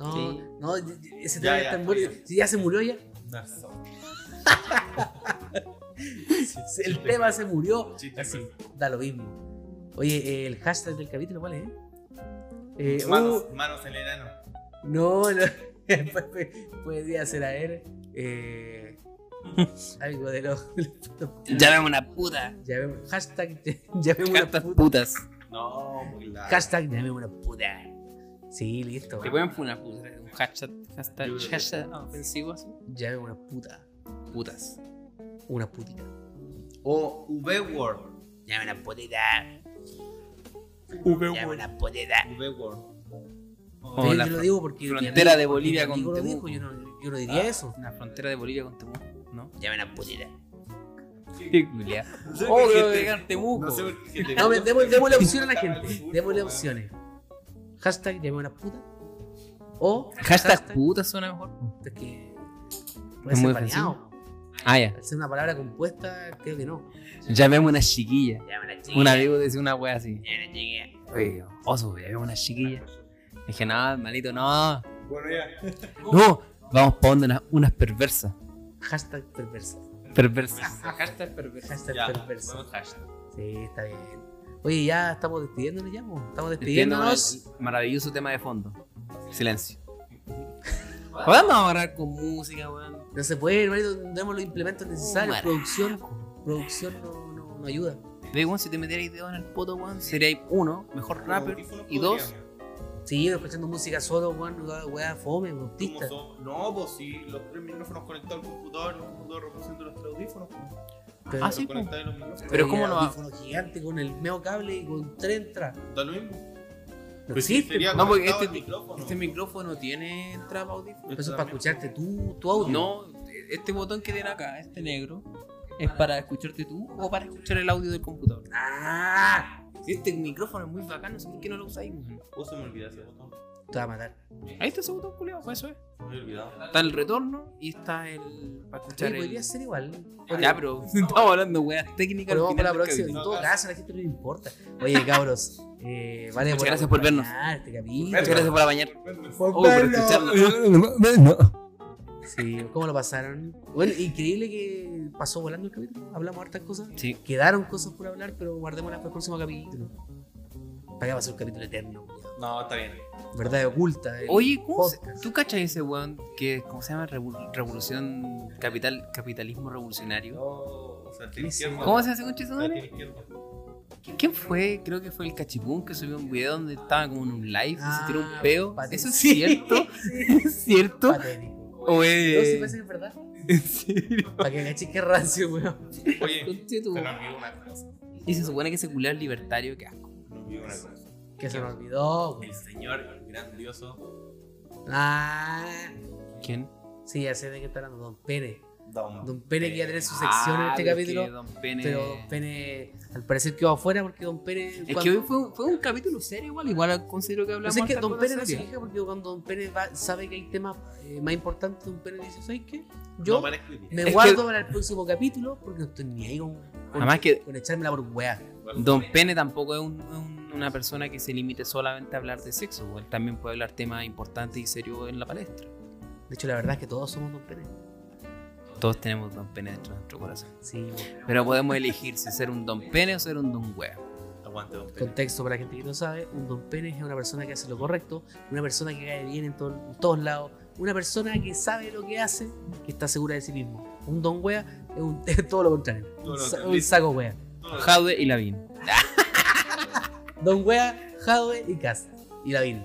No,
Sí.
no, ese tema
ya,
está
ya.
muerto. Si ya se murió ya. El tema se murió.
Chiste
Así, da lo mismo. Oye, eh, el hashtag del capítulo, ¿cuál es? Eh,
Manos,
uh,
manos en el ano.
No, no. Podría ser a ver. Eh, algo de los.
Llámame una puta.
Llamemos- hashtag. Llamemos una puta.
putas.
No, muy largo.
Hashtag. Llamemos una puta. Sí, listo.
Te pueden poner una puta. Un hashtag, hashtag, hashtag ofensivo así.
Llamemos una puta.
Putas.
Una putita.
O V-Word.
Llame una putita. Llame una putita.
V-Word.
O
Pero
la
yo lo digo porque.
frontera de Bolivia con
dijo,
Temuco.
yo no, yo no diría eso.
La frontera de Bolivia con Temuco, ¿no?
Llame una putita.
Qué
sé
Oh,
por qué
creo que
gente-
digan Temuco.
No sé por qué gente-
No, me- démosle, démosle opción a la gente. Démosle opciones. Hashtag. Llame una puta. O.
Hashtag puta suena mejor.
Es que.
Es muy
ser variado.
Ah, ya.
Al ser una palabra compuesta, creo que no.
Llamemos una chiquilla.
Una chiquilla.
Un amigo decía una wea así.
Llame una chiquilla.
Oye, oso, llamemos una chiquilla. Dije, no, malito, no.
Bueno, ya.
No, vamos para donde unas, unas perversas.
Hashtag perversa.
Perversas. Hashtag perversas.
Hashtag
Ya.
Sí, está bien. Oye, ya estamos despidiéndonos ya, po. Estamos
Despidiéndonos maravilloso tema de fondo. Silencio. Podemos hablar con música, weón.
No se puede, hermanito, no tenemos los implementos necesarios.
Oh,
producción, producción no, no, no ayuda.
Ve, weón, si te metierais dedo en el poto, weón, seríais uno, mejor rapper, y dos,
Sí, escuchando música solo, weón, weá, fome,
¿Cómo
autista.
No, pues si los tres micrófonos conectados al computador, el computador reproduciendo los tres audífonos. pues.
Pero,
Ah, sí,
micrófonos.
Pero ¿cómo no va?
audífono gigante con el medio cable y con tres entradas.
Da lo mismo.
No
Pues sí.
No, porque este-
micrófono.
este micrófono tiene entrada para audífono.
Eso es para escucharte tú, tu audio.
No, este botón que tiene acá, este negro, es para escucharte tú o para escuchar el audio del computador.
¡Ah!
Este micrófono es muy bacano, no sé por qué no lo usáis.
Oh, se me olvidó ese botón.
Te va a matar.
Ahí está ese botón, culiao, pues eso es.
Me olvidado.
Está el retorno y está el. para escuchar
Oye,
el.
podría ser igual.
Ya, pero estamos hablando de weas técnicas
Pero
al
vamos para la
del
próxima. En
capítulo.
todo caso, a la gente no le importa. Oye, cabros. Eh, vale
Muchas gracias por vernos.
acompañar Este capítulo.
Muchas gracias por apañar.
Por
Oh, por
vernos.
escucharnos.
Sí, ¿cómo lo pasaron? Bueno, increíble que pasó volando el capítulo. Hablamos hartas cosas.
Sí.
Quedaron cosas por hablar, pero guardémoslas para el próximo capítulo. Para que va a ser un capítulo eterno.
No, está bien.
Verdad oculta.
Oye, ¿cómo se-. ¿tú cachas ese weón que, ¿cómo se llama? Revolución, capital, capitalismo revolucionario.
No, o sea, tiene
Sí, sí.
izquierda.
¿Cómo se hace con
O sea,
Chisumare?
tiene izquierda.
¿Quién fue? Creo que fue el Cachipún que subió un video donde estaba como en un live y se tiró un
Ah,
peo.
patético.
¿Eso es cierto?
sí.
¿Es cierto?
Patético.
¿O
No, sí
es.?
parece que es verdad.
¿En serio?
Para que caché que rancio, weón.
Oye, nos olvidó una cosa.
Y se supone que ese culiao es libertario, qué asco.
Olvidó una cosa.
Que se me olvidó.
El señor grandioso
Ah.
¿Quién?
Sí, ya sé de qué está hablando. Don Pene.
Don,
Don Pene que iba a tener su sección en este
pero es
capítulo.
que Don Pene...
Pero Don Pene, al parecer quedó afuera porque Don Pene.
Es
cuando-
que hoy fue, un- fue un capítulo serio igual, igual considero que
No
hablamos
sé que
hartas
Don Pene no se fija porque cuando Don Pene va- sabe que hay temas eh, más importantes, Don Pene dice: ¿Sabes qué? Yo me
Es
guardo
que-
para el próximo capítulo porque no estoy ni ahí con, con,
Además que-
con echármela por weá.
Don Pene tampoco es un- un- una persona que se limite solamente a hablar de sexo, él también puede hablar temas importantes y serios en la palestra.
De hecho, la verdad es que todos somos Don Pene.
Todos tenemos Don Pene dentro de nuestro corazón.
Sí.
Pero podemos elegir si ser un Don Pene o ser un Don Wea.
Aguante, don Pene.
Contexto para la gente que no sabe: un Don Pene es una persona que hace lo correcto, una persona que cae bien en, todo- en todos lados, una persona que sabe lo que hace, que está segura de sí mismo. Un Don Wea es, un- es todo lo contrario.
Todo
Un,
lo
un saco wea.
Jaude y Lavín.
Don Wea, Jadwe y Cast. Y Lavín.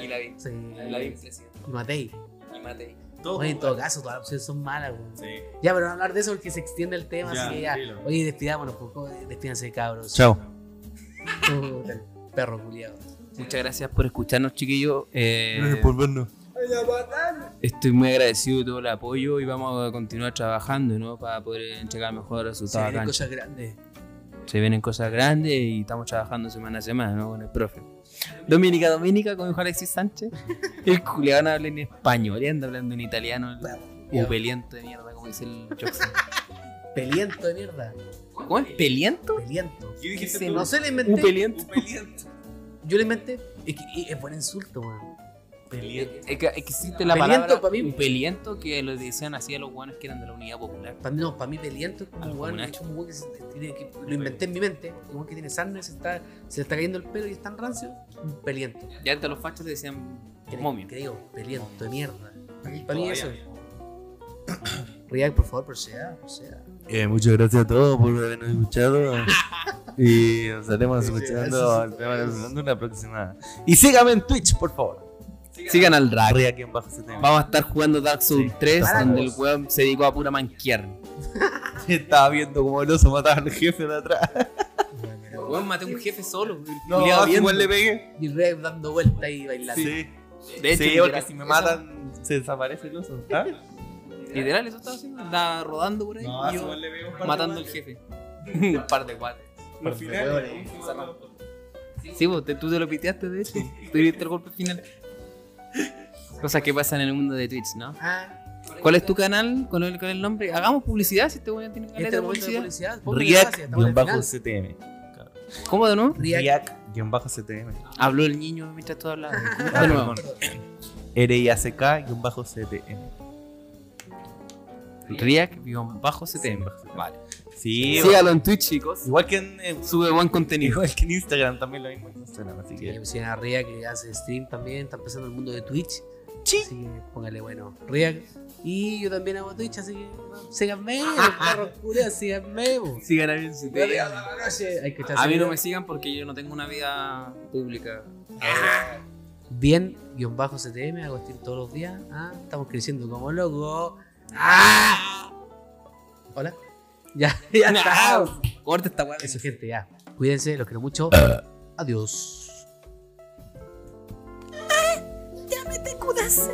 Y Lavín.
Sí.
presidente.
Y Matei.
Y Matei.
Todo
Oye, en todo caso, todas las opciones son malas, weón.
Sí.
Ya, pero no hablar de eso porque se extiende el tema,
Ya,
así que ya.
dilo.
Oye, despidámonos, por favor, despídanse, cabros.
Chao.
Perro culiado.
Muchas gracias por escucharnos, chiquillos. Eh,
Gracias por vernos.
Estoy muy agradecido de todo el apoyo y vamos a continuar trabajando ¿no? para poder entregar mejores
Se
resultados. cancha.
cosas grandes.
Se vienen cosas grandes y estamos trabajando semana a semana ¿no? con el profe. Dominica, Dominica, con hijo Alexis Sánchez. El culiado no habla en español y anda hablando en italiano. El upeliento de mierda, como dice el Jackson.
Peliento de mierda.
¿Cómo es? ¿Peliento?
Peliento.
¿Qué dijiste
no sé, le inventé.
Upeliento.
Peliento.
Yo le inventé. Es que es buen insulto, weón.
Peliento.
Es que es que existe la
Peliento,
palabra
pa' mí.
upeliento que lo decían así a los guanes que eran de la unidad popular.
Para mí, no, para mí peliento es como un
como
es un weón que, se- tiene que- lo inventé en mi mente. Un que tiene sarna, se, está, se le está cayendo el pelo y es tan rancio. Un peliento.
Ya antes los fachos le decían
¿Qué-
momio.
¿Qué digo? Peliento de mierda. Para mí, para mí eso. React, por favor, proceda, proceda.
Eh, muchas gracias a todos por habernos escuchado. y nos estaremos escuchando, estaremos escuchando una próxima. Y síganme en Twitch, por favor.
Sigan al rack. Vamos a estar jugando Dark Souls 3,
Para
donde el weón se dedicó a pura manquear.
Estaba viendo como el oso mataba al jefe de atrás.
El weón maté a un jefe solo.
No,
viendo.
igual le pegué.
Y React dando vueltas y bailando.
Sí.
De hecho,
sí, porque si me
eso-
matan, se desaparece el oso. ¿Ah?
Literal, eso estaba haciendo. Andaba rodando por ahí y yo matando al jefe. un par de guates.
Al final,
Sí, vos, te- tú te lo piteaste, de hecho. Tú diste el golpe final. Cosas que pasan en el mundo de Twitch, ¿no?
Ah,
¿Cuál es tu canal? ¿Cuál es, el nombre? Hagamos publicidad si este weón tiene
este
canal
es
de publicidad.
Riak-CTM.
¿Cómo de nuevo?
React.
Riak-CTM.
Habló el niño mientras tú hablabas. De nuevo.
R-I-A-C-K-CTM.
Riak-CTM. Vale.
Sí,
Sígalo en Twitch, chicos.
igual que en, en-
Sube buen contenido.
igual que en Instagram también lo mismo en Instagram, así
Sí,
que
pues, a React que hace stream también, está empezando el mundo de Twitch. Así que póngale bueno, React. Y yo también hago Twitch, así que no, síganme, los perros culiados, síganme.
Sigan a mí
Hay que echarse
A mí no me sigan porque yo no tengo una vida pública.
Bien, guion bajo CTM, hago stream todos los días. Ah, estamos creciendo como locos. Ah. Hola. Ya, ya está.
Corta esta weá.
Eso, gente, ya. Cuídense, los quiero mucho. Adiós.
Ya me te cuidas.